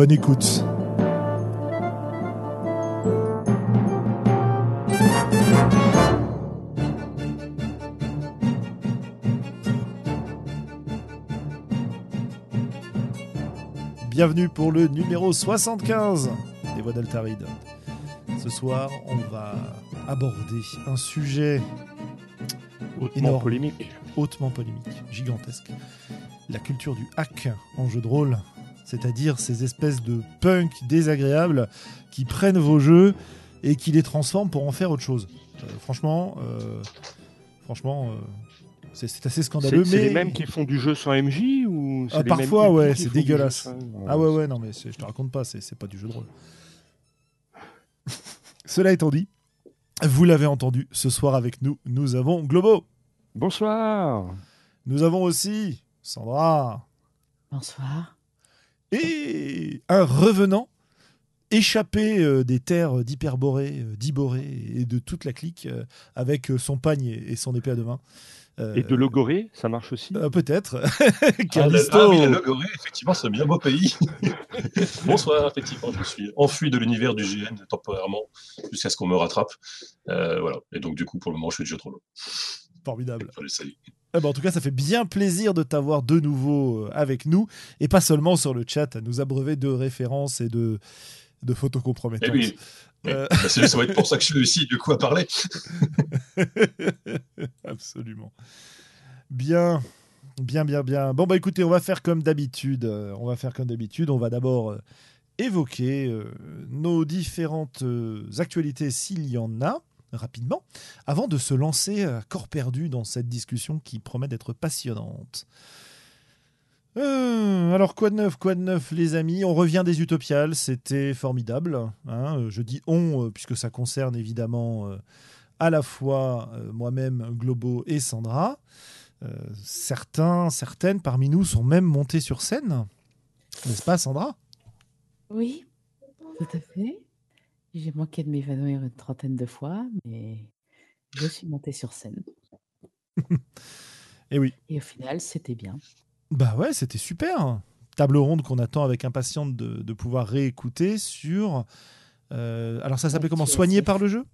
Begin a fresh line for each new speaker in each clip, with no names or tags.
Bonne écoute. Bienvenue pour le numéro 75 des Voix d'Altaride. Ce soir, on va aborder un sujet
Hautement
Énorme.
polémique.
hautement polémique, gigantesque. La culture du hack en jeu de rôle, c'est-à-dire ces espèces de punk désagréables qui prennent vos jeux et qui les transforment pour en faire autre chose. Euh, franchement, euh, franchement, euh, c'est c'est assez scandaleux.
c'est
mais
les mêmes qui font du jeu sans MJ ou c'est
Ah,
les
parfois,
mêmes
ouais, c'est dégueulasse.
sans-
Ah ouais, ouais, non, mais c'est- je te raconte pas, c'est c'est pas du jeu de rôle. Cela étant dit, vous l'avez entendu, ce soir avec nous, nous avons Globo.
Bonsoir.
Nous avons aussi Sandra.
Bonsoir.
Et un revenant échappé euh, des terres d'Hyperborée, euh, d'Iboré et de toute la clique euh, avec son pagne et son épée à deux mains. Euh,
Et de Logoré, ça marche aussi.
euh, Peut-être.
Ah,
Callisto.
ah oui, la Logorée, effectivement, c'est un bien beau pays. Bonsoir, effectivement, je me suis enfui de l'univers du GN temporairement jusqu'à ce qu'on me rattrape. Euh, voilà. Et donc, du coup, pour le moment, je suis jeu trop long.
Formidable.
Enfin, salut.
Eh ben, en tout cas, ça fait bien plaisir de t'avoir de nouveau euh, avec nous et pas seulement sur le chat à nous abreuver de références et de, de photos
Eh
compromettantes.
oui.
Euh.
Bah, ça va être pour ça que je suis ici, du coup, à parler.
Absolument. Bien, bien, bien, bien. Bon, bah écoutez, on va faire comme d'habitude. euh, on va faire comme d'habitude. On va d'abord évoquer euh, nos différentes euh, actualités, s'il y en a, rapidement, avant de se lancer à corps perdu dans cette discussion qui promet d'être passionnante. Euh, alors quoi de neuf, quoi de neuf les amis? On revient des Utopiales, c'était formidable. hein. Euh, Je dis on euh, puisque ça concerne évidemment euh, à la fois euh, moi-même, Globo et Sandra. Euh, certains, certaines parmi nous sont même montés sur scène, n'est-ce pas Sandra?
Oui, tout à fait. J'ai manqué de m'évanouir une trentaine de fois, mais je suis montée sur scène.
Eh oui.
Et au final, c'était bien.
Bah ouais, c'était super. Table ronde qu'on attend avec impatience de, de pouvoir réécouter sur. euh, alors ça s'appelait comment? Soigné par le jeu?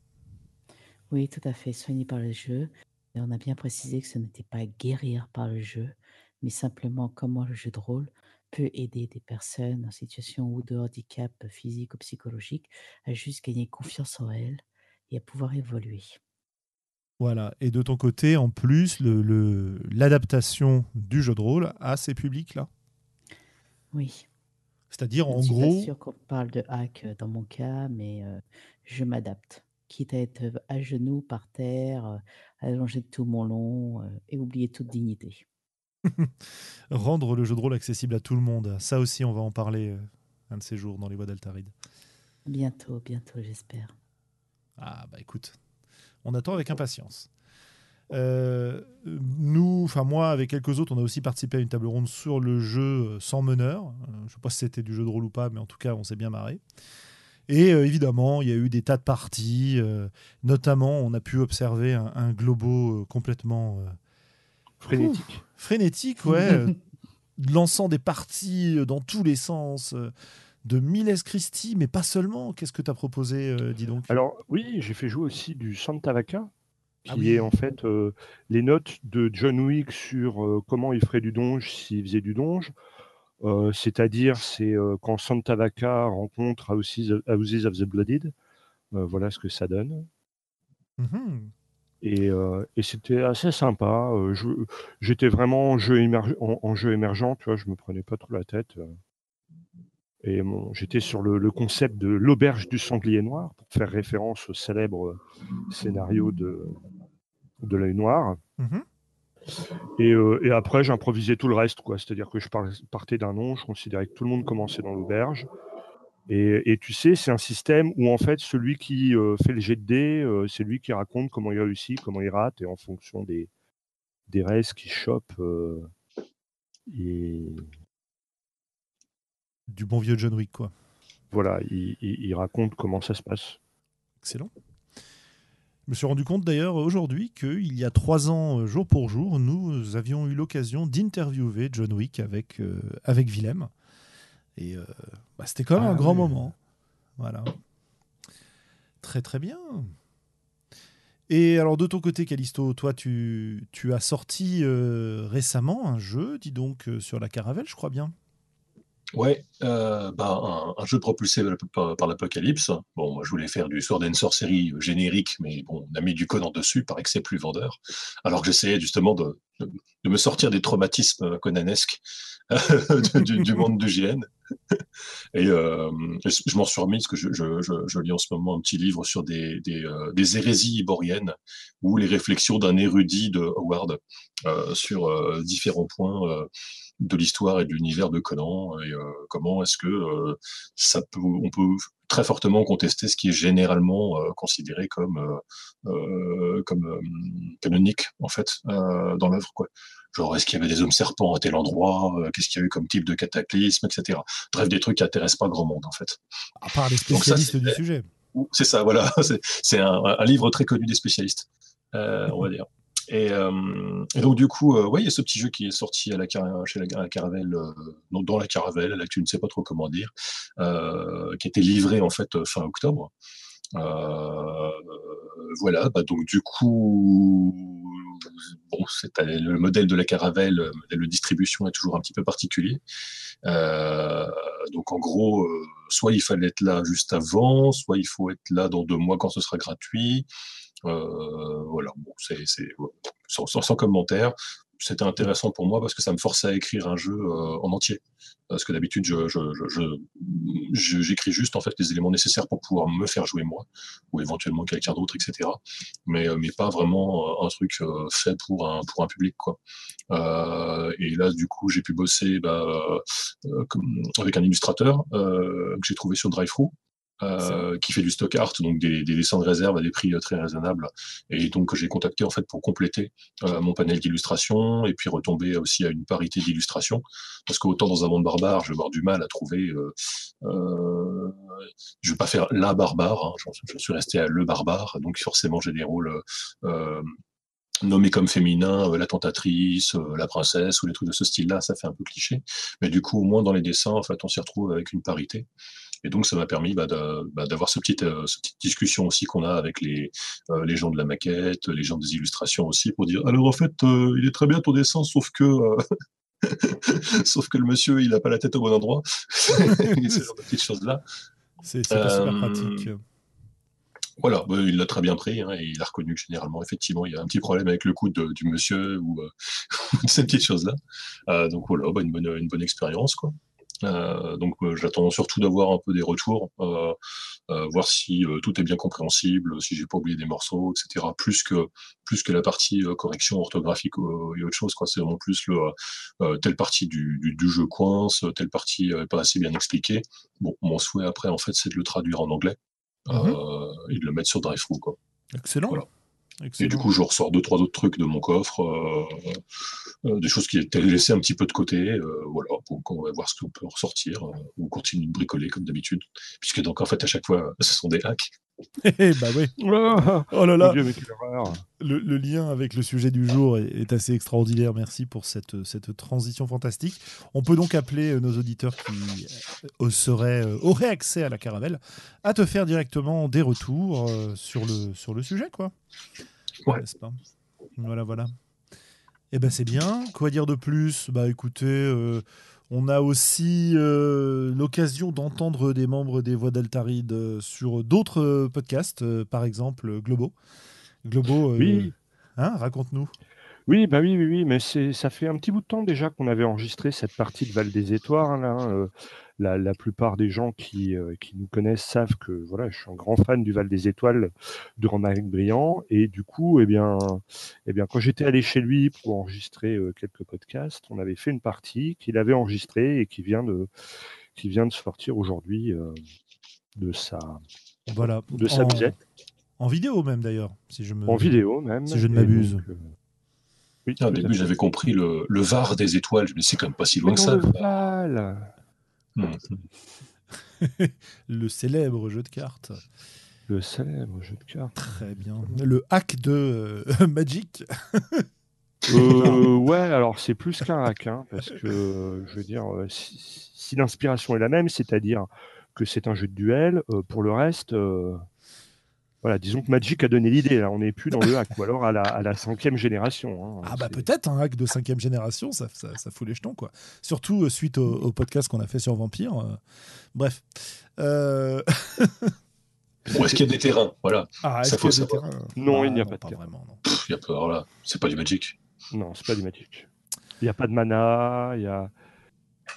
Oui, tout à fait, soigné par le jeu. Et on a bien précisé que ce n'était pas guérir par le jeu, mais simplement comment le jeu de rôle peut aider des personnes en situation ou de handicap physique ou psychologique à juste gagner confiance en elles et à pouvoir évoluer.
Voilà. Et de ton côté, en plus, le- le- l'adaptation du jeu de rôle à ces publics-là?
Oui.
C'est-à-dire,
Je
en
ne suis
gros.
pas sûre qu'on parle de hack euh, dans mon cas, mais euh, je m'adapte. Quitte à être euh, à genoux, par terre, allongé de tout mon long euh, et oublier toute dignité.
rendre le jeu de rôle accessible à tout le monde. Ça aussi, on va en parler euh, un de ces jours dans les voies d'Altaride.
Bientôt, bientôt, j'espère.
Ah bah écoute, on attend avec impatience. Euh, nous, enfin moi, avec quelques autres, on a aussi participé à une table ronde sur le jeu euh, sans meneur. Euh, je ne sais pas si c'était du jeu de rôle ou pas, mais en tout cas, on s'est bien marré. Et euh, évidemment, il y a eu des tas de parties. notamment, on a pu observer un, un globo complètement
Frénétique.
frénétique, ouais, lançant des parties euh, dans tous les sens. euh, de Miles Christie, mais pas seulement. Qu'est-ce que tu as proposé, euh, dis donc?
Alors oui, j'ai fait jouer aussi du Santa Vaca, qui
Ah oui.
est en fait euh, les notes de John Wick sur euh, comment il ferait du donge s'il faisait du donge. Euh, C'est-à-dire, c'est euh, quand Santa Vaca rencontre Houses of the Blooded. Euh, voilà ce que ça donne.
Mhm.
Et, euh, et c'était assez sympa. Je- J'étais vraiment en jeu, émerg- en, en jeu émergent, tu vois, je me prenais pas trop la tête. Et bon, j'étais sur le, le concept de l'auberge du sanglier noir, pour faire référence au célèbre scénario de, de l'œil noir.
Mhm.
Et, euh, et après, j'improvisais tout le reste. quoi. C'est-à-dire que je par- partais d'un nom, je considérais que tout le monde commençait dans l'auberge. Et, et tu sais, c'est un système où en fait, celui qui euh, fait le jet de dés, euh, c'est lui qui raconte comment il réussit, comment il rate, et en fonction des, des restes qu'il chope, euh, et
Du bon vieux John Wick, quoi.
voilà, il, il- il raconte comment ça se passe.
Excellent. Je me suis rendu compte d'ailleurs aujourd'hui qu'il y a trois ans, jour pour jour, nous avions eu l'occasion d'interviewer John Wick avec, avec Willem. Et euh, bah, c'était quand même
Ah
un grand
ouais.
moment. Voilà. Très très bien. Et alors de ton côté, Callisto, toi tu, tu as sorti euh, récemment un jeu, dis donc, euh, sur la caravelle, je crois bien.
Ouais, euh, bah, un, jeu propulsé par, l'Apocalypse. Bon, moi, je voulais faire du Sword and Sorcery euh, générique, mais bon, on a mis du Conan dessus, paraît que c'est plus vendeur. Alors que j'essayais justement de, me sortir des traumatismes conanesques du, du- monde du GN. Et euh, je, m'en suis remis parce que je, lis en ce moment un petit livre sur des, des, euh, hérésies iboriennes ou les réflexions d'un érudit de Howard euh, sur euh, différents points euh, de l'histoire et de l'univers de Conan et euh, comment est-ce que euh, ça peut, on peut très fortement contester ce qui est généralement euh, considéré comme euh, euh, comme euh, canonique en fait euh, dans l'œuvre quoi. Genre est-ce qu'il y avait des hommes serpents à tel endroit, euh, qu'est-ce qu'il y a eu comme type de cataclysme, etc. Bref, des trucs qui intéressent pas grand monde en fait.
À part les
ça,
spécialistes
c'est-
du sujet.
C'est ça, voilà. C'est- C'est un, un livre très connu des spécialistes, euh, on va dire. Et, euh, et donc du coup, euh, ouais, il y a ce petit jeu qui est sorti à la, chez la, à Caravelle, euh, dans, la Caravelle, là tu ne sais pas trop comment dire, euh, qui a été livré en fait fin octobre. Voilà, bah, donc du coup, bon, le modèle de la Caravelle, le modèle de distribution est toujours un petit peu particulier. Donc en gros, soit il fallait être là juste avant, soit il faut être là dans deux mois quand ce sera gratuit. Euh, voilà, sans, commentaire. C'était intéressant pour moi parce que ça me forçait à écrire un jeu euh, en entier. Parce que d'habitude, je, je, j'écris juste en fait les éléments nécessaires pour pouvoir me faire jouer moi, ou éventuellement quelqu'un d'autre, etc. Mais, euh, mais pas vraiment un truc fait pour un, pour un public, quoi. Et là, du coup, j'ai pu bosser bah, avec un illustrateur que j'ai trouvé sur Drive-Thru. Euh, qui fait du stock art, donc des, des dessins de réserve à des prix euh, très raisonnables, et donc que j'ai contacté en fait pour compléter euh, mon panel d'illustration et puis retomber aussi à une parité d'illustration, parce qu'autant dans un monde barbare, je vais avoir du mal à trouver, euh, euh, je vais pas faire la barbare, hein, je, suis resté à le barbare, donc forcément j'ai des rôles euh, nommés comme féminins, euh, la tentatrice, euh, la princesse ou les trucs de ce style-là, ça fait un peu cliché, mais du coup au moins dans les dessins, en fait, on s'y retrouve avec une parité. Et donc, ça m'a permis bah, de- bah, d'avoir ce petit, euh, cette petite discussion aussi qu'on a avec les, euh, les gens de la maquette, les gens des illustrations aussi, pour dire alors en fait, euh, il est très bien ton dessin, sauf que sauf que le monsieur, il n'a pas la tête au bon endroit. Ce genre de petites choses là.
C'est super
Euh,
pratique.
Voilà, bah, il l'a très bien pris hein, et il a reconnu que généralement, effectivement, il y a un petit problème avec le coude de- du monsieur ou euh, ces petites choses-là. Euh, donc voilà, bah, une bonne, une bonne expérience, quoi. Euh, donc euh, j'attends surtout d'avoir un peu des retours, euh, voir si tout est bien compréhensible, si j'ai pas oublié des morceaux, etc. Plus que plus que la partie correction orthographique et autre chose, quoi. C'est vraiment plus le telle partie du, du, du jeu coince, telle partie pas assez bien expliquée. Bon, mon souhait après, en fait, c'est de le traduire en anglais euh, et de le mettre sur Drive-Thru, quoi.
Excellent.
voilà. Et du coup, je ressors deux, trois autres trucs de mon coffre, euh, euh, des choses qui étaient laissées un petit peu de côté. euh, voilà, donc on va voir ce qu'on peut ressortir euh, ou continuer de bricoler comme d'habitude. Puisque donc, en fait, à chaque fois, ce sont des hacks.
Eh bah oui.
Oh,
là là.
Dieu.
Le, le lien avec le sujet du jour est, est assez extraordinaire. Merci pour cette, cette transition fantastique. On peut donc appeler euh, nos auditeurs qui euh, seraient, euh, auraient accès à la caravelle à te faire directement des retours sur, le, sur le sujet, quoi.
Ouais.
Pas? Voilà, voilà. Eh ben c'est bien. Quoi dire de plus? Bah écoutez, euh, on a aussi euh, l'occasion d'entendre des membres des Voix d'Altaride euh, sur d'autres euh, podcasts, par exemple Globo. Globo,
Oui.
hein, raconte-nous.
Oui, bah oui, oui, oui, mais c'est, ça fait un petit bout de temps déjà qu'on avait enregistré cette partie de Val des Étoiles. Là, euh, la, la plupart des gens qui, euh, qui nous connaissent savent que voilà, je suis un grand fan du Val des Étoiles de Romaric Briand. Et du coup, eh bien, eh bien, quand j'étais allé chez lui pour enregistrer euh, quelques podcasts, on avait fait une partie qu'il avait enregistrée et qui vient de, qui vient de sortir aujourd'hui euh, de sa,
Voilà.
de sa
En-
musette.
En vidéo même d'ailleurs, si je me.
En vidéo même.
si je ne m'abuse.
Oui,
Au début, j'avais compris le, le Var des étoiles. Je me dis, c'est quand même pas si
Mais
loin que ça.
le Val.
Le célèbre jeu de cartes.
Le célèbre jeu de cartes.
Très bien. Le hack de euh, Magic.
Euh, ouais, alors c'est plus qu'un hack, hein, parce que je veux dire, euh, si, si l'inspiration est la même, c'est-à-dire que c'est un jeu de duel, euh, pour le reste, euh, voilà, disons que Magic a donné l'idée, là, on n'est plus dans le hack, ou alors à la, à la cinquième génération. hein,
Ah bah peut-être un hack de cinquième génération, ça, ça, ça fout les jetons quoi. Surtout euh, suite au, au podcast qu'on a fait sur Vampire. euh. Bref. Euh...
Ou est-ce qu'il y a des terrains? Voilà.
Ah,
Ça faut
des
savoir.
terrains
Non, il n'y a
non,
pas de terrain.
vraiment. non.
Pff, il y a pas, voilà. C'est pas du Magic.
Non, c'est pas du Magic. Il n'y a pas de mana, il y a,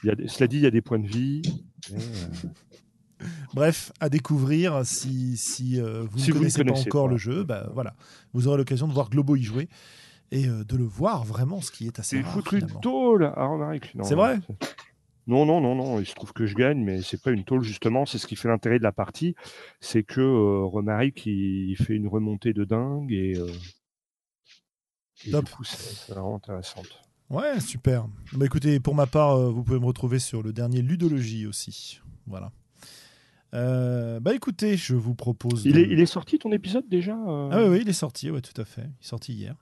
il y a cela dit, il y a des points de vie. euh,
Bref, à découvrir si, si euh, vous
Si
ne
vous
connaissez pas encore
pas.
le jeu, bah, voilà. vous aurez l'occasion de voir Globo y jouer et euh, de le voir vraiment, ce qui est assez
C'est
rare.
foutu une tôle à Romaric.
C'est vrai
Non, non, non, non. Il se trouve que je gagne, mais c'est pas une tôle justement. C'est ce qui fait l'intérêt de la partie, c'est que euh, Romaric il, il fait une remontée de dingue et, euh, et
Top.
du coup c'est vraiment intéressant.
Ouais, super. Bah, écoutez, pour ma part, vous pouvez me retrouver sur le dernier Ludologie aussi. Voilà. Euh, bah écoutez, je vous propose.
Il
de-
est, il est sorti ton épisode déjà euh
Ah oui, oui, il est sorti, ouais, tout à fait. Il est sorti hier.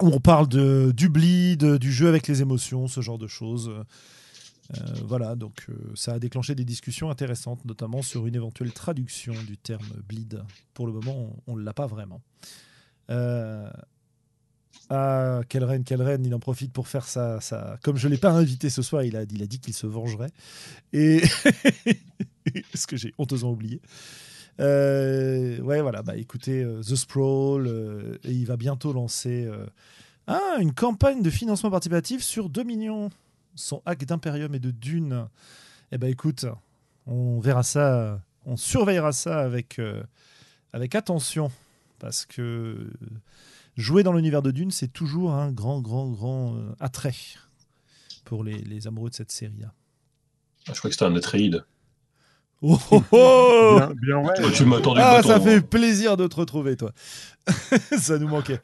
On parle de, du bleed, du jeu avec les émotions, ce genre de choses. Euh, voilà, donc ça a déclenché des discussions intéressantes, notamment sur une éventuelle traduction du terme bleed. Pour le moment, on ne l'a pas vraiment. Ah, quelle reine, quelle reine, il en profite pour faire ça. ça. Comme je ne l'ai pas invité ce soir, il a, il a dit qu'il se vengerait. Et ce que j'ai honteusement oublié. Euh, ouais, voilà, bah écoutez, euh, The Sprawl, euh, et il va bientôt lancer ah, une campagne de financement participatif sur Dominion, son hack d'Imperium et de Dune. Eh ben écoute, on verra ça, on surveillera ça avec, avec attention, parce que jouer dans l'univers de Dune, c'est toujours un grand, grand, grand euh, attrait pour les, les amoureux de cette série-là.
Ah, Je crois que c'était un Atreide.
Oh, oh, oh
Bien, bien, ouais.
Toi, tu m'as tendu le
Ah,
bâton,
ça
hein.
fait plaisir de te retrouver, toi. ça nous manquait.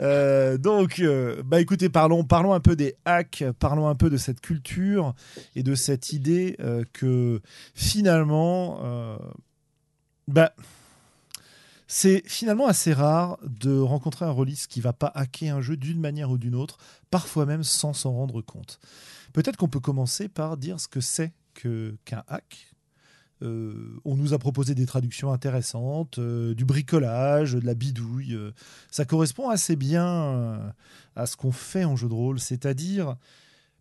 Euh, donc, euh, bah écoutez, parlons, parlons un peu des hacks, parlons un peu de cette culture et de cette idée euh, que finalement, euh, bah, c'est finalement assez rare de rencontrer un release qui va pas hacker un jeu d'une manière ou d'une autre, parfois même sans s'en rendre compte. Peut-être qu'on peut commencer par dire ce que c'est qu'un hack. Euh, on nous a proposé des traductions intéressantes, euh, du bricolage, de la bidouille. euh. ça correspond assez bien à ce qu'on fait en jeu de rôle, c'est-à-dire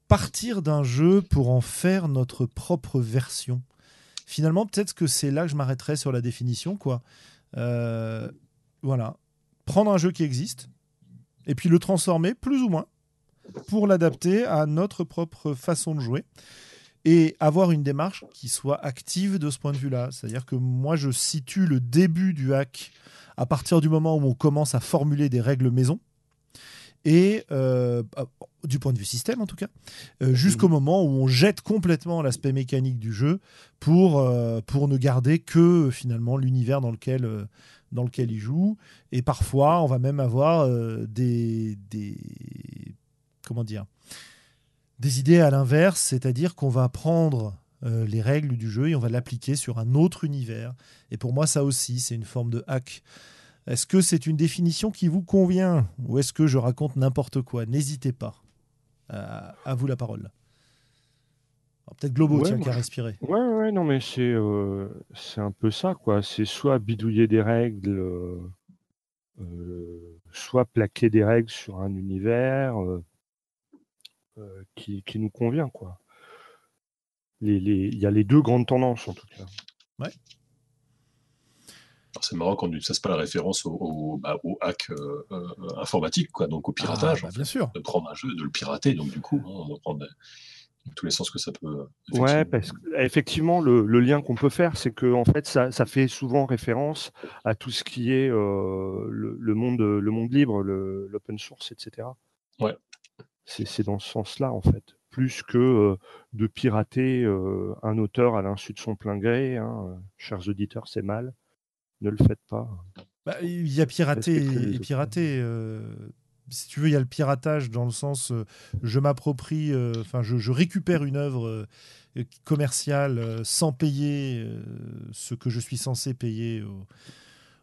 partir d'un jeu pour en faire notre propre version. Finalement, peut-être que c'est là que je m'arrêterai sur la définition, quoi. Euh, voilà, prendre un jeu qui existe et puis le transformer plus ou moins pour l'adapter à notre propre façon de jouer et avoir une démarche qui soit active de ce point de vue-là. C'est-à-dire que moi, je situe le début du hack à partir du moment où on commence à formuler des règles maison, et euh, du point de vue système en tout cas, euh, jusqu'au moment où on jette complètement l'aspect mécanique du jeu pour, euh, pour ne garder que finalement l'univers dans lequel, dans lequel il joue. Et parfois, on va même avoir des, des... Comment dire des idées à l'inverse, c'est-à-dire qu'on va prendre les règles du jeu et on va l'appliquer sur un autre univers. Et pour moi, ça aussi, c'est une forme de hack. Est-ce que c'est une définition qui vous convient ou est-ce que je raconte n'importe quoi? N'hésitez pas. Euh, à vous la parole. Peut-être Globo,
Ouais,
tiens, qui a respiré.
Ouais, ouais, non, mais c'est euh, c'est un peu ça, quoi. C'est soit bidouiller des règles, euh, euh, soit plaquer des règles sur un univers qui, qui nous convient, quoi. Les- les- Il y a les deux grandes tendances, en tout cas.
Alors, C'est marrant quand tu ça c'est pas la référence au, au, bah, au hack euh, euh, informatique, quoi, donc au piratage.
Ah, bah,
en fait.
bien sûr.
De prendre un jeu, de le pirater, donc du coup, hein, on va prendre tous les sens que ça peut.
Ouais, parce qu'effectivement, le, le lien qu'on peut faire, c'est que en fait, ça, ça, fait souvent référence à tout ce qui est euh, le, le, monde, le monde libre, l'open source, etc.
Ouais.
C'est dans ce sens-là, en fait. Plus que euh, de pirater euh, un auteur à l'insu de son plein gré. Hein. Chers auditeurs, c'est mal. Ne le faites pas.
Bah, il y a pirater et pirater si tu veux, il y a le piratage dans le sens euh, je m'approprie, euh, enfin je, récupère une œuvre euh, commerciale sans payer ce que je suis censé payer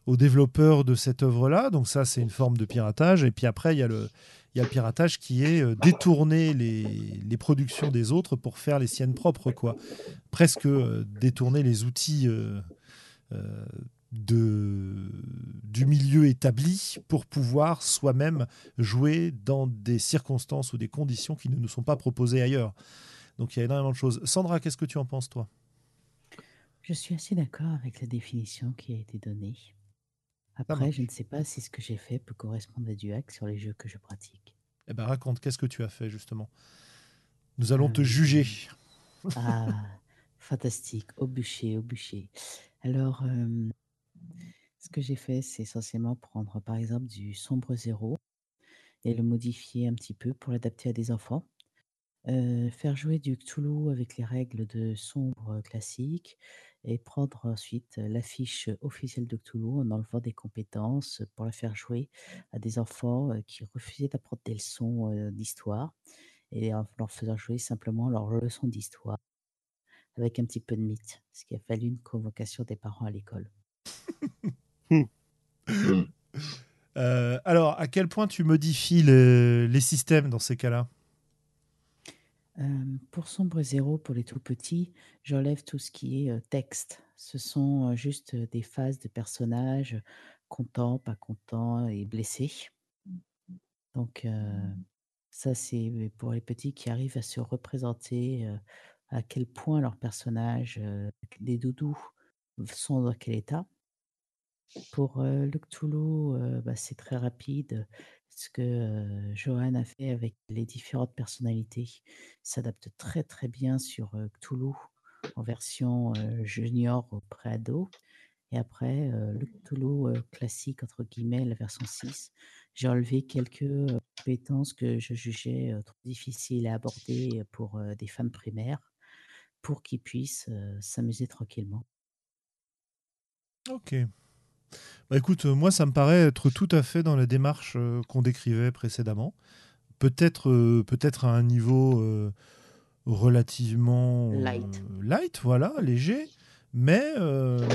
aux développeurs de cette œuvre-là. Donc ça, c'est une forme de piratage. Et puis après, il y a le, il y a le piratage qui est détourner les, les, productions des autres pour faire les siennes propres, quoi. Presque détourner les outils de, du milieu établi pour pouvoir soi-même jouer dans des circonstances ou des conditions qui ne nous sont pas proposées ailleurs. Donc il y a énormément de choses. Sandra, qu'est-ce que tu en penses, toi?
Je suis assez d'accord avec la définition qui a été donnée. Après, je ne sais pas si ce que j'ai fait peut correspondre à du hack sur les jeux que je pratique.
Eh ben raconte, qu'est-ce que tu as fait justement? Nous allons te euh, juger.
Ah, fantastique, au bûcher, au bûcher. Alors, euh, ce que j'ai fait, c'est essentiellement prendre par exemple du sombre zéro et le modifier un petit peu pour l'adapter à des enfants. faire jouer du Cthulhu avec les règles de sombre classique et prendre ensuite l'affiche officielle de Cthulhu en enlevant des compétences pour la faire jouer à des enfants qui refusaient d'apprendre des leçons d'histoire et en leur faisant jouer simplement leurs leçons d'histoire avec un petit peu de mythe, ce qui a fallu une convocation des parents à l'école.
Euh, alors, à quel point tu modifies les systèmes dans ces cas-là?
Euh, Pour Sombre Zéro, pour les tout petits, j'enlève tout ce qui est euh, texte. Ce sont juste des phases de personnages contents, pas contents et blessés. Donc, ça, c'est pour les petits qui arrivent à se représenter à quel point leurs personnages, des doudous, sont dans quel état. Pour le Cthulhu, c'est très rapide. Ce que Johan a fait avec les différentes personnalités s'adapte très très bien sur Cthulhu en version junior ou pré-ado. Et après, le Cthulhu classique, entre guillemets, la version 6, j'ai enlevé quelques compétences que je jugeais trop difficiles à aborder pour des fans primaires pour qu'ils puissent s'amuser tranquillement.
Ok. Bah écoute, euh, moi, ça me paraît être tout à fait dans la démarche euh, qu'on décrivait précédemment. Peut-être euh, peut-être à un niveau relativement
light.
light, voilà, léger. Mais,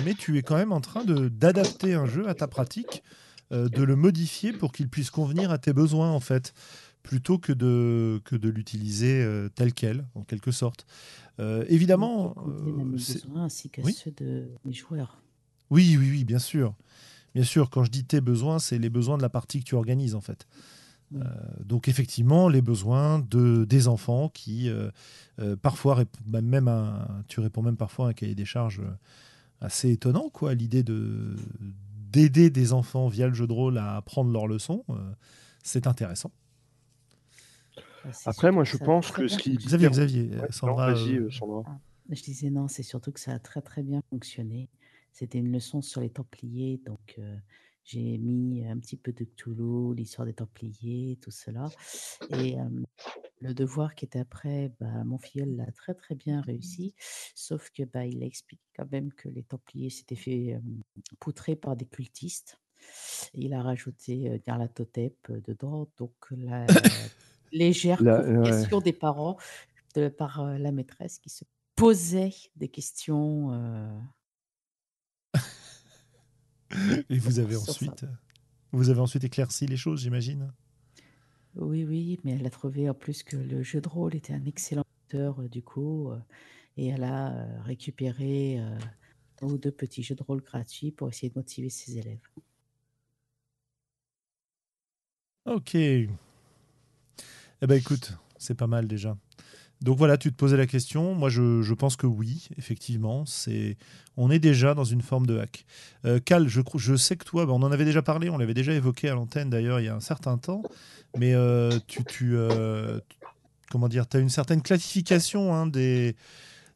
mais tu es quand même en train d'adapter un jeu à ta pratique, de le modifier pour qu'il puisse convenir à tes besoins, en fait, plutôt que de, que de l'utiliser tel quel, en quelque sorte. évidemment.
besoins ainsi que ceux de mes joueurs.
Oui, oui, oui, bien sûr. Bien sûr, quand je dis tes besoins, c'est les besoins de la partie que tu organises en fait. Euh, donc effectivement, les besoins de, des enfants qui euh, euh, parfois bah, même tu réponds même parfois à un cahier des charges assez étonnant quoi. L'idée de d'aider des enfants via le jeu de rôle à apprendre leurs leçons, c'est intéressant.
Ah, Après, moi, je pense que ce qui
Xavier, Xavier, Sandra,
ah, je disais non, c'est surtout que ça a très très bien fonctionné. C'était une leçon sur les Templiers, donc j'ai mis un petit peu de Cthulhu, l'histoire des Templiers, tout cela. Et le devoir qui était après, bah, mon filleul l'a très très bien réussi, sauf que bah, il a expliqué quand même que les Templiers s'étaient fait poutrer par des cultistes. il a rajouté Nyarlathotep dedans, donc la légère question des parents de, par la maîtresse qui se posait des questions
Et vous avez ensuite, vous avez ensuite éclairci les choses, j'imagine?
Oui, oui, mais elle a trouvé en plus que le jeu de rôle était un excellent auteur euh, du coup, euh, et elle a euh, récupéré un ou deux petits jeux de rôle gratuits pour essayer de motiver ses élèves.
Ok. Eh ben écoute, c'est pas mal déjà. Donc voilà, tu te posais la question. Moi, je, pense que oui, effectivement. C'est, on est déjà dans une forme de hack. Euh, Cal, je, je sais que toi, bah, on en avait déjà parlé, on l'avait déjà évoqué à l'antenne d'ailleurs il y a un certain temps. Mais euh, tu, tu, euh, comment dire, tu as une certaine classification hein, des,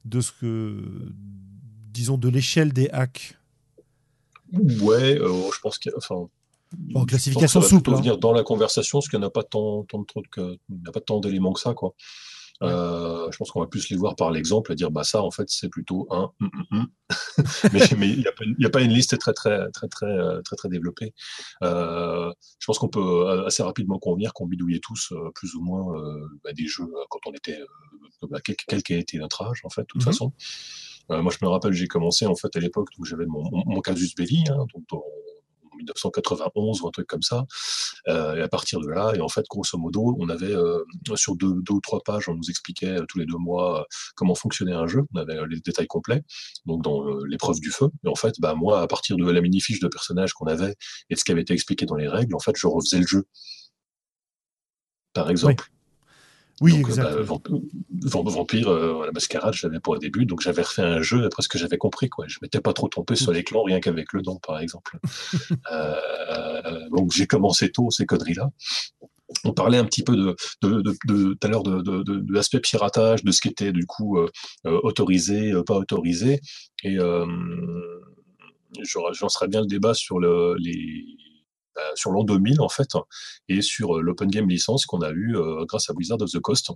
de ce que, disons, de l'échelle des hacks.
Ouais, je pense qu'il enfin,
en classification souple.
Hein. dans la conversation, parce qu'il n'y a pas tant, tant, a pas tant d'éléments que ça, quoi. Euh, je pense qu'on va plus les voir par l'exemple, dire bah ça en fait c'est plutôt un. Mm, mm, mm. mais il n'y a, pas une liste très très très très très très, très développée. Euh, je pense qu'on peut assez rapidement convenir qu'on bidouillait tous euh, plus ou moins bah, des jeux quand on était bah, quel, quel qu'a été notre âge en fait de toute mm-hmm. façon. moi je me rappelle j'ai commencé en fait à l'époque où j'avais mon, mon, casus belli, hein, donc 1991 ou un truc comme ça. Euh, et à partir de là, et en fait, grosso modo, on avait euh, sur deux, ou trois pages, on nous expliquait euh, tous les deux mois comment fonctionnait un jeu. On avait les détails complets, donc dans l'épreuve du feu. Et en fait, bah, moi, à partir de la mini-fiche de personnage qu'on avait et de ce qui avait été expliqué dans les règles, en fait, je refaisais le jeu. Par exemple.
Exactement.
Bah, Vampire, euh, la mascarade, je l'avais pour le début, donc j'avais refait un jeu après ce que j'avais compris. Quoi. Je m'étais pas trop trompé sur les clans, rien qu'avec le nom, par exemple. euh, donc j'ai commencé tôt ces conneries-là. On parlait un petit peu de tout à l'heure de, l'aspect piratage, de ce qui était du coup euh, autorisé, pas autorisé. Et j'en serais bien le débat sur le, les euh, sur l'an 2000 en fait, et sur euh, l'Open Game licence qu'on a eu euh, grâce à Wizard of the Coast,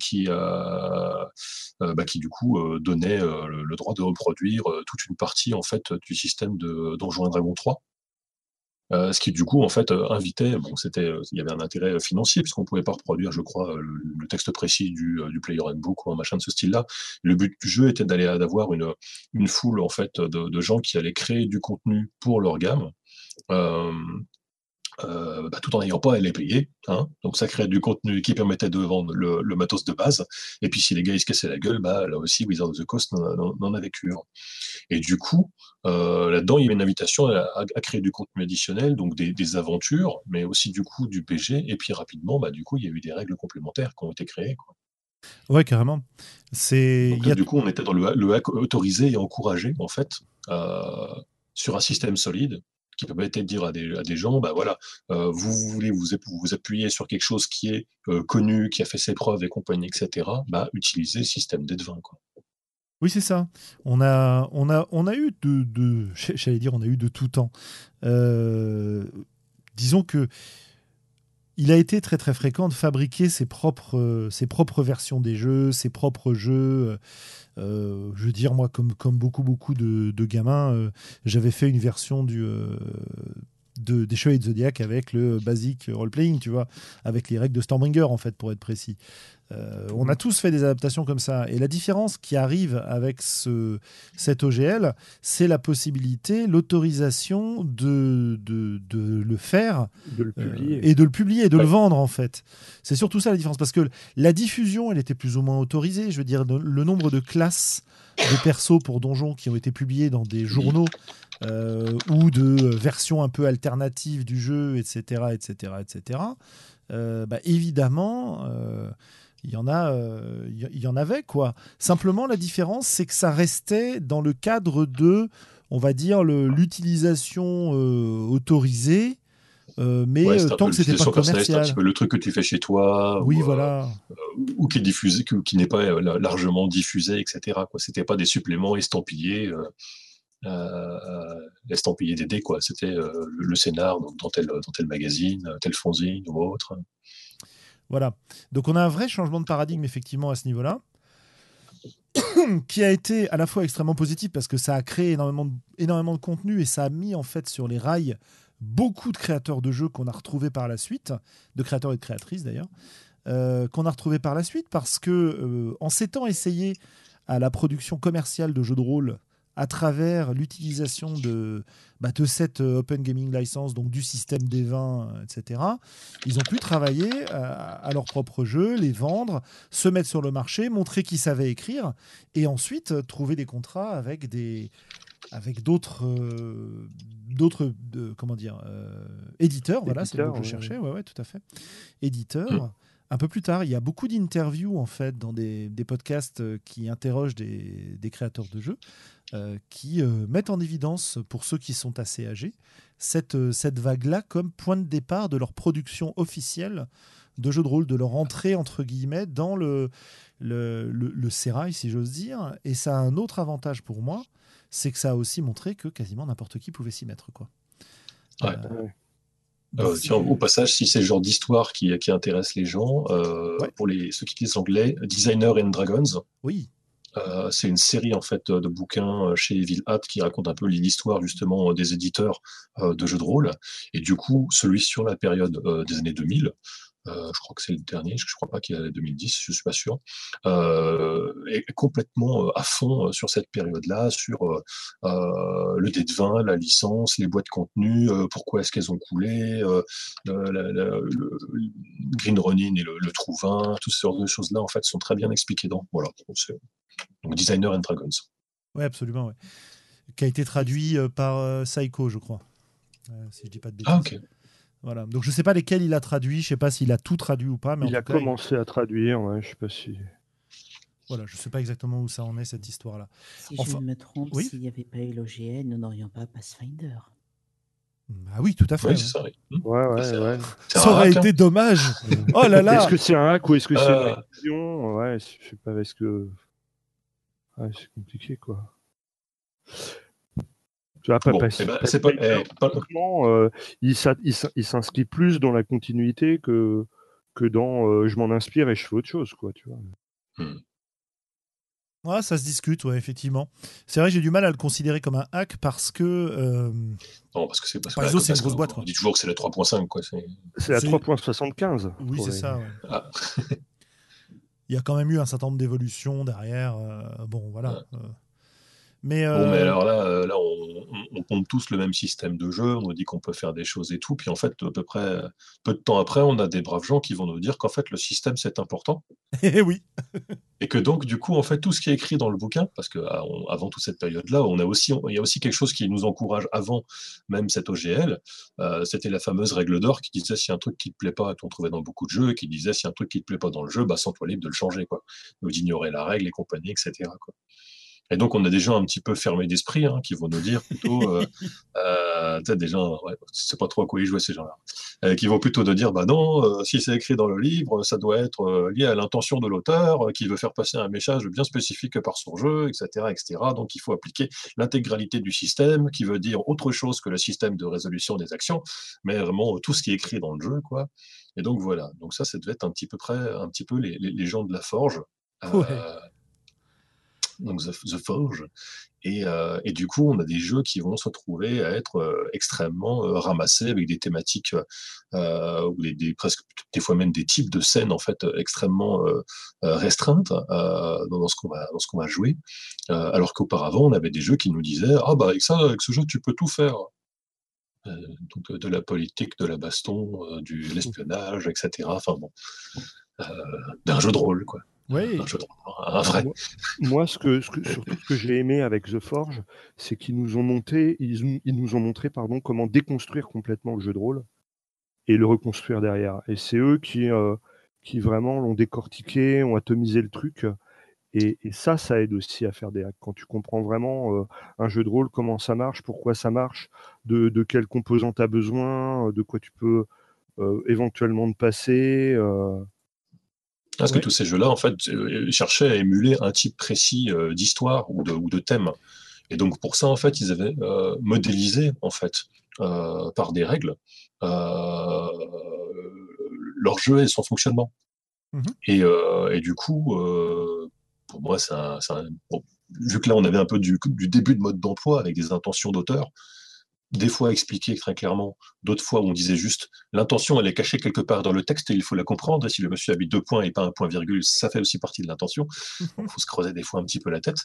qui, bah, qui du coup donnait le, droit de reproduire toute une partie en fait du système de Donjons et Dragons 3. ce qui du coup en fait invitait, bon c'était, il y avait un intérêt financier puisqu'on pouvait pas reproduire, je crois, le, texte précis du, du player handbook ou un machin de ce style-là. Le but du jeu était d'aller d'avoir une, une foule en fait de, gens qui allaient créer du contenu pour leur gamme euh, euh, bah, tout en n'ayant pas à les payer. Hein. Donc ça crée du contenu qui permettait de vendre le, matos de base. Et puis si les gars ils se cassaient la gueule, bah, là aussi Wizard of the Coast n'en avait cure. Et du coup, euh, là-dedans, il y avait une invitation à, créer du contenu additionnel, donc des, aventures, mais aussi du coup du PG. Et puis rapidement, bah, du coup, il y a eu des règles complémentaires qui ont été créées. Quoi.
Ouais, carrément. C'est.
Du coup, on était dans le, le hack autorisé et encouragé, en fait, sur un système solide qui permettait de dire à des, à des gens, bah voilà, euh, vous voulez vous, vous appuyer sur quelque chose qui est euh, connu, qui a fait ses preuves et compagnie, etc., bah, utilisez le système d'Edvin. Quoi.
Oui, c'est ça. On a, on a, on a eu de, de j'allais dire, on a eu de tout temps. Euh, disons que il a été très très fréquent de fabriquer ses propres, propres versions des jeux, ses propres jeux. Euh, je veux dire, moi, comme, beaucoup, beaucoup de, gamins, euh, j'avais fait une version du, euh, de, des Chevaliers de Zodiac avec le basic role-playing, tu vois, avec les règles de Stormbringer, en fait, pour être précis. Euh, on a tous fait des adaptations comme ça. Et la différence qui arrive avec ce, cet OGL, c'est la possibilité, l'autorisation de, de, le faire
le euh,
et de le publier et de le vendre, en fait. C'est surtout ça la différence. Parce que la diffusion, elle était plus ou moins autorisée. Je veux dire, le nombre de classes de persos pour donjons qui ont été publiés dans des journaux euh, ou de versions un peu alternatives du jeu, etc., etc., etc. évidemment, il y en a, euh, il y en avait quoi. Simplement, la différence, c'est que ça restait dans le cadre de, on va dire, l'utilisation euh, autorisée. Euh, mais tant que c'était pas commercial. Un
le truc que tu fais chez toi,
oui, ou, voilà.
ou qui diffusé, qui, n'est pas largement diffusé, etc. C'était pas des suppléments estampillés, estampillés des dés, quoi. C'était le, scénar dans tel, dans tel magazine, tel fanzine ou autre.
Voilà. Donc on a un vrai changement de paradigme effectivement à ce niveau-là, qui a été à la fois extrêmement positif parce que ça a créé énormément de, énormément de contenu et ça a mis en fait sur les rails beaucoup de créateurs de jeux qu'on a retrouvés par la suite, de créateurs et de créatrices d'ailleurs, euh, qu'on a retrouvés par la suite parce que euh, en s'étant essayé à la production commerciale de jeux de rôle à travers l'utilisation de, bah, de cette euh, Open Gaming License, donc du système des vins, euh, etc., ils ont pu travailler euh, à leur propre jeu, les vendre, se mettre sur le marché, montrer qu'ils savaient écrire, et ensuite trouver des contrats avec des avec d'autres d'autres comment dire éditeurs voilà c'est le mot que je cherchais ouais ouais tout à fait éditeurs mmh. Un peu plus tard, il y a beaucoup d'interviews en fait dans des, des podcasts qui interrogent des, des, créateurs de jeux qui euh, mettent en évidence, pour ceux qui sont assez âgés, cette, euh, cette vague-là comme point de départ de leur production officielle de jeu de rôle, de leur entrée, entre guillemets, dans le, le, le, le sérail, si j'ose dire. Et ça a un autre avantage pour moi, c'est que ça a aussi montré que quasiment n'importe qui pouvait s'y mettre. Quoi.
Ouais.
Euh,
Euh,
c'est-
tiens, au passage, si c'est le genre d'histoire qui, qui intéresse les gens, euh,
Ouais.
pour les, ceux qui lisent anglais, Designer and Dragons,
oui,
euh, c'est une série en fait de bouquins euh, chez Evil Hat qui raconte un peu l'histoire justement euh, des éditeurs euh, de jeux de rôle. Et du coup, celui sur la période euh, des années 2000, euh, je crois que c'est le dernier, je ne crois pas qu'il y a 2010, je suis pas sûr, euh, est complètement euh, à fond euh, sur cette période-là, sur le dé de vin, la licence, les boîtes de contenu, pourquoi est-ce qu'elles ont coulé, le, la- la- le- le Green Ronin et le, le toutes ces sortes de choses-là en fait sont très bien expliquées dans. Voilà, Donc, Designer and Dragons.
ouais, absolument. Ouais. Qui a été traduit par Psycho, je crois. Euh, si je dis pas de bêtises.
Ah ok.
Voilà. Donc je sais pas lesquels il a traduit, je sais pas s'il a tout traduit ou pas, mais
Il a
cas,
commencé à traduire, ouais, je sais pas si.
voilà, je sais pas exactement où ça en est cette histoire-là.
Si
Enfin,
je ne me trompe,
oui.
s'il n'y avait pas eu l'OGL, nous n'aurions pas Pathfinder.
Ah oui, tout à fait.
Oui, ça. oui.
Ouais, ouais,
C'est
ouais.
C'est
Ça
un
aurait
hack, hein.
été dommage. Oh là là.
Est-ce que c'est un hack ou est-ce que c'est
Euh.
une révision? Ouais, je sais pas, est-ce que. Ouais, c'est compliqué, quoi. Tu vois,
Bon, eh ben,
pas-
c'est pas-
pas-
eh, pas-
euh, il s'inscrit plus dans la continuité que, que dans euh, je m'en inspire et je fais autre chose, quoi, tu vois.
Hmm.
Ouais, ça se discute, ouais, effectivement. C'est vrai, j'ai du mal à le considérer comme un hack parce que. euh,
Non, parce que c'est parce
Par
que-
c'est une
parce
grosse boîte,
On dit toujours que c'est la 3.5, quoi. c'est-
C'est- 3.75.
Oui, c'est
les-
ça. ouais.
Ah.
Il y a quand même eu un certain nombre d'évolutions derrière. euh, bon, voilà. euh. Mais,
Bon,
euh,
mais alors là, euh, là on, on- on pompe tous le même système de jeu, on nous dit qu'on peut faire des choses et tout, puis en fait, à peu près peu de temps après, on a des braves gens qui vont nous dire qu'en fait, le système, c'est important,
eh oui.
et que donc, du coup, en fait, tout ce qui est écrit dans le bouquin, parce que ah, on- avant toute cette période-là, on a aussi, il y a aussi quelque chose qui nous encourage avant même cette OGL, euh, c'était la fameuse règle d'or qui disait si un truc qui te plaît pas, et qu'on trouvait dans beaucoup de jeux, et qui disait si un truc qui te plaît pas dans le jeu, bah, sens-toi libre de le changer, quoi, ou d'ignorer la règle et compagnie, etc., quoi. Et donc, on a des gens un petit peu fermés d'esprit hein, qui vont nous dire plutôt, euh, euh, peut-être des gens, ouais, c'est pas trop à quoi ils jouent ces gens-là, euh, qui vont plutôt de dire, bah non, euh, si c'est écrit dans le livre, ça doit être euh, lié à l'intention de l'auteur, qui veut faire passer un message bien spécifique par son jeu, etc., etc. Donc, il faut appliquer l'intégralité du système, qui veut dire autre chose que le système de résolution des actions, mais vraiment tout ce qui est écrit dans le jeu, quoi. Et donc voilà. Donc ça, ça devait être un petit peu près, un petit peu les, les, les gens de la forge.
Ouais.
Donc The, The Forge. Et, euh, et du coup, on a des jeux qui vont se retrouver à être euh, extrêmement euh, ramassés avec des thématiques ou des, des- presque des fois même des types de scènes en fait extrêmement restreintes dans, ce qu'on va dans ce qu'on va jouer. Alors qu'auparavant, on avait des jeux qui nous disaient ah bah avec ça, avec ce jeu, tu peux tout faire. Donc de la politique, de la baston, du l'espionnage, etc. Enfin bon, d'un jeu de rôle quoi.
Oui.
Un un vrai.
Moi, moi, ce que, ce que- surtout ce que j'ai aimé avec The Forge, c'est qu'ils nous ont monté, ils, ils nous ont montré pardon, comment déconstruire complètement le jeu de rôle et le reconstruire derrière. Et c'est eux qui, euh, qui vraiment l'ont décortiqué, ont atomisé le truc. Et, et ça, ça aide aussi à faire des hacks. Quand tu comprends vraiment euh, un jeu de rôle, comment ça marche, pourquoi ça marche, de, de quelles composants tu as besoin, de quoi tu peux euh, éventuellement te passer.
Parce que tous ces jeux-là, en fait, euh, cherchaient à émuler un type précis euh, d'histoire ou de, ou de thème. Et donc pour ça, en fait, ils avaient euh, modélisé, en fait, euh, par des règles, euh, leur jeu et son fonctionnement.
Mhm.
Et, et du coup, pour moi, c'est un, c'est un- bon, vu que là, on avait un peu du, du début de mode d'emploi avec des intentions d'auteur, des fois expliquées très clairement, d'autres fois où on disait juste l'intention, elle est cachée quelque part dans le texte et il faut la comprendre. Et si le monsieur habite deux points et pas un point virgule, ça fait aussi partie de l'intention. Il faut se creuser des fois un petit peu la tête.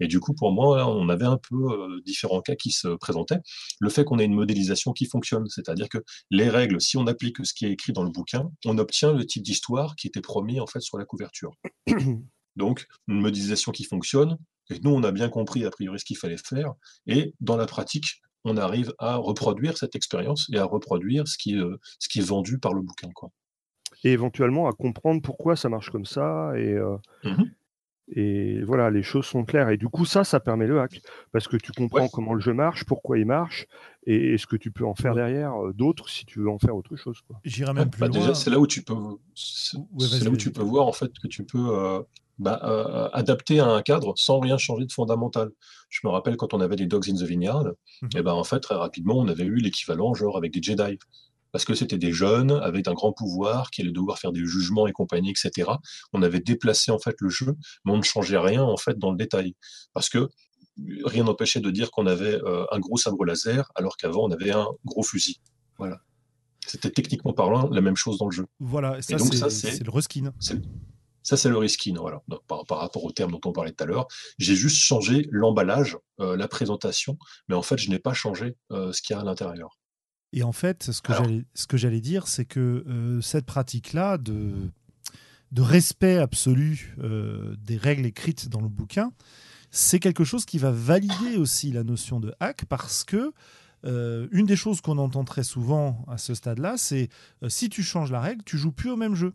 Et du coup, pour moi, là, on avait un peu euh, différents cas qui se présentaient. Le fait qu'on ait une modélisation qui fonctionne, c'est-à-dire que les règles, si on applique ce qui est écrit dans le bouquin, on obtient le type d'histoire qui était promis en fait sur la couverture. Donc, une modélisation qui fonctionne. Et nous, on a bien compris a priori ce qu'il fallait faire. Et dans la pratique, on arrive à reproduire cette expérience et à reproduire ce qui, est, euh, ce qui est vendu par le bouquin. Quoi.
et éventuellement à comprendre pourquoi ça marche comme ça et, euh,
Mhm.
et voilà les choses sont claires et du coup ça ça permet le hack parce que tu comprends
Ouais.
comment le jeu marche pourquoi il marche et, ce que tu peux en faire derrière d'autres si tu veux en faire autre chose.
J'irai même plus
bah,
loin.
Déjà, c'est là où tu peux, c'est là où tu peux voir en fait que tu peux bah, adapter à un cadre sans rien changer de fondamental. Je me rappelle quand on avait des Dogs in the Vineyard, mmh et ben en fait très rapidement on avait eu l'équivalent genre avec des Jedi parce que c'était des jeunes avec un grand pouvoir qui allaient devoir faire des jugements et compagnie, etc. On avait déplacé en fait le jeu, mais on ne changeait rien en fait dans le détail, parce que rien n'empêchait de dire qu'on avait euh, un gros sabre laser, alors qu'avant on avait un gros fusil. Voilà. C'était techniquement parlant la même chose dans le jeu.
Voilà, donc ça c'est le reskin.
Ça, c'est le reskin, voilà. par, rapport au terme dont on parlait tout à l'heure, j'ai juste changé l'emballage, euh, la présentation, mais en fait, je n'ai pas changé euh, ce qu'il y a à l'intérieur.
Et en fait, ce que j'allais, ce dire, c'est que euh, cette pratique-là de, de respect absolu des règles écrites dans le bouquin, c'est quelque chose qui va valider aussi la notion de hack parce que euh, une des choses qu'on entend très souvent à ce stade-là, c'est si tu changes la règle, tu joues plus au même jeu.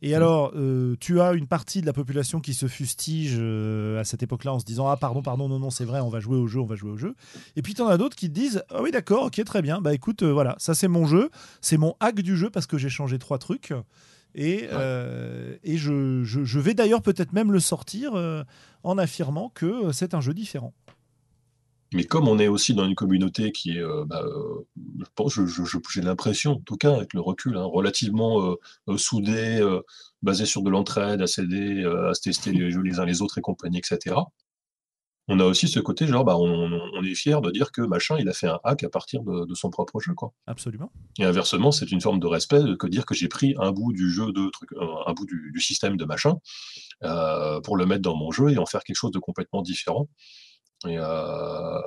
Et alors, euh, tu as une partie de la population qui se fustige euh, à cette époque-là en se disant Ah, pardon, pardon, non, non, c'est vrai, on va jouer au jeu, on va jouer au jeu. Et puis, tu en as d'autres qui te disent Ah oui, d'accord, ok, très bien. Bah écoute, euh, voilà, ça c'est mon jeu, c'est mon hack du jeu parce que j'ai changé trois trucs. Et, et je, je, vais d'ailleurs peut-être même le sortir en affirmant que c'est un jeu différent.
Mais comme on est aussi dans une communauté qui est, euh, bah, euh, je pense, j'ai l'impression, en tout cas avec le recul, hein, relativement euh, soudée, basée sur de l'entraide, à s'aider, à se tester les jeux les uns les autres et compagnie, etc. On a aussi ce côté, genre, bah, on, est fier de dire que machin, il a fait un hack à partir de, son propre jeu. Quoi.
Absolument.
Et inversement, c'est une forme de respect que dire que j'ai pris un bout du jeu de truc, un bout du, du système de machin pour le mettre dans mon jeu et en faire quelque chose de complètement différent et euh,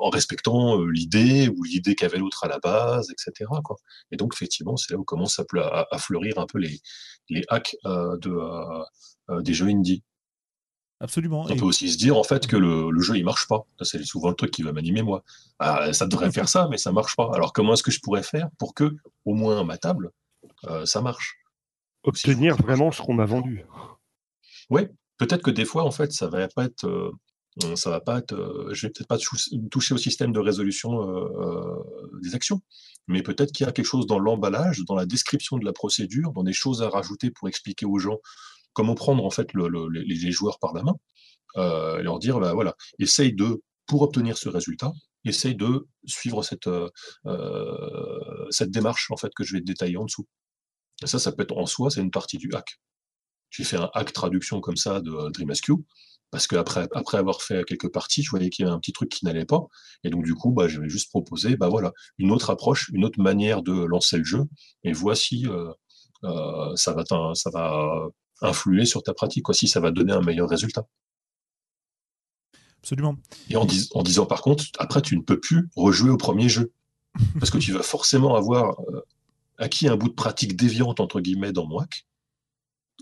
en respectant euh, l'idée ou l'idée qu'avait l'autre à la base, etc. Quoi. Et donc, effectivement, c'est là où commencent à, à, fleurir un peu les, les hacks euh, de, des jeux indie.
Absolument.
On peut aussi se dire en fait que le, le jeu il marche pas. C'est souvent le truc qui va m'animer moi. Ah, ça devrait faire ça, mais ça marche pas. Alors comment est-ce que je pourrais faire pour que au moins à ma table ça marche?
Obtenir vraiment ce qu'on m'a vendu.
Oui, peut-être que des fois en fait ça va pas être euh, ça va pas être, euh, je vais peut-être pas toucher au système de résolution euh, des actions, mais peut-être qu'il y a quelque chose dans l'emballage, dans la description de la procédure, dans des choses à rajouter pour expliquer aux gens comment prendre en fait les, joueurs par la main, et leur dire bah, voilà, essaye de pour obtenir ce résultat, essaye de suivre cette cette démarche en fait que je vais détailler en dessous. Ça, ça peut être en soi, c'est une partie du hack. J'ai fait un hack traduction comme ça de DreamSQ parce qu'après après avoir fait quelques parties, je voyais qu'il y avait un petit truc qui n'allait pas. Et donc, du coup, bah, je vais juste proposer bah, voilà, une autre approche, une autre manière de lancer le jeu. Et voici, euh, euh, ça, va ça va influer sur ta pratique, quoi, si ça va donner un meilleur résultat.
Absolument.
Et en, en, disant par contre, après, tu ne peux plus rejouer au premier jeu. Parce que tu vas forcément avoir euh, acquis un bout de pratique déviante, entre guillemets, dans Moac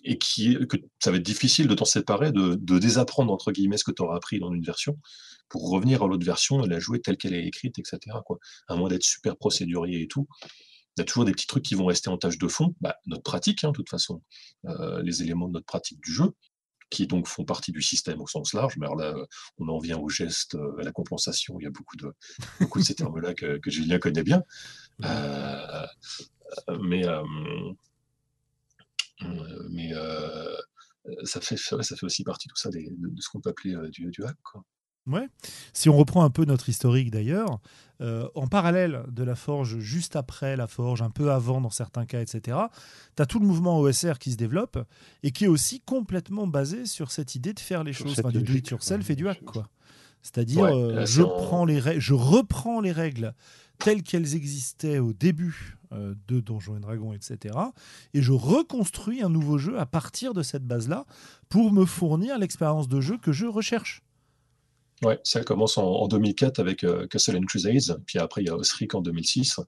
et qui que ça va être difficile de t'en séparer, de, désapprendre entre guillemets ce que tu auras appris dans une version pour revenir à l'autre version et la jouer telle qu'elle est écrite, etc. Quoi. À moins d'être super procédurier et tout, il y a toujours des petits trucs qui vont rester en tâche de fond. Bah, notre pratique, hein, de toute façon, euh, les éléments de notre pratique du jeu, qui donc font partie du système au sens large. Mais alors là, on en vient au geste, euh, à la compensation. Il y a beaucoup de, beaucoup de ces termes-là que, que, Julien connaît bien. Euh, mais mais euh, ça, fait, ça fait aussi partie tout ça de, ce qu'on peut appeler euh, du, du hack. Quoi.
Ouais. Si on reprend un peu notre historique d'ailleurs, en parallèle de la forge, juste après la forge, un peu avant dans certains cas, etc., tu as tout le mouvement OSR qui se développe et qui est aussi complètement basé sur cette idée de faire les choses, du do it yourself et du hack. quoi. C'est-à-dire, je, prends les je reprends les règles telles qu'elles existaient au début euh, de Donjons et Dragons, etc. Et je reconstruis un nouveau jeu à partir de cette base-là pour me fournir l'expérience de jeu que je recherche.
Ouais, ça commence en, 2004 avec euh, Castle and Crusades, puis après il y a Osric en 2006.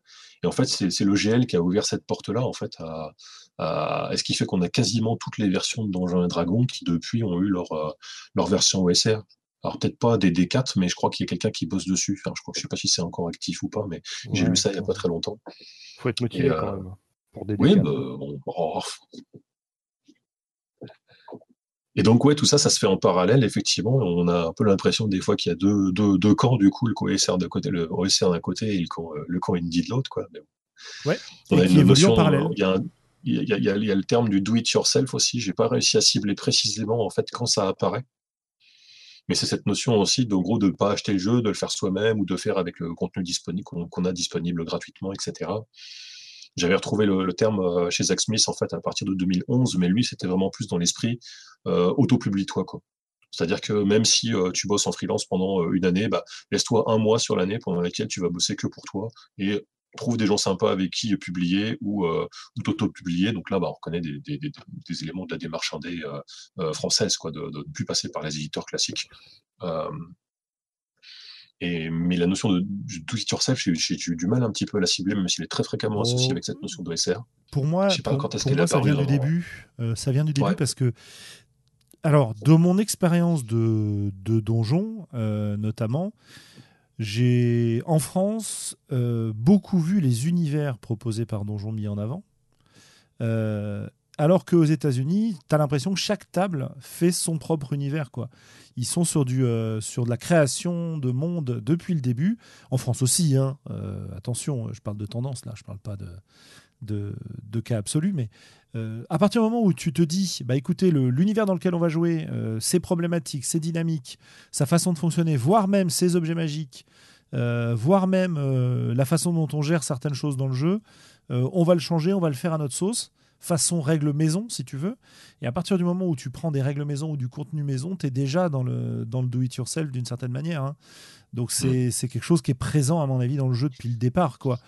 Et en fait, c'est le GL qui a ouvert cette porte-là, en fait, à, ce qui fait qu'on a quasiment toutes les versions de Donjons et Dragons qui depuis ont eu leur, euh, leur version OSR. Alors peut-être pas des D4, mais je crois qu'il y a quelqu'un qui bosse dessus. Enfin, je crois que je sais pas si c'est encore actif ou pas, mais j'ai lu ça il y a pas très longtemps.
Faut être motivé quand euh, même pour des
Oui, bah, bon, oh. Et donc, ouais, tout ça, ça se fait en parallèle, effectivement. On a un peu l'impression des fois qu'il y a deux, deux, deux, camps, du coup, le co-OSR d'un côté, le OSR d'un côté et le camp, le camp indie de l'autre, quoi. Mais
Ouais.
on a une notion, il y a, un- il y a, il y a- il y a le terme du do it yourself aussi. J'ai pas réussi à cibler précisément, en fait, quand ça apparaît. Mais c'est cette notion aussi, de, gros, de pas acheter le jeu, de le faire soi-même ou de faire avec le contenu disponible qu'on a disponible gratuitement, etc. J'avais retrouvé le, le terme euh, chez Zach Smith en fait à partir de 2011, mais lui c'était vraiment plus dans l'esprit euh, auto-publie-toi quoi. C'est-à-dire que même si euh, tu bosses en freelance pendant euh, une année, bah, laisse-toi un mois sur l'année pendant laquelle tu vas bosser que pour toi et trouve des gens sympas avec qui publier ou, euh, ou t'auto-publier. Donc là, bah, on reconnaît des, des, des, des éléments de la démarche indé euh, euh, française, quoi, de, ne plus passer par les éditeurs classiques. Euh, et, mais la notion de do it yourself, j'ai eu du mal un petit peu à la cibler, même s'il est très fréquemment associé
Oh.
avec cette notion de SR.
Pour moi,
Je sais pas
pour,
quand
moi, ça vient du début. Euh, ça vient du début
Ouais.
parce que, alors, de mon expérience de, de donjon, euh, notamment, j'ai en France euh, beaucoup vu les univers proposés par Donjon mis en avant. Euh, alors qu'aux États-Unis, tu as l'impression que chaque table fait son propre univers. quoi. Ils sont sur, euh, de la création de monde depuis le début. En France aussi, hein. Euh, attention, je parle de tendance là, je parle pas de, de, de cas absolus, mais euh, à partir du moment où tu te dis, bah écoutez, le- l'univers dans lequel on va jouer, euh, c'est problématique, c'est dynamique, sa façon de fonctionner, voire même ses objets magiques, euh, voire même euh, la façon dont on gère certaines choses dans le jeu, on va le changer, on va le faire à notre sauce, façon règle maison, si tu veux. Et à partir du moment où tu prends des règles maison ou du contenu maison, tu es déjà dans le, dans le do-it-yourself d'une certaine manière. hein. Donc c'est c'est quelque chose qui est présent, à mon avis, dans le jeu depuis le départ. Quoi.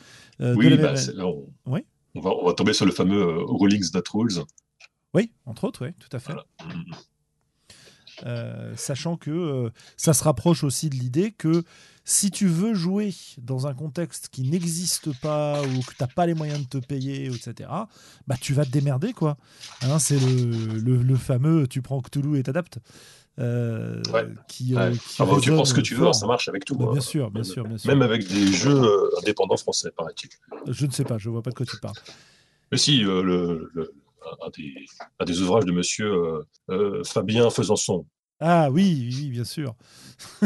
De
Oui,
la
bah,
même- Oui.
On, va, on va tomber sur le fameux euh, Rules.
Oui, entre autres, oui, tout à fait.
Voilà.
Euh, sachant que euh, ça se rapproche aussi de l'idée que si tu veux jouer dans un contexte qui n'existe pas ou que tu n'as pas les moyens de te payer, etc., bah, tu vas te démerder. quoi. Hein, C'est le, le- le fameux tu prends Cthulhu et t'adaptes. Euh,
Ouais.
qui, euh,
Ouais.
qui
tu prends ce que tu veux,
fort.
ça marche avec tout.
Bah,
hein.
bien sûr, bien sûr, bien sûr.
Même avec des jeux euh, indépendants français, paraît-il.
Je ne sais pas, je vois pas de quoi tu parles.
Mais si, le, le- un, des, un des ouvrages de monsieur Fabien Faisançon.
Ah oui, oui, bien sûr.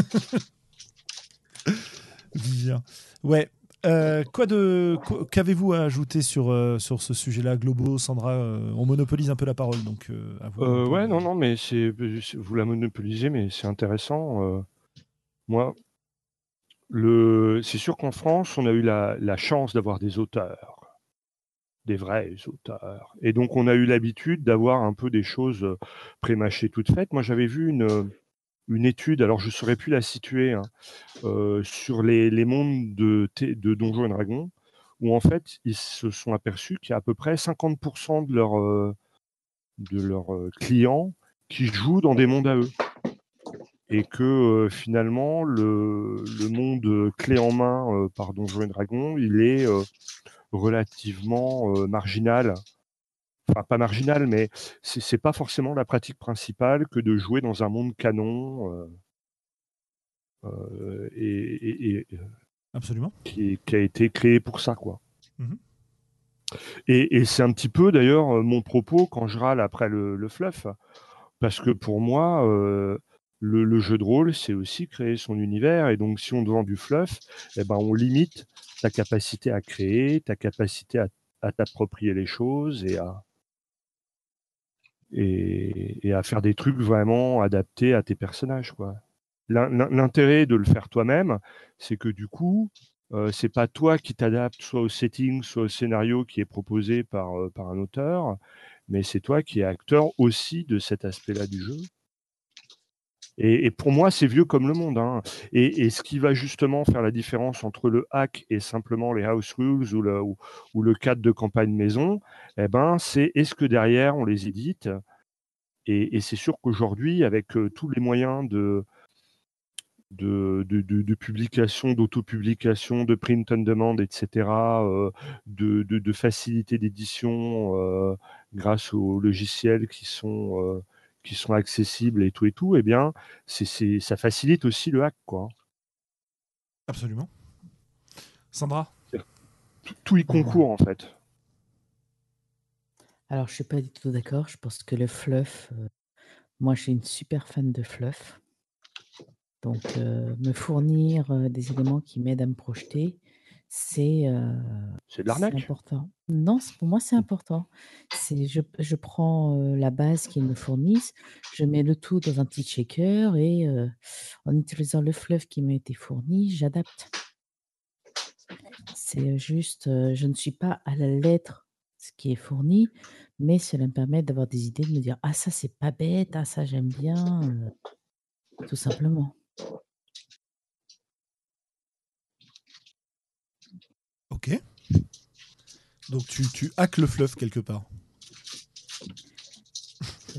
Vivien. Ouais. Euh, quoi de quoi- qu'avez-vous à ajouter sur euh, sur ce sujet-là, Globo, Sandra euh, On monopolise un peu la parole, donc à vous.
Ouais, non, non, mais c'est vous la monopolisez, mais c'est intéressant. moi, le, c'est sûr qu'en France, on a eu la, la chance d'avoir des auteurs, des vrais auteurs, et donc on a eu l'habitude d'avoir un peu des choses prémâchées toutes faites. Moi, j'avais vu une une étude, alors je ne saurais plus la situer, hein, sur les, mondes de, de Donjons et Dragons, où en fait, ils se sont aperçus qu'il y a à peu près 50% de leurs euh, de leurs clients qui jouent dans des mondes à eux. Et que finalement, le, le monde clé en main par Donjons et Dragons, il est relativement marginal. Enfin, pas marginal, mais c'est pas forcément la pratique principale que de jouer dans un monde canon euh, euh, et, et- et,
Absolument.
qui, qui a été créé pour ça, quoi.
Mhm.
Et, et c'est un petit peu d'ailleurs euh, mon propos quand je râle après le, le fluff, parce que pour moi, euh, le, le jeu de rôle, c'est aussi créer son univers, et donc si on te vend du fluff, eh ben on limite ta capacité à créer, ta capacité à, à t'approprier les choses et à et, à faire des trucs vraiment adaptés à tes personnages, quoi. L'in- l'in- L'intérêt de le faire toi-même, c'est que du coup, euh, c'est pas toi qui t'adaptes soit au setting, soit au scénario qui est proposé par, euh, par un auteur, mais c'est toi qui es acteur aussi de cet aspect-là du jeu. Et, pour moi, c'est vieux comme le monde. hein. Et, ce qui va justement faire la différence entre le hack et simplement les house rules ou le, cadre de campagne maison, eh ben, c'est est-ce que derrière on les édite? Et, c'est sûr qu'aujourd'hui, avec euh, tous les moyens de, de, de, de, de publication, d'autopublication, de print on demand, etc., euh, de, facilité d'édition euh, grâce aux logiciels qui sont, qui sont accessibles et tout et tout, eh bien, c'est, c'est, ça facilite aussi le hack, quoi.
Absolument. Sandra?
Tout, tout y concourt, en fait.
Alors, je suis pas du tout d'accord. Je pense que le fluff, euh, Moi, je suis une super fan de fluff. Donc, euh, me fournir euh, des éléments qui m'aident à me projeter, c'est euh,
C'est de l'arnaque?
important. Non, c'est- pour moi, c'est important. C'est, je, je prends euh, la base qu'ils me fournissent, je mets le tout dans un petit shaker et euh, en utilisant le fluff qui m'a été fourni, j'adapte. C'est juste, euh, je ne suis pas à la lettre ce qui est fourni, mais cela me permet d'avoir des idées, de me dire, ah ça c'est pas bête, ah ça j'aime bien, euh, tout simplement.
Ok. Donc tu, tu hackes le fluff quelque part.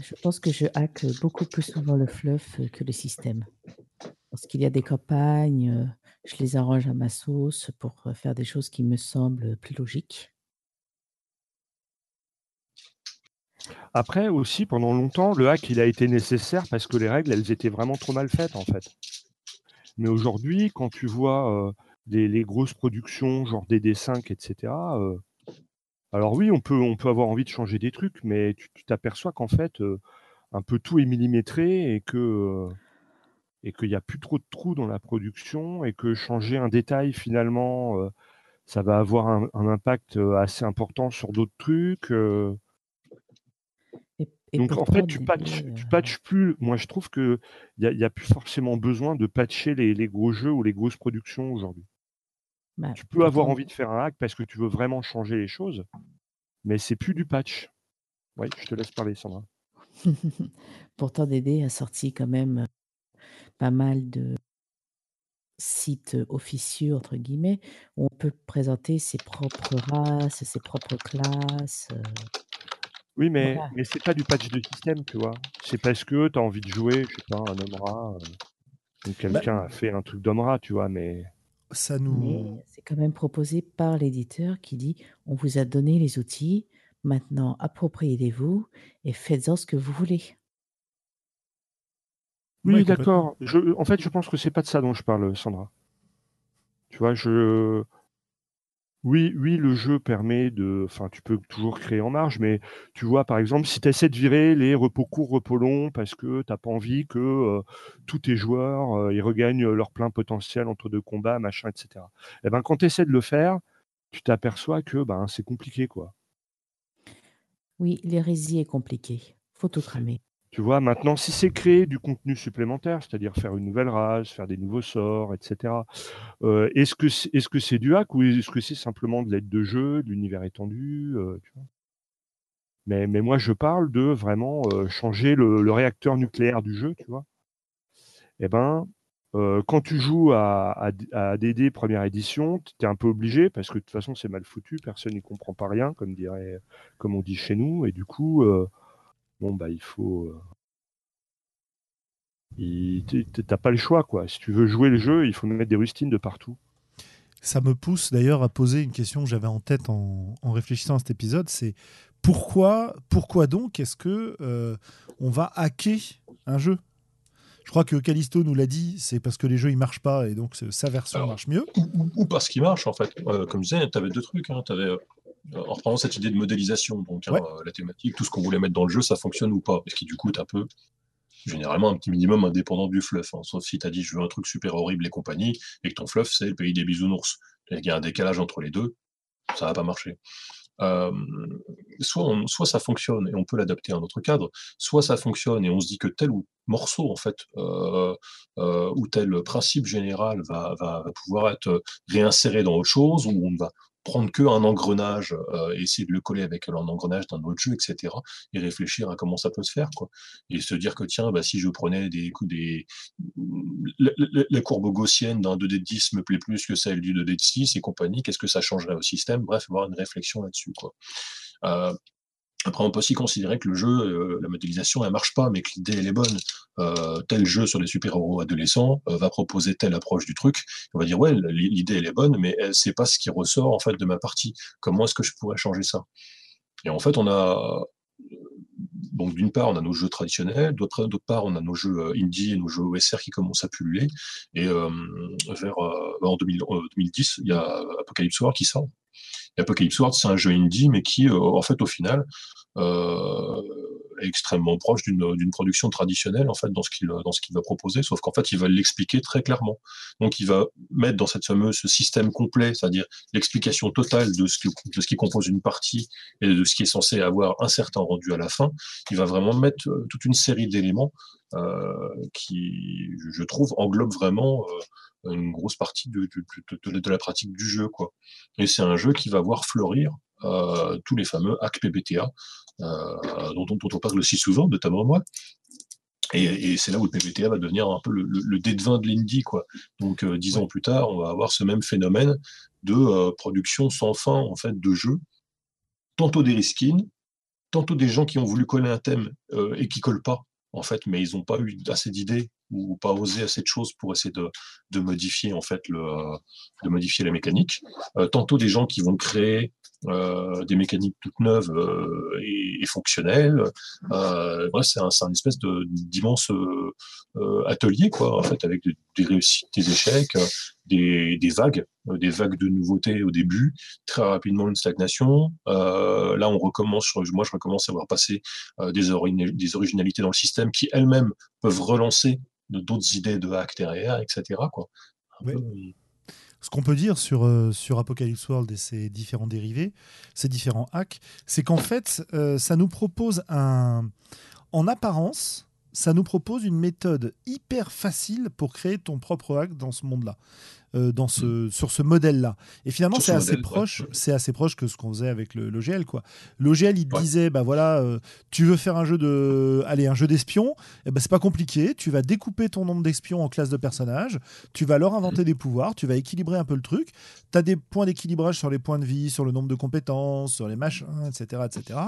Je pense que je hack beaucoup plus souvent le fluff euh, que le système. Lorsqu'il y a des campagnes, euh, je les arrange à ma sauce pour euh, faire des choses qui me semblent plus logiques.
Après aussi, pendant longtemps, le hack il a été nécessaire parce que les règles elles étaient vraiment trop mal faites en fait. Mais aujourd'hui, quand tu vois euh, les, les grosses productions, genre DD5, etc. euh, alors oui, on peut, on peut avoir envie de changer des trucs, mais tu t'aperçois qu'en fait, euh, un peu tout est millimétré et que euh, et qu'il n'y a plus trop de trous dans la production et que changer un détail finalement, ça va avoir un, un impact assez important sur d'autres trucs.
Et, et
Donc en fait, tu patches, tu patches plus. Moi, je trouve que il y a, y a plus forcément besoin de patcher les, les gros jeux ou les grosses productions aujourd'hui.
Bah,
Tu peux avoir envie de faire un hack parce que tu veux vraiment changer les choses, mais c'est plus du patch. Oui, je te laisse parler, Sandra.
pourtant DD a sorti quand même pas mal de sites officieux, entre guillemets, où on peut présenter ses propres races, ses propres classes. euh,
Oui, mais,
voilà.
mais c'est pas du patch de système, tu vois. C'est parce que tu as envie de jouer, je sais pas, un homme rat. euh, donc quelqu'un a fait un truc d'homme rat, tu vois, mais
Ça nous.
Mais c'est quand même proposé par l'éditeur qui dit on vous a donné les outils, maintenant appropriez-les-vous et faites-en ce que vous voulez.
Oui,
Ouais,
d'accord. En fait, je pense que c'est pas de ça dont je parle, Sandra. Tu vois, je. Oui, oui, le jeu permet de. Enfin, tu peux toujours créer en marge, mais tu vois, par exemple, si tu essaies de virer les repos courts, repos longs, parce que t'as pas envie que tous tes joueurs ils regagnent leur plein potentiel entre deux combats, machin, etc. Et ben, quand tu essaies de le faire, tu t'aperçois que ben c'est compliqué, quoi.
Oui, l'hérésie est compliquée. Faut tout cramer.
Tu vois, maintenant, si c'est créer du contenu supplémentaire, c'est-à-dire faire une nouvelle race, faire des nouveaux sorts, etc., euh, est-ce que c'est est -ce c'est du hack ou est-ce que c'est simplement de l'aide de jeu, de l'univers étendu euh, tu vois? Mais, mais moi, je parle de vraiment euh, changer le, réacteur nucléaire du jeu, tu vois. Eh ben, quand tu joues à, à, DD première édition, tu es un peu obligé parce que de toute façon, c'est mal foutu, personne n'y comprend pas rien, comme, dirait, comme on dit chez nous, et du coup, bon, bah, il faut. euh, il- T'as pas le choix, quoi. Si tu veux jouer le jeu, il faut mettre des rustines de partout.
Ça me pousse d'ailleurs à poser une question que j'avais en tête en, en réfléchissant à cet épisode, c'est pourquoi, pourquoi donc est-ce que euh, on va hacker un jeu? Je crois que Callisto nous l'a dit, c'est parce que les jeux ils marchent pas et donc sa version
Alors,
marche mieux.
ou, ou- ou parce qu'il marche en fait. Euh, comme je disais, tu avais deux trucs. Hein. Tu avais, en reprenant cette idée de modélisation, donc hein,
Ouais.
euh, la thématique, tout ce qu'on voulait mettre dans le jeu, ça fonctionne ou pas? Ce qui du coup est un peu, généralement, un petit minimum indépendant du fluff. hein. Sauf si tu as dit je veux un truc super horrible et compagnie, et que ton fluff c'est le pays des bisounours. Il y a un décalage entre les deux, ça va pas marcher. Euh, soit, on- soit ça fonctionne et on peut l'adapter à un autre cadre, soit ça fonctionne et on se dit que tel ou morceau en fait euh, euh, ou tel principe général va, va, va pouvoir être réinséré dans autre chose ou on va prendre que un engrenage euh, essayer de le coller avec un engrenage d'un autre jeu, etc. et réfléchir à comment ça peut se faire quoi. Et se dire que tiens, bah, si je prenais des des la courbe gaussienne d'un 2D de 10 me plaît plus que celle du 2D de 6 et compagnie, qu'est-ce que ça changerait au système? Bref, avoir une réflexion là-dessus quoi. Euh, après, on peut aussi considérer que le jeu, euh, la modélisation, elle marche pas, mais que l'idée, elle est bonne. Euh, tel jeu sur des super-héros adolescents euh, va proposer telle approche du truc. On va dire, ouais, l'idée, elle est bonne, mais c'est pas ce qui ressort, en fait, de ma partie. Comment est-ce que je pourrais changer ça? Et en fait, on a, donc d'une part, on a nos jeux traditionnels, d'autre part, on a nos jeux indie et nos jeux OSR qui commencent à pulluler. Et vers en 2000 euh, 2010, il y a Apocalypse World qui sort. Apocalypse World, c'est un jeu indie, mais qui, euh, en fait, au final, euh, est extrêmement proche d'une production traditionnelle en fait dans ce qu'il va proposer, sauf qu'en fait il va l'expliquer très clairement. Donc il va mettre dans cette fameuse ce système complet, c'est-à-dire l'explication totale de ce, qui, compose une partie et de ce qui est censé avoir un certain rendu à la fin. Il va vraiment mettre euh, toute une série d'éléments qui, je trouve, englobe vraiment une grosse partie de, de, de, la pratique du jeu. Quoi. Et c'est un jeu qui va voir fleurir euh, tous les fameux hacks PBTA, euh, dont, dont, on parle aussi souvent, notamment moi. Et, et c'est là où le PBTA va devenir un peu le, le, le dé de vin de l'indie. Quoi. Donc, euh, dix ans plus tard, on va avoir ce même phénomène de production sans fin en fait, de jeux, tantôt des reskins, tantôt des gens qui ont voulu coller un thème et qui collent pas en fait, mais ils n'ont pas eu assez d'idées ou pas osé assez de choses pour essayer de, de modifier en fait le, de modifier la mécanique. Euh, tantôt des gens qui vont créer euh, des mécaniques toutes neuves euh, et, fonctionnelles. Ouais, c'est un, un, espèce d'immense atelier quoi, en fait, avec des réussites, des échecs, des, des vagues, des vagues de nouveautés au début, très rapidement une stagnation. là, on recommence. Moi, je recommence à voir passer des, ori des originalités dans le système qui elles-mêmes peuvent relancer d'autres idées de hack derrière, etc. Quoi.
Oui. Peu... Ce qu'on peut dire sur, euh, sur Apocalypse World et ses différents dérivés, ces différents hacks, c'est qu'en fait, euh, ça nous propose un. En apparence, ça nous propose une méthode hyper facile pour créer ton propre hack dans ce monde-là. Euh, dans ce, mmh. sur ce modèle-là. Et finalement, c'est assez modèle, proche, ouais. c'est assez proche que ce qu'on faisait avec l'OGL, quoi. L'OGL, il ouais. disait, bah voilà, euh, tu veux faire un jeu de, allez, un jeu d'espion, ben c'est pas compliqué. Tu vas découper ton nombre d'espions en classes de personnages, tu vas leur inventer mmh. des pouvoirs, tu vas équilibrer un peu le truc. Tu as des points d'équilibrage sur les points de vie, sur le nombre de compétences, sur les machins, etc., etc.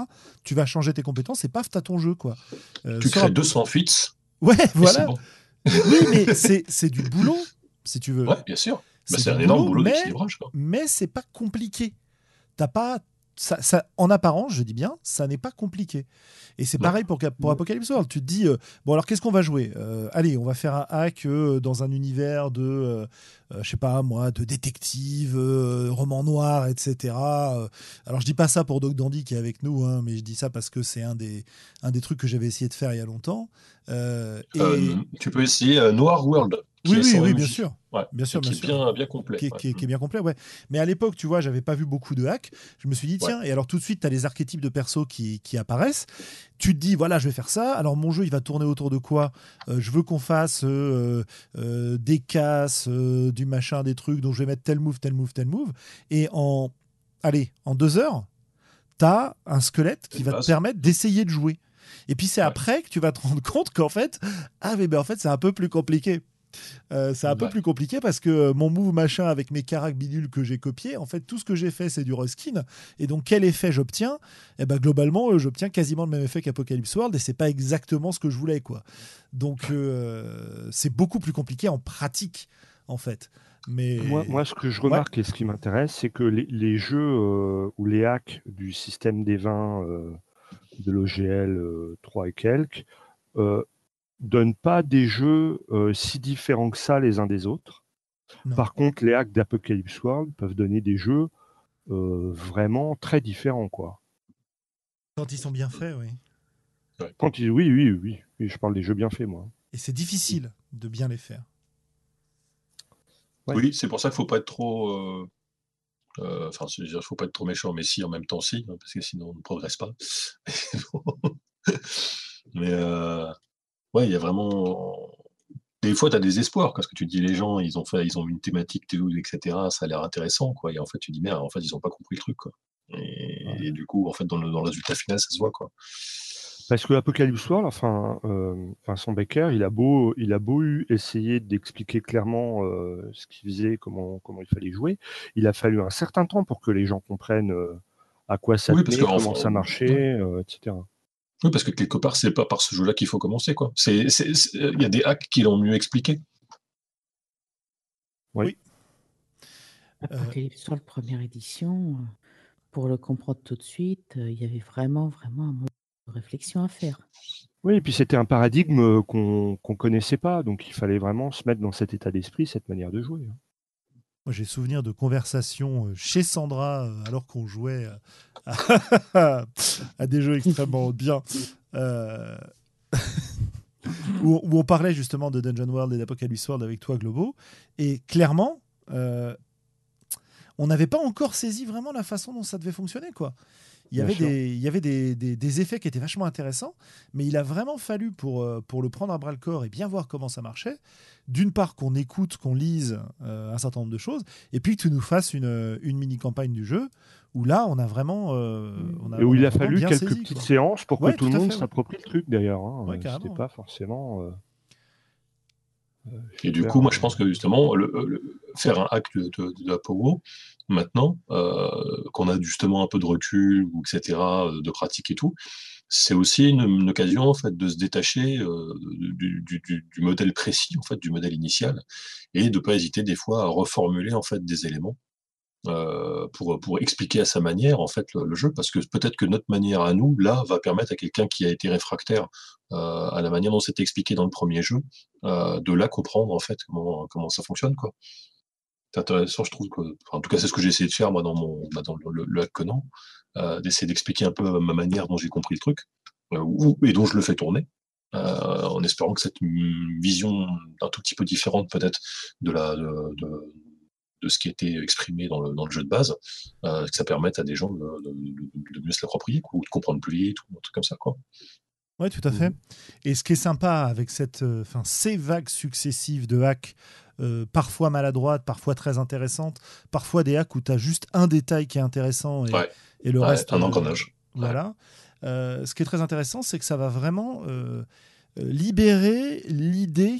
Tu vas changer tes compétences et paf, t'as ton jeu, quoi.
Euh, tu crées 200 feats.
Ouais, voilà. Bon. oui, mais c'est du boulot si tu veux.
Ouais, bien sûr. Bah, c'est un énorme boulot d'équilibrage.
Mais c'est pas compliqué. T'as pas. Ça, ça, en apparence, je dis bien, ça n'est pas compliqué. Et c'est pareil pour, pour Apocalypse World. Tu te dis, euh, bon, alors qu'est-ce qu'on va jouer? Euh, Allez, on va faire un hack euh, dans un univers de, je sais pas moi, de détective, roman noir, etc. alors je dis pas ça pour Doc Dandy qui est avec nous, hein, mais je dis ça parce que c'est un des, un des trucs que j'avais essayé de faire il y a longtemps.
Et... tu peux essayer Noir World.
Oui, oui, oui, bien sûr.
Ouais,
bien sûr,
qui
bien
est. Bien, bien complet.
Qui,
ouais.
qui, qui, est bien complet, ouais. Mais à l'époque, tu vois, j'avais pas vu beaucoup de hacks. Je me suis dit, tiens, ouais. et alors tout de suite, tu as les archétypes de persos qui, qui, apparaissent. Tu te dis, voilà, je vais faire ça. Alors mon jeu, il va tourner autour de quoi? Euh, Je veux qu'on fasse euh, euh, des casses, du machin, des trucs. Donc je vais mettre tel move, tel move, tel move. Et en, allez, en deux heures, tu as un squelette qui va te permettre d'essayer de jouer. Et puis c'est ouais. après que tu vas te rendre compte qu'en fait, ah mais ben en fait c'est un peu plus compliqué. Euh, c'est un ouais. peu plus compliqué parce que mon move machin avec mes caracs bidules que j'ai copié, en fait, tout ce que j'ai fait, c'est du reskin. Et donc, quel effet j'obtiens? Eh ben, globalement, euh, j'obtiens quasiment le même effet qu'Apocalypse World et c'est pas exactement ce que je voulais, quoi. Donc, euh, c'est beaucoup plus compliqué en pratique, en fait. Mais...
Moi, moi, ce que je remarque ouais. et ce qui m'intéresse, c'est que les, les jeux euh, ou les hacks du système des vins de l'OGL 3 et quelques donne pas des jeux euh, si différents que ça les uns des autres. Non. Par contre, les hacks d'Apocalypse World peuvent donner des jeux euh, vraiment très différents, quoi.
Quand ils sont bien faits, oui.
Quand ils, oui, oui, oui, oui, je parle des jeux bien faits, moi.
Et c'est difficile de bien les faire.
Ouais. Oui, c'est pour ça qu'il faut pas être trop. Euh, euh, enfin, il faut pas être trop méchant, mais si, en même temps, si, hein, parce que sinon, on ne progresse pas. mais euh, ouais, il y a vraiment. Des fois, tu as des espoirs, parce que tu te dis, les gens, ils ont fait, ils ont une thématique, etc., ça a l'air intéressant, quoi. Et en fait, tu dis, merde, en fait, ils n'ont pas compris le truc, quoi. Et, ouais. et, du coup, en fait, dans le, dans le, résultat final, ça se voit, quoi.
Parce que Apocalypse World, enfin, euh, Vincent Becker, il a beau, il a beau eu essayer d'expliquer clairement euh, ce qu'il faisait, comment, comment il fallait jouer, il a fallu un certain temps pour que les gens comprennent euh, à quoi ça
oui,
tenait, comment ça marchait, etc.
Oui, parce que quelque part, c'est pas par ce jeu-là qu'il faut commencer, quoi. Il y a des hacks qui l'ont mieux expliqué.
Oui. oui. Apocalypse World, première édition, pour le comprendre tout de suite, il y avait vraiment, vraiment un mot de réflexion à faire.
Oui, et puis c'était un paradigme qu'on qu connaissait pas, donc il fallait vraiment se mettre dans cet état d'esprit, cette manière de jouer.
Moi, j'ai souvenir de conversations euh, chez Sandra euh, alors qu'on jouait à, à des jeux extrêmement bien. Euh, où, on parlait justement de Dungeon World et d'Apocalypse World avec toi, Globo. Et clairement, euh, on n'avait pas encore saisi vraiment la façon dont ça devait fonctionner. quoi. Il y avait, des, il y avait des, des- des effets qui étaient vachement intéressants, mais il a vraiment fallu, pour, euh, pour le prendre à bras le corps et bien voir comment ça marchait, d'une part qu'on écoute, qu'on lise euh, un certain nombre de choses, et puis que tu nous fasses une, une mini-campagne du jeu, où là, on a vraiment... euh, on a-
Et où
on
il a fallu quelques
saisi,
petites
quoi.
séances pour que
Ouais,
tout le
tout
monde
ouais.
s'approprie le truc d'ailleurs. Hein.
Ouais,
C'était pas forcément. euh,
Et du coup, moi, je pense que justement, le, le- faire un hack de, de, de Apollo, maintenant, euh, qu'on a justement un peu de recul, etc., euh, de pratique et tout, c'est aussi une, occasion en fait de se détacher euh, du, modèle précis, en fait, du modèle initial, et de pas hésiter des fois à reformuler en fait des éléments pour, pour expliquer à sa manière en fait le, jeu, parce que peut-être que notre manière à nous, là, va permettre à quelqu'un qui a été réfractaire à la manière dont c'était expliqué dans le premier jeu, de là comprendre en fait comment, comment ça fonctionne quoi. C'est intéressant, je trouve que, enfin, en tout cas, c'est ce que j'ai essayé de faire moi dans mon bah, dans le, hack Conan, euh, d'essayer d'expliquer un peu ma manière dont j'ai compris le truc euh, et dont je le fais tourner. Euh, en espérant que cette mm, vision un tout petit peu différente peut-être de la de, de, de ce qui était exprimé dans le, dans le jeu de base, euh, que ça permette à des gens de, mieux se l'approprier, ou de comprendre plus vite, ou un truc comme ça. Quoi.
Oui, tout à fait.
Mhm.
Et ce qui est sympa avec cette, euh, enfin, ces vagues successives de hacks, euh, parfois maladroites, parfois très intéressantes, parfois des hacks où tu as juste un détail qui est intéressant et,
Ouais.
et le
Ouais,
reste.
un
euh,
engrenage.
Voilà. Euh, ce qui est très intéressant, c'est que ça va vraiment euh, libérer l'idée.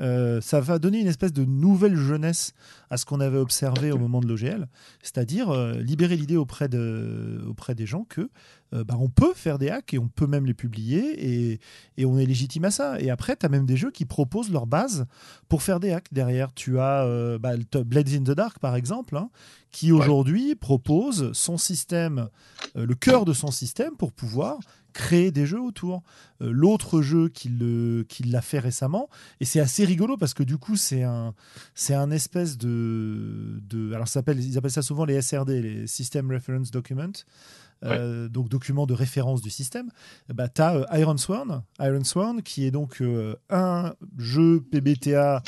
euh, ça va donner une espèce de nouvelle jeunesse à ce qu'on avait observé au moment de l'OGL, c'est-à-dire euh, libérer l'idée auprès, de, auprès des gens que euh, bah, on peut faire des hacks et on peut même les publier et, et on est légitime à ça. Et après, tu as même des jeux qui proposent leur base pour faire des hacks. Derrière, tu as euh, bah, Blades in the Dark, par exemple, hein, qui aujourd'hui propose son système, le cœur de son système pour pouvoir créer des jeux autour. Euh, L'autre jeu qui le- qui l'a fait récemment, et c'est assez rigolo parce que du coup, c'est un, un espèce de. de alors, ça ils appellent ça souvent les SRD, les System Reference Document. euh, donc documents de référence du système, bah, tu as Iron Sworn, Iron Sworn, qui est donc euh, un jeu PBTA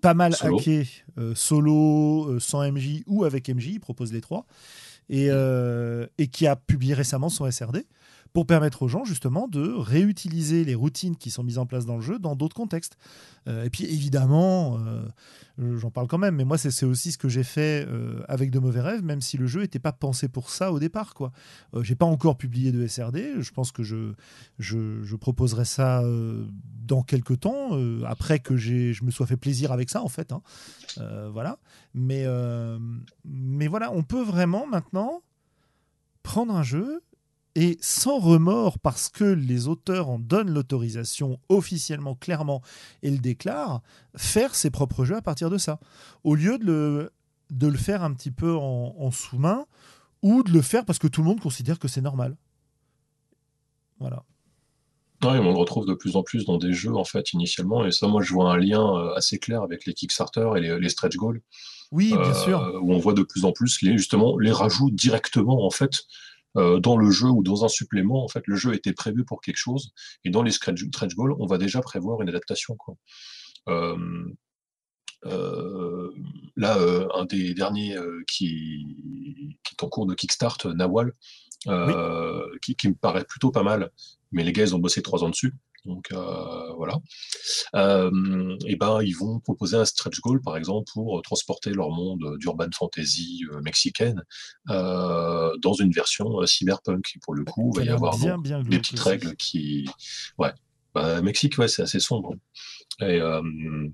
pas mal
Solo.
hacké, euh, solo, euh, sans MJ ou avec MJ, il propose les trois, et, euh, et qui a publié récemment son SRD pour permettre aux gens justement de réutiliser les routines qui sont mises en place dans le jeu dans d'autres contextes. Euh, et puis évidemment, euh, j'en parle quand même, mais moi c'est aussi ce que j'ai fait euh, avec De Mauvais Rêves, même si le jeu n'était pas pensé pour ça au départ. quoi. Euh, j'ai pas encore publié de SRD, je pense que je, je, proposerai ça euh, dans quelques temps, euh, après que je me sois fait plaisir avec ça en fait. hein. Euh, voilà. Mais, euh, mais voilà, on peut vraiment maintenant prendre un jeu et sans remords parce que les auteurs en donnent l'autorisation officiellement, clairement, et le déclarent, faire ses propres jeux à partir de ça. Au lieu de le, de le faire un petit peu en, en sous-main ou de le faire parce que tout le monde considère que c'est normal. Voilà.
Mais on le retrouve de plus en plus dans des jeux, en fait, initialement. Et ça, moi, je vois un lien euh, assez clair avec les Kickstarter et les, les stretch goals.
Oui, bien
euh,
sûr.
Où on voit de plus en plus, les, justement, les rajouts directement, en fait, euh, dans le jeu ou dans un supplément. En fait, le jeu était prévu pour quelque chose. Et dans les stretch, stretch goals, on va déjà prévoir une adaptation, quoi. Euh, euh, là, euh, un des derniers euh, qui, qui est en cours de Kickstart, Nawal, qui, qui me paraît plutôt pas mal, mais les gars, ils ont bossé trois ans dessus. Donc euh, voilà. Euh, et ben ils vont proposer un stretch goal par exemple pour transporter leur monde d'urban fantasy euh, mexicaine euh, dans une version euh, cyberpunk. Et pour le coup, il va y avoir
bien,
donc,
bien
des petites règles qui, ouais, bah, Mexique, ouais, c'est assez sombre. Et, euh,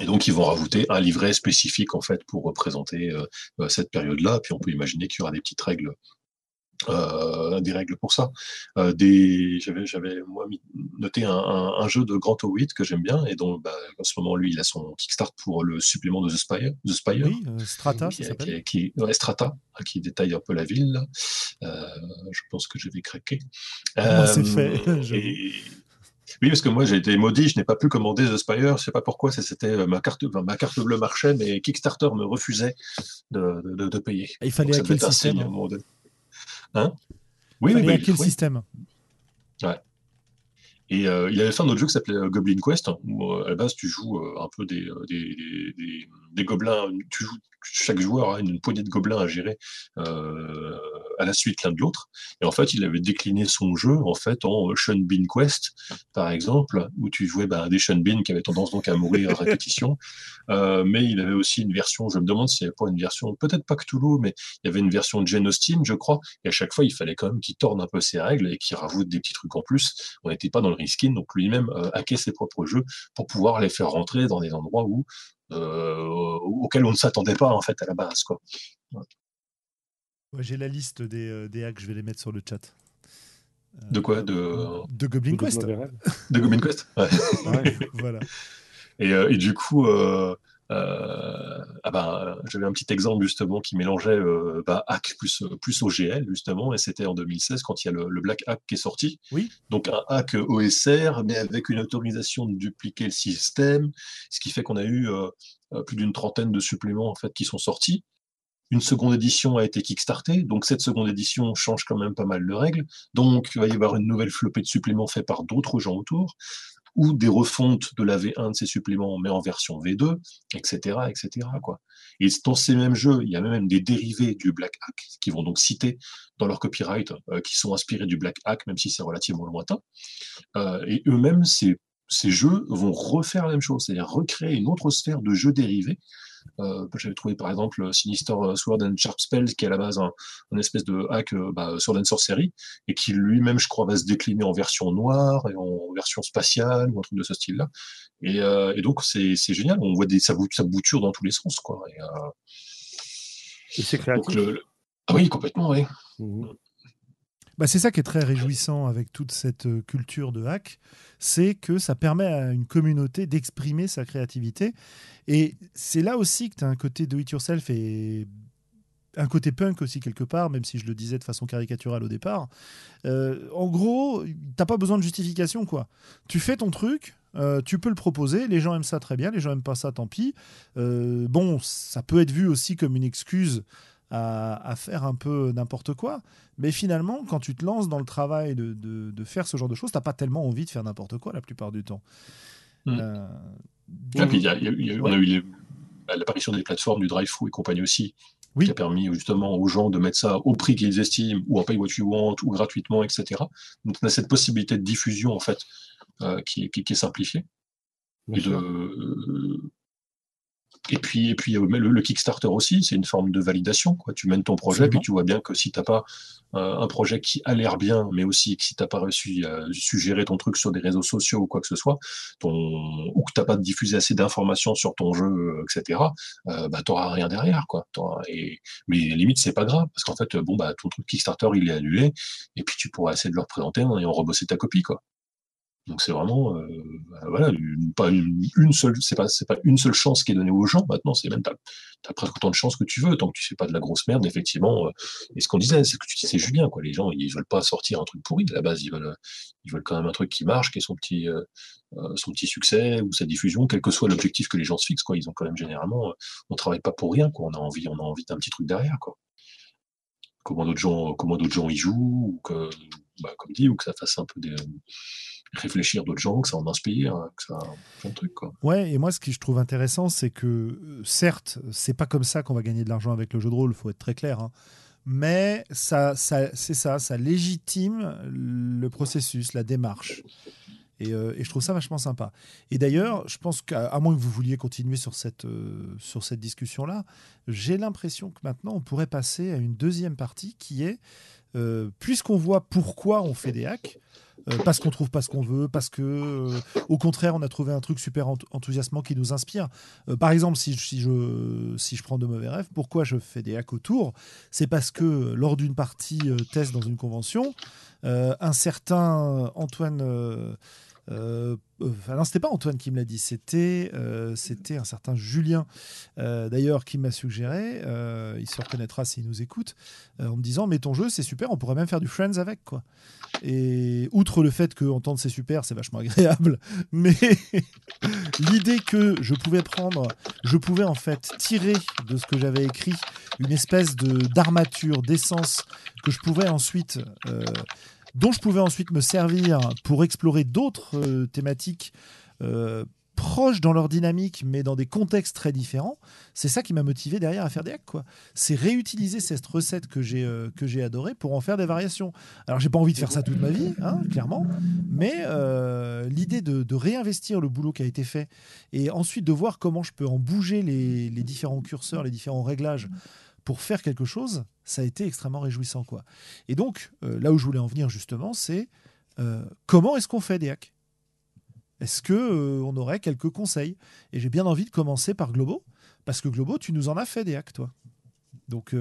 et donc ils vont rajouter un livret spécifique en fait pour représenter euh, euh, cette période-là. Puis on peut imaginer qu'il y aura des petites règles euh, des règles pour ça. Euh, des, j'avais, j'avais moi mis- noté un, un, un jeu de Grand O8 que j'aime bien et dont bah, en ce moment lui il a son Kickstart pour le supplément de The Spire, The Spire
Oui, euh, Strata,
qui,
ça
qui, qui- ouais, Strata, hein, qui détaille un peu la ville. je pense que je vais craquer.
Moi, c'est fait,
et- Oui, parce que moi j'ai été maudit, je n'ai pas pu commander The Spire, je sais pas pourquoi, c'était ma carte, ma carte bleue marchait, mais Kickstarter me refusait de, de, payer.
il fallait à quel système
hein?
Oui, oui, à quel système?
Ouais. Et euh, il avait fait un autre jeu qui s'appelait euh, Goblin Quest, où euh, à la base tu joues un peu des, des, des, des, gobelins, tu joues, chaque joueur a une, poignée de gobelins à gérer à la suite l'un de l'autre. Et en fait, il avait décliné son jeu en fait en Sean Bean Quest, par exemple, où tu jouais bah, des Sean Bean qui avaient tendance donc à mourir à répétition. Euh, mais il avait aussi une version, je me demande s'il n'y avait pas une version, peut-être pas Cthulhu, mais il y avait une version de Genostim, je crois. Et à chaque fois, il fallait quand même qu'il tourne un peu ses règles et qu'il rajoute des petits trucs en plus. On n'était pas dans le reskin, donc lui-même euh, hackait ses propres jeux pour pouvoir les faire rentrer dans des endroits où euh, auxquels on ne s'attendait pas en fait à la base, quoi.
J'ai la liste des, euh, des, hacks, je vais les mettre sur le chat.
de quoi de...
de Goblin Quest.
De Goblin Quest ouais.
voilà.
Et, euh, et, du coup, euh, ah ben, j'avais un petit exemple justement qui mélangeait bah, hack plus, plus OGL justement, et c'était en 2016 quand il y a le, Black Hack qui est sorti.
Oui.
Donc un hack OSR, mais avec une autorisation de dupliquer le système, ce qui fait qu'on a eu plus d'une trentaine de suppléments en fait qui sont sortis. Une seconde édition a été kickstartée, donc cette seconde édition change quand même pas mal de règles. Donc il va y avoir une nouvelle flopée de suppléments faits par d'autres gens autour, ou des refontes de la V1 de ces suppléments, mais en version V2, etc., etc. Quoi. Et dans ces mêmes jeux, il y a même des dérivés du Black Hack qui vont donc citer dans leur copyright, euh, qui sont inspirés du Black Hack, même si c'est relativement lointain. Euh, et eux-mêmes, ces, ces jeux vont refaire la même chose, c'est-à-dire recréer une autre sphère de jeux dérivés j'avais trouvé par exemple Sinister Sword and Sharp Spell, qui est à la base un, espèce de hack euh, bah, Sword and Sorcery, et qui lui-même, je crois, va se décliner en version noire et en version spatiale ou un truc de ce style-là. Et, euh, donc c'est génial, on voit des, ça, ça bouture dans tous les sens. Quoi.
Et, c'est créatif.
Ah oui, complètement, oui.
Mmh. Bah, c'est ça qui est très réjouissant avec toute cette culture de hack, c'est que ça permet à une communauté d'exprimer sa créativité. Et c'est là aussi que tu as un côté do it yourself et un côté punk aussi quelque part, même si je le disais de façon caricaturale au départ. Euh, en gros, t'as pas besoin de justification quoi. Tu fais ton truc, euh, tu peux le proposer, les gens aiment ça très bien, les gens aiment pas ça, tant pis. Euh, bon, ça peut être vu aussi comme une excuse à, faire un peu n'importe quoi. Mais finalement, quand tu te lances dans le travail de, de, faire ce genre de choses, tu n'as pas tellement envie de faire n'importe quoi la plupart du temps.
on a eu l'apparition des plateformes du drive-thru et compagnie aussi, qui a permis justement aux gens de mettre ça au prix qu'ils estiment, ou en pay what you want, ou gratuitement, etc. Donc on a cette possibilité de diffusion en fait euh, qui, qui, est simplifiée. Et de, et puis, et puis le, le Kickstarter aussi, c'est une forme de validation. Quoi. Tu mènes ton projet, puis tu vois bien que si tu n'as pas euh, un projet qui a l'air bien, mais aussi que si tu n'as pas réussi à suggérer ton truc sur des réseaux sociaux ou quoi que ce soit, ton, ou que tu n'as pas diffusé assez d'informations sur ton jeu, euh, etc., euh, bah, tu n'auras rien derrière. Quoi. Et, mais limite, c'est pas grave, parce qu'en fait, bon, bah, ton truc Kickstarter, il est annulé, et puis tu pourras essayer de le représenter en ayant rebossé ta copie. Quoi. Donc c'est vraiment, euh, voilà, pas une, seule, c'est pas, pas une seule chance qui est donnée aux gens. Maintenant, c'est même, t'as, as presque autant de chance que tu veux, tant que tu fais pas de la grosse merde, effectivement. Euh, et ce qu'on disait, c'est que tu disais Julien, quoi. Les gens, ils veulent pas sortir un truc pourri à la base, ils veulent, ils veulent quand même un truc qui marche, qui est son petit, euh, son petit succès ou sa diffusion, quel que soit l'objectif que les gens se fixent, quoi. Ils ont quand même généralement, on travaille pas pour rien, quoi. On a envie, on a envie d'un petit truc derrière, quoi. Comment d'autres gens, comment d'autres gens y jouent, ou que, bah, comme dit, ou que ça fasse un peu des réfléchir d'autres gens, que ça en inspire, que ça plein de trucs. Quoi.
Ouais, et moi ce que je trouve intéressant, c'est que euh, certes, c'est pas comme ça qu'on va gagner de l'argent avec le jeu de rôle, faut être très clair. Hein. mais ça, ça c'est ça, ça légitime le processus, la démarche. Et, euh, je trouve ça vachement sympa. Et d'ailleurs, je pense qu'à moins que vous vouliez continuer sur cette, euh, cette discussion-là, j'ai l'impression que maintenant, on pourrait passer à une deuxième partie qui est, puisqu'on voit pourquoi on fait des hacks, parce qu'on trouve pas ce qu'on veut, parce que euh, au contraire on a trouvé un truc super enthousiasmant qui nous inspire. Euh, par exemple, si, si, je, si je prends de mauvais rêves, pourquoi je fais des hacks autour? C'est parce que lors d'une partie test dans une convention, un certain Antoine Euh, enfin, non, c'était pas Antoine qui me l'a dit, c'était euh, un certain Julien, euh, d'ailleurs, qui m'a suggéré. euh, il se reconnaîtra s'il nous écoute, euh, en me disant Mais ton jeu, c'est super, on pourrait même faire du Friends avec, quoi. Et outre le fait qu'entendre c'est super, c'est vachement agréable, mais l'idée que je pouvais prendre, je pouvais en fait tirer de ce que j'avais écrit une espèce de d'armature, d'essence que je pouvais ensuite, euh, dont je pouvais ensuite me servir pour explorer d'autres euh, thématiques euh, proches dans leur dynamique, mais dans des contextes très différents. C'est ça qui m'a motivé derrière à faire des hacks. C'est réutiliser cette recette que j'ai euh, que j'ai adorée pour en faire des variations. Alors j'ai pas envie de faire ça toute ma vie, hein, clairement, mais l'idée de, réinvestir le boulot qui a été fait et ensuite de voir comment je peux en bouger les différents curseurs, les différents réglages pour faire quelque chose, ça a été extrêmement réjouissant. quoi. Et donc, euh, là où je voulais en venir justement, c'est euh, comment est-ce qu'on fait des hacks Est-ce que euh, on aurait quelques conseils? Et j'ai bien envie de commencer par Globo, parce que Globo, tu nous en as fait des hacks, toi. Donc,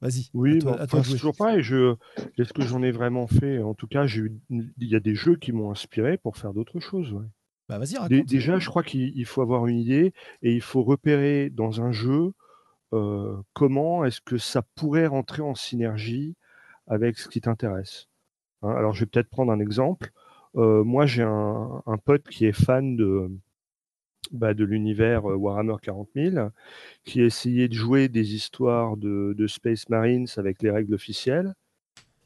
vas-y.
Oui, bah, enfin, c'est toujours pareil. Je... Est-ce que j'en ai vraiment fait? En tout cas, j'ai eu... il y a des jeux qui m'ont inspiré pour faire d'autres choses. ouais.
Bah, vas-y, raconte.
Déjà, je crois qu'il il faut avoir une idée et il faut repérer dans un jeu comment est-ce que ça pourrait rentrer en synergie avec ce qui t'intéresse. Hein, alors, je vais peut-être prendre un exemple. Moi, j'ai un, pote qui est fan de, bah, de l'univers Warhammer 40 000, qui a essayé de jouer des histoires de, Space Marines avec les règles officielles.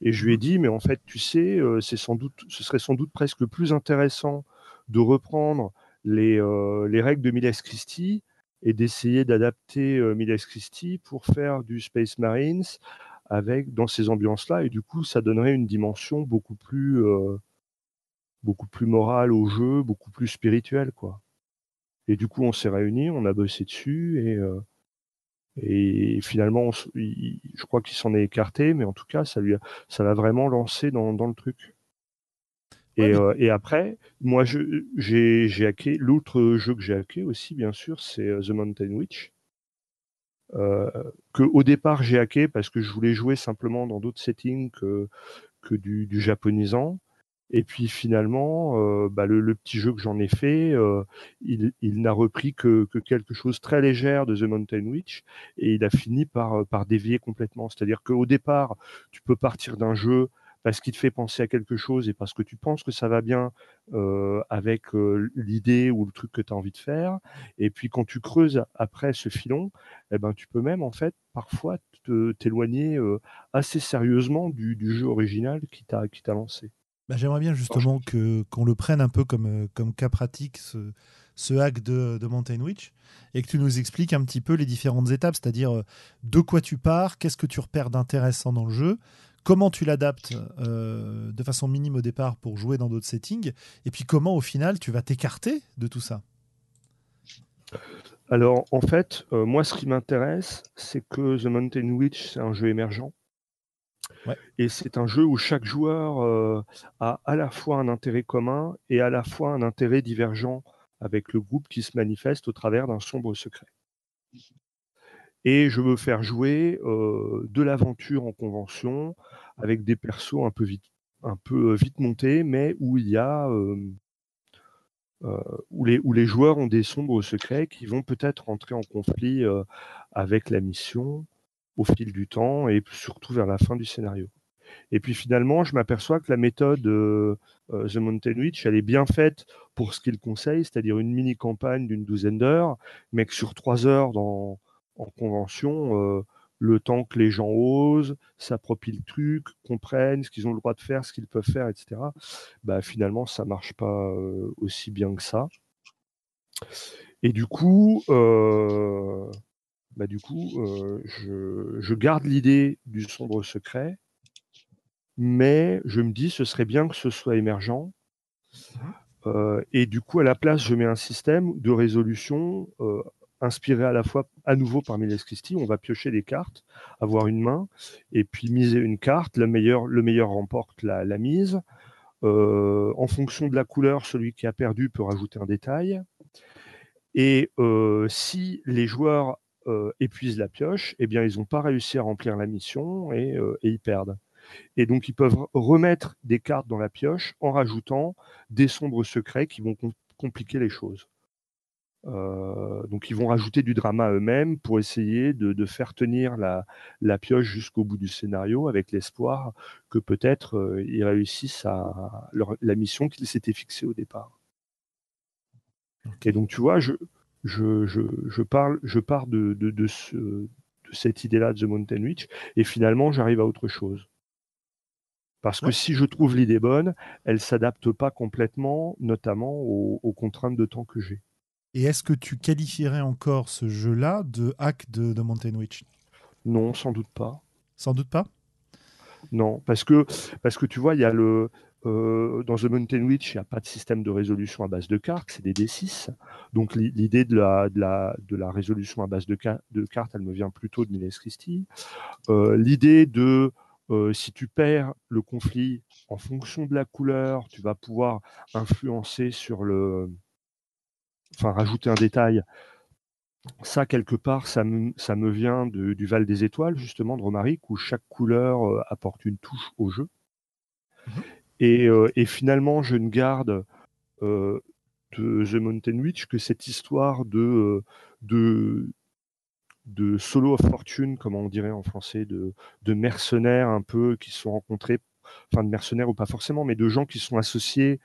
Et je lui ai dit, mais en fait, tu sais, c'est sans doute, ce serait sans doute presque plus intéressant de reprendre les, les règles de Miles Christie et d'essayer d'adapter euh, Miles Christie pour faire du Space Marines avec dans ces ambiances-là. Et du coup, ça donnerait une dimension beaucoup plus, euh, morale au jeu, beaucoup plus spirituelle, quoi. Et du coup, on s'est réunis, on a bossé dessus et, euh, et finalement, je crois qu'il s'en est écarté, mais en tout cas, ça lui ça l'a vraiment lancé dans le truc. Et,
Ouais, mais-
et après, moi, je- j'ai j'ai hacké. L'autre jeu que j'ai hacké aussi, bien sûr, c'est The Mountain Witch. Euh, que au départ j'ai hacké parce que je voulais jouer simplement dans d'autres settings que, que du, du japonisant. Et puis finalement, euh, bah, le, le petit jeu que j'en ai fait, euh, il, il n'a repris que, que quelque chose très légère de The Mountain Witch et il a fini par, par dévier complètement. C'est-à-dire qu'au départ, tu peux partir d'un jeu parce qu'il te fait penser à quelque chose et parce que tu penses que ça va bien euh, avec euh, l'idée ou le truc que tu as envie de faire. Et puis quand tu creuses après ce filon, eh ben, tu peux même en fait parfois te- t'éloigner euh, assez sérieusement du, du jeu original qui t'a lancé.
Bah, J'aimerais bien justement que, qu'on le prenne un peu comme, comme cas pratique, ce, ce hack de, de Mountain Witch, et que tu nous expliques un petit peu les différentes étapes, c'est-à-dire de quoi tu pars, qu'est-ce que tu repères d'intéressant dans le jeu, comment tu l'adaptes euh, de façon minime au départ pour jouer dans d'autres settings, et puis comment au final tu vas t'écarter de tout ça?
Alors en fait, euh, moi ce qui m'intéresse, c'est que The Mountain Witch, c'est un jeu émergent.
Ouais.
Et c'est un jeu où chaque joueur euh, a à la fois un intérêt commun et à la fois un intérêt divergent avec le groupe qui se manifeste au travers d'un sombre secret. Et je veux faire jouer de l'aventure en convention avec des persos un peu vite, montés, mais où il y a où, les, joueurs ont des sombres secrets qui vont peut-être rentrer en conflit avec la mission au fil du temps et surtout vers la fin du scénario. Et puis finalement, je m'aperçois que la méthode The Mountain Witch, elle est bien faite pour ce qu'il conseille, c'est-à-dire une mini-campagne d'une douzaine d'heures, mais que sur trois heures dans, en convention, euh, le temps que les gens osent, s'approprient le truc, comprennent ce qu'ils ont le droit de faire, ce qu'ils peuvent faire, etc. Bah, finalement, ça marche pas euh, aussi bien que ça. Et du coup, euh, bah, du coup, euh, je, je garde l'idée du sombre secret, mais je me dis ce serait bien que ce soit émergent. Euh, et du coup, à la place, je mets un système de résolution inspiré à la fois à nouveau par Miles Christie. On va piocher des cartes, avoir une main, et puis miser une carte. Le meilleur, le meilleur remporte la, mise. Euh, en fonction de la couleur, celui qui a perdu peut rajouter un détail. Et euh, si les joueurs euh, épuisent la pioche, eh bien, ils n'ont pas réussi à remplir la mission et ils perdent. Et donc, ils peuvent remettre des cartes dans la pioche en rajoutant des sombres secrets qui vont compliquer les choses. Euh, donc ils vont rajouter du drama eux-mêmes pour essayer de, faire tenir la, pioche jusqu'au bout du scénario avec l'espoir que peut-être euh, ils réussissent à la mission qu'ils s'étaient fixée au départ. Et donc tu vois, je, je, parle, je pars de, de, cette idée-là de The Mountain Witch et finalement j'arrive à autre chose. Parce que si je trouve l'idée bonne, elle s'adapte pas complètement, notamment aux contraintes de temps que j'ai.
Et est-ce que tu qualifierais encore ce jeu-là de hack de, de Mountain Witch?
Non, sans doute pas.
Sans doute pas?
Non, parce que, parce que tu vois, il y a le. Euh, dans The Mountain Witch, il n'y a pas de système de résolution à base de cartes, c'est des D6. Donc l'idée de la, de, la, de la résolution à base de, de cartes, elle me vient plutôt de Miles Christie. Euh, l'idée de euh, si tu perds le conflit en fonction de la couleur, tu vas pouvoir influencer sur le, enfin rajouter un détail. Ça, quelque part, ça me, ça me vient du Val des Étoiles, justement, de Romaric, où chaque couleur euh, apporte une touche au jeu. Mmh euh, et, finalement, je ne garde euh, de The Mountain Witch que cette histoire de, de, de solo of fortune, comme on dirait en français, de, de mercenaires un peu qui se sont rencontrés, enfin de mercenaires ou pas forcément, mais de gens qui sont associés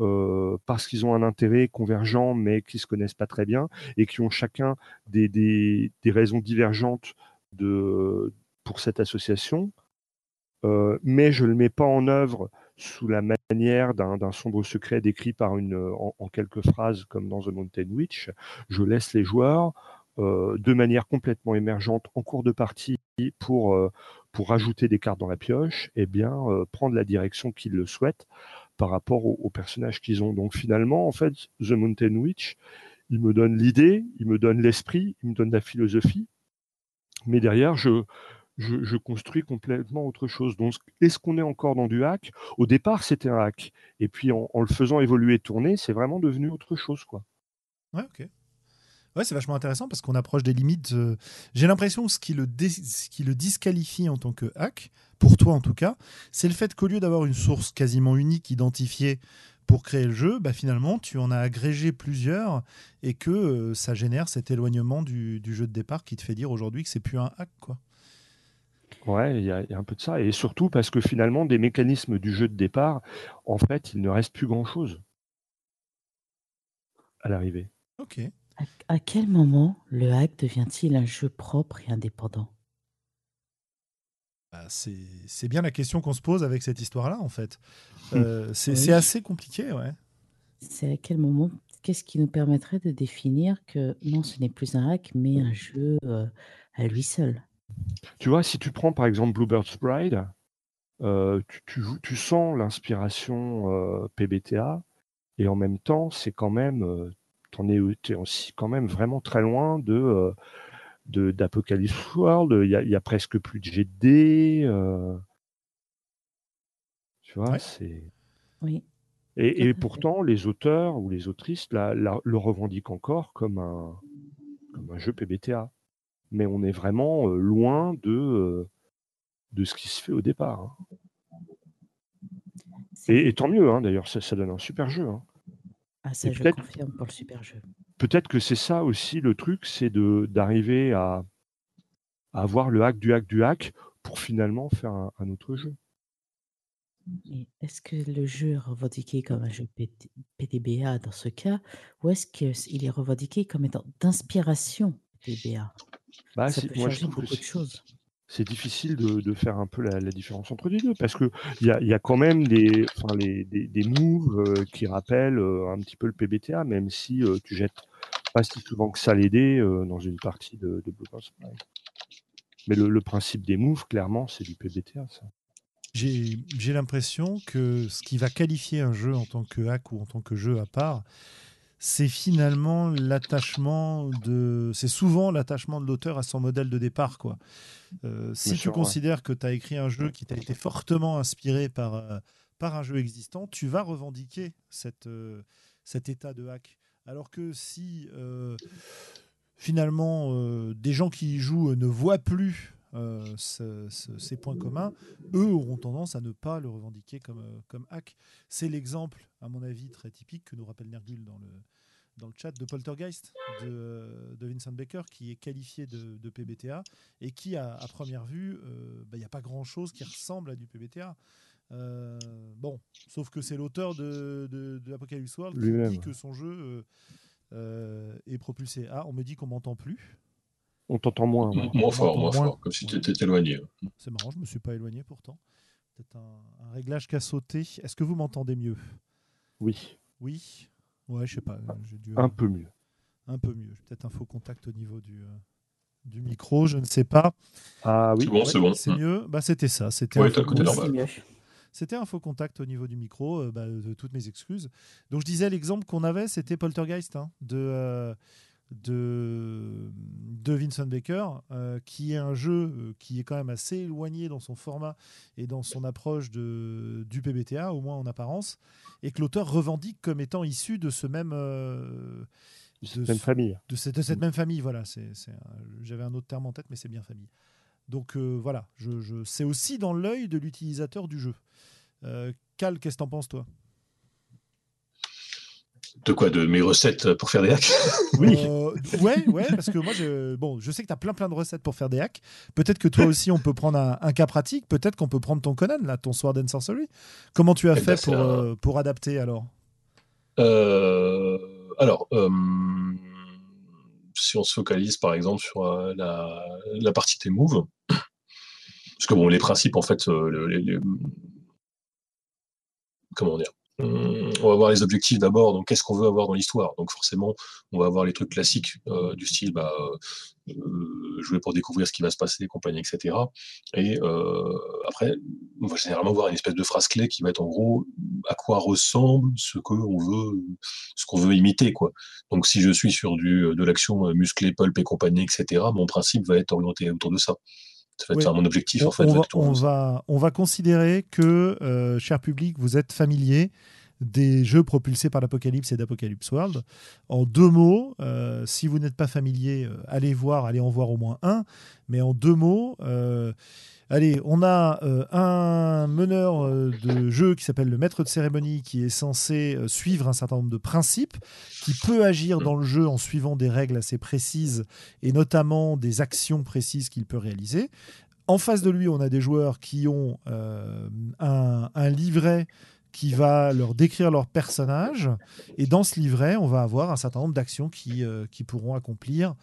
euh, parce qu'ils ont un intérêt convergent mais qui se connaissent pas très bien et qui ont chacun des, des, raisons divergentes de, pour cette association. Euh, mais je ne le mets pas en œuvre sous la manière d'un sombre secret décrit par une, en, quelques phrases comme dans The Mountain Witch. Je laisse les joueurs euh, de manière complètement émergente en cours de partie pour, pour rajouter des cartes dans la pioche et bien prendre la direction qu'ils le souhaitent par rapport aux, personnages qu'ils ont. Donc finalement, en fait, The Mountain Witch, il me donne l'idée, il me donne l'esprit, il me donne la philosophie, mais derrière, je, je, construis complètement autre chose. Donc, est-ce qu'on est encore dans du hack? Au départ, c'était un hack. Et puis, en, le faisant évoluer, tourner, c'est vraiment devenu autre chose. Quoi.
Ouais, ok. Ouais, c'est vachement intéressant parce qu'on approche des limites. Euh, j'ai l'impression que ce qui, le ce qui le disqualifie en tant que hack, pour toi en tout cas, c'est le fait qu'au lieu d'avoir une source quasiment unique identifiée pour créer le jeu, bah finalement, tu en as agrégé plusieurs et que euh, ça génère cet éloignement du, jeu de départ qui te fait dire aujourd'hui que c'est plus un hack. quoi.
Ouais, il y, a un peu de ça. Et surtout parce que finalement, des mécanismes du jeu de départ, en fait, il ne reste plus grand-chose à l'arrivée.
Ok.
À, quel moment le hack devient-il un jeu propre et indépendant?
Bah, c'est bien la question qu'on se pose avec cette histoire-là, en fait. Euh, c'est assez compliqué, ouais.
C'est à quel moment Qu'est-ce qui nous permettrait de définir que non, ce n'est plus un hack, mais un jeu euh, à lui seul?
Tu vois, si tu prends par exemple Bluebird's Bride, euh, tu, tu, sens l'inspiration PBTA, et en même temps, c'est quand même t'en es, es, aussi quand même vraiment très loin de euh, d'Apocalypse World. Il y, a, presque plus de GD. Euh. tu vois, c'est.
Oui.
Et, pourtant, les auteurs ou les autrices le revendiquent encore comme un, comme un jeu PBTA. Mais on est vraiment euh, loin de, de ce qui se fait au départ. Hein. Et, tant mieux, hein, d'ailleurs, ça, ça, donne un super jeu. Hein.
Ah ça, je confirme pour le super jeu.
Peut-être que c'est ça aussi le truc, c'est d'arriver à, avoir le hack du hack du hack pour finalement faire un, autre jeu.
Est-ce que le jeu est revendiqué comme un jeu PDBA dans ce cas, ou est-ce qu'il est revendiqué comme étant d'inspiration PDBA
bah, Ça peut changer beaucoup de choses c'est difficile de, faire un peu la, différence entre les deux parce que il y a, quand même des, enfin, moves euh, qui rappellent euh, un petit peu le PBTA, même si euh, tu jettes pas si souvent que ça les dés dans une partie de, de Mais le, principe des moves, clairement, c'est du PBTA.
J'ai l'impression que ce qui va qualifier un jeu en tant que hack ou en tant que jeu à part, c'est finalement l'attachement de. C'est souvent l'attachement de l'auteur à son modèle de départ. Quoi. Euh, si tu considères que tu as écrit un jeu qui t'a été fortement inspiré par, euh, par un jeu existant, tu vas revendiquer cette, euh, cet état de hack. Alors que si finalement des gens qui y jouent ne voient plus euh, ce- ce- ces points communs, eux auront tendance à ne pas le revendiquer comme, euh, comme hack. C'est l'exemple, à mon avis, très typique que nous rappelle Nergul dans le, dans le chat de Poltergeist de, euh, de Vincent Baker, qui est qualifié de, de PBTA et qui, à, à première vue, euh, bah, il n'y a pas grand-chose qui ressemble à du PBTA. Bon, sauf que c'est l'auteur de, de, de Apocalypse World qui dit que son jeu est propulsé. Ah, on me dit qu'on m'entend plus.
On t'entend moins. ouais.
Moins fort, moins
Moins.
fort, comme si tu étais éloigné.
C'est marrant, je me suis pas éloigné pourtant. Peut-être un, un réglage qui a sauté. Est-ce que vous m'entendez mieux?
Oui,
Oui? Ouais, je sais pas. J'ai dû,
un peu mieux.
un peu mieux. Peut-être un faux contact au niveau du, euh, du micro, je ne sais pas.
Ah oui,
C'est bon,
Ouais,
c'est bon.
C'est mieux? Bah, c'était ça. C'était
Ouais,
un faux contact.
normal.
c'est mieux.
C'était un faux contact au niveau du micro, euh, bah, de toutes mes excuses. Donc je disais, l'exemple qu'on avait, c'était Poltergeist hein, de, euh, de, de Vincent Baker, euh, qui est un jeu euh, qui est quand même assez éloigné dans son format et dans son approche de, du PBTA, au moins en apparence, et que l'auteur revendique comme étant issu de ce même... euh, de
même
ce-
famille.
de cette, de cette même famille. Voilà, c'est, c'est un- j'avais un autre terme en tête, mais c'est bien famille. Donc euh, voilà, je, je- c'est aussi dans l'œil de l'utilisateur du jeu. Cal, qu'est-ce que t'en penses, toi?
De quoi De mes recettes pour faire des hacks?
Oui.
Euh, ouais, ouais, parce que moi, je, bon, je sais que tu as plein plein de recettes pour faire des hacks. Peut-être que toi aussi, on peut prendre un, un cas pratique. Peut-être qu'on peut prendre ton Conan, là, ton Sword and Sorcery. Comment tu as
Eh
fait
ben,
pour,
un-
euh, pour adapter alors?
Euh, alors, euh, si on se focalise par exemple sur euh, la, la partie des moves, parce que bon, les principes en fait, euh, le- les- les- comment dire, on va voir les objectifs d'abord. Donc, qu'est-ce qu'on veut avoir dans l'histoire Donc, forcément, on va avoir les trucs classiques euh, du style, bah, euh, euh, jouer pour découvrir ce qui va se passer, compagnie, etc. Et après, on va généralement voir une espèce de phrase clé qui va être en gros à quoi ressemble ce qu'on veut, ce qu'on veut imiter, quoi. Donc, si je suis sur du de l'action musclée, pulp et compagnie, etc., mon principe va être orienté autour de ça. Ça va être
Oui.
ça, mon objectif,
on,
en fait.
on
va
va,
être autour
on
de ça.
va- on va considérer que, euh, cher public, vous êtes familier des jeux propulsés par l'Apocalypse et d'Apocalypse World. En deux mots, euh, si vous n'êtes pas familier, euh, allez voir, allez en voir au moins un. Mais en deux mots, euh, allez, on a un meneur de jeu qui s'appelle le maître de cérémonie qui est censé suivre un certain nombre de principes, qui peut agir dans le jeu en suivant des règles assez précises et notamment des actions précises qu'il peut réaliser. En face de lui, on a des joueurs qui ont un livret qui va leur décrire leur personnage. Et dans ce livret, on va avoir un certain nombre d'actions qui, euh, qui pourront accomplir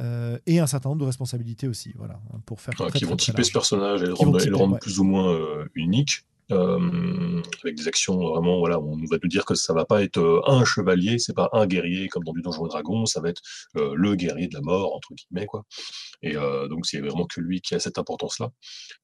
euh, et un certain nombre de responsabilités aussi. Voilà, pour faire très,
qui
très,
vont
très
typer
large.
ce personnage et le rendre, et le
typer,
rendre
ouais.
plus ou moins euh, unique. Euh, avec des actions vraiment, voilà, on va nous dire que ça va pas être euh, un chevalier, c'est pas un guerrier comme dans du Donjon et Dragon, ça va être euh, le guerrier de la mort, entre guillemets, quoi. Et euh, donc, c'est vraiment que lui qui a cette importance-là.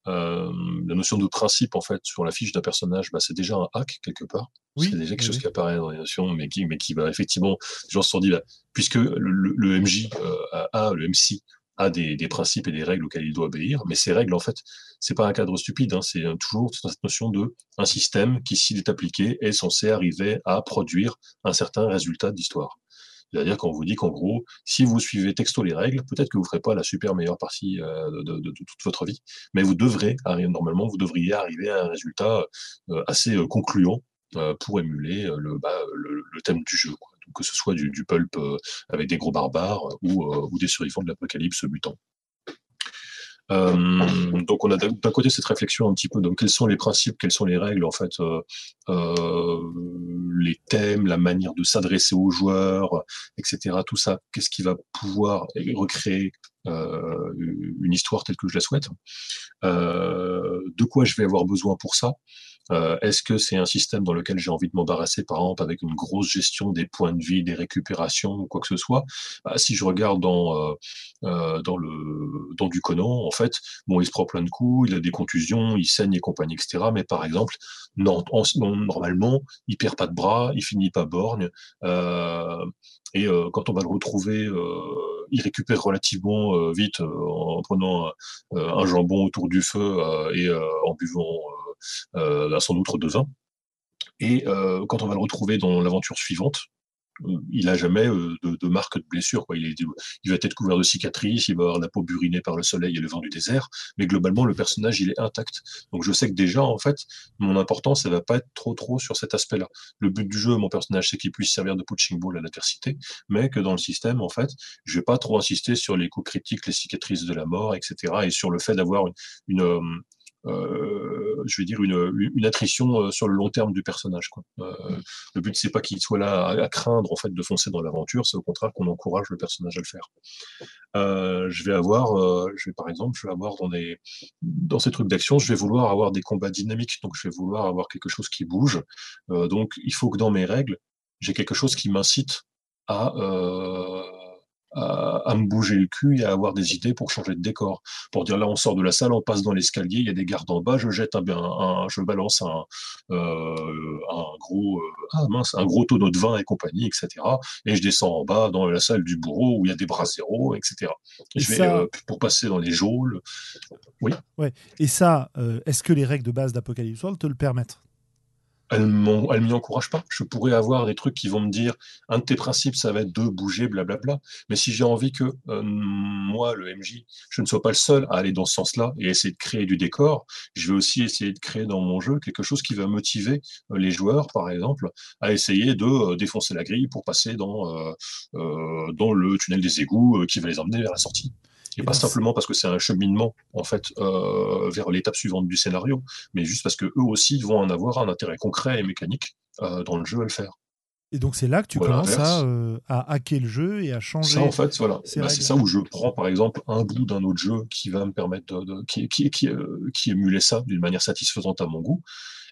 La notion de principe, en fait, sur la fiche d'un personnage, bah, c'est déjà un hack, quelque part.
Oui,
c'est déjà quelque
oui,
chose qui apparaît dans les notions, mais qui, mais qui va effectivement, les gens se sont dit, bah, puisque le, le- le MJ a, a- le MC des, principes et des règles auxquelles il doit obéir, mais ces règles, en fait, c'est pas un cadre stupide, hein, c'est toujours cette notion de un système qui, s'il est appliqué, est censé arriver à produire un certain résultat d'histoire. C'est-à-dire qu'on vous dit qu'en gros, si vous suivez texto les règles, peut-être que vous ne ferez pas la super meilleure partie euh, de, de- toute votre vie, mais vous devrez normalement, vous devriez arriver à un résultat euh, assez euh, concluant pour émuler euh, le, bah, le, thème du jeu. Que ce soit du, pulp euh, avec des gros barbares ou, euh, des survivants de l'apocalypse mutant. Euh, donc on a d'un côté cette réflexion un petit peu donc quels sont les principes, quelles sont les règles en fait, euh, euh, les thèmes, la manière de s'adresser aux joueurs, etc. Tout ça, qu'est-ce qui va pouvoir recréer euh, une histoire telle que je la souhaite Euh, De quoi je vais avoir besoin pour ça euh, Est-ce que c'est un système dans lequel j'ai envie de m'embarrasser, par exemple, avec une grosse gestion des points de vie, des récupérations ou quoi que ce soit? Bah, Si je regarde dans euh, euh, dans le dans du Conan, en fait, bon, il se prend plein de coups, il a des contusions, il saigne et compagnie, etc. Mais par exemple, normalement, il perd pas de bras, il finit pas borgne, euh, et quand on va le retrouver, il récupère relativement vite en prenant un jambon autour du feu et en buvant euh, euh, outre de vin. Et euh, quand on va le retrouver dans l'aventure suivante, il a jamais de, marque de blessure. Quoi. Il, est, il va être couvert de cicatrices, il va avoir la peau burinée par le soleil et le vent du désert, mais globalement le personnage il est intact. Donc je sais que déjà en fait mon importance ça va pas être trop trop sur cet aspect-là. Le but du jeu, mon personnage, c'est qu'il puisse servir de punching ball à l'adversité, mais que dans le système en fait, je vais pas trop insister sur les coups critiques, les cicatrices de la mort, etc. et sur le fait d'avoir une, euh, je vais dire une, une, attrition euh, sur le long terme du personnage. Quoi. Euh, le but c'est pas qu'il soit là à, craindre en fait de foncer dans l'aventure, c'est au contraire qu'on encourage le personnage à le faire. Euh, je vais avoir, euh, je vais par exemple, je vais avoir dans des dans ces trucs d'action, je vais vouloir avoir des combats dynamiques, donc je vais vouloir avoir quelque chose qui bouge. donc il faut que dans mes règles, j'ai quelque chose qui m'incite à à, me bouger le cul et à avoir des idées pour changer de décor. Pour dire là, on sort de la salle, on passe dans l'escalier, il y a des gardes en bas, je jette un, un je balance un, euh, un gros, euh, ah mince, un gros tonneau de vin et compagnie, etc. Et je descends en bas dans la salle du bourreau où il y a des bras zéro, etc. Et, je vais euh, pour passer dans les geôles. Oui.
Ouais. Et ça, est-ce que les règles de base d'Apocalypse World te le permettent?
Elle ne m'y encourage pas. Je pourrais avoir des trucs qui vont me dire un de tes principes, ça va être de bouger, blablabla. Mais si j'ai envie que euh, moi, le MJ, je ne sois pas le seul à aller dans ce sens-là et essayer de créer du décor, je vais aussi essayer de créer dans mon jeu quelque chose qui va motiver euh, les joueurs, par exemple, à essayer de euh, défoncer la grille pour passer dans, dans le tunnel des égouts qui va les emmener vers la sortie. Et, pas simplement parce que c'est un cheminement en fait euh, vers l'étape suivante du scénario, mais juste parce que eux aussi vont en avoir un intérêt concret et mécanique euh, dans le jeu à le faire.
Et donc c'est là que tu commences à, euh, à, hacker le jeu et à changer.
Ça en fait, voilà, bah, c'est ça où je prends par exemple un bout d'un autre jeu qui va me permettre de, qui, qui, qui, qui émulait ça d'une manière satisfaisante à mon goût,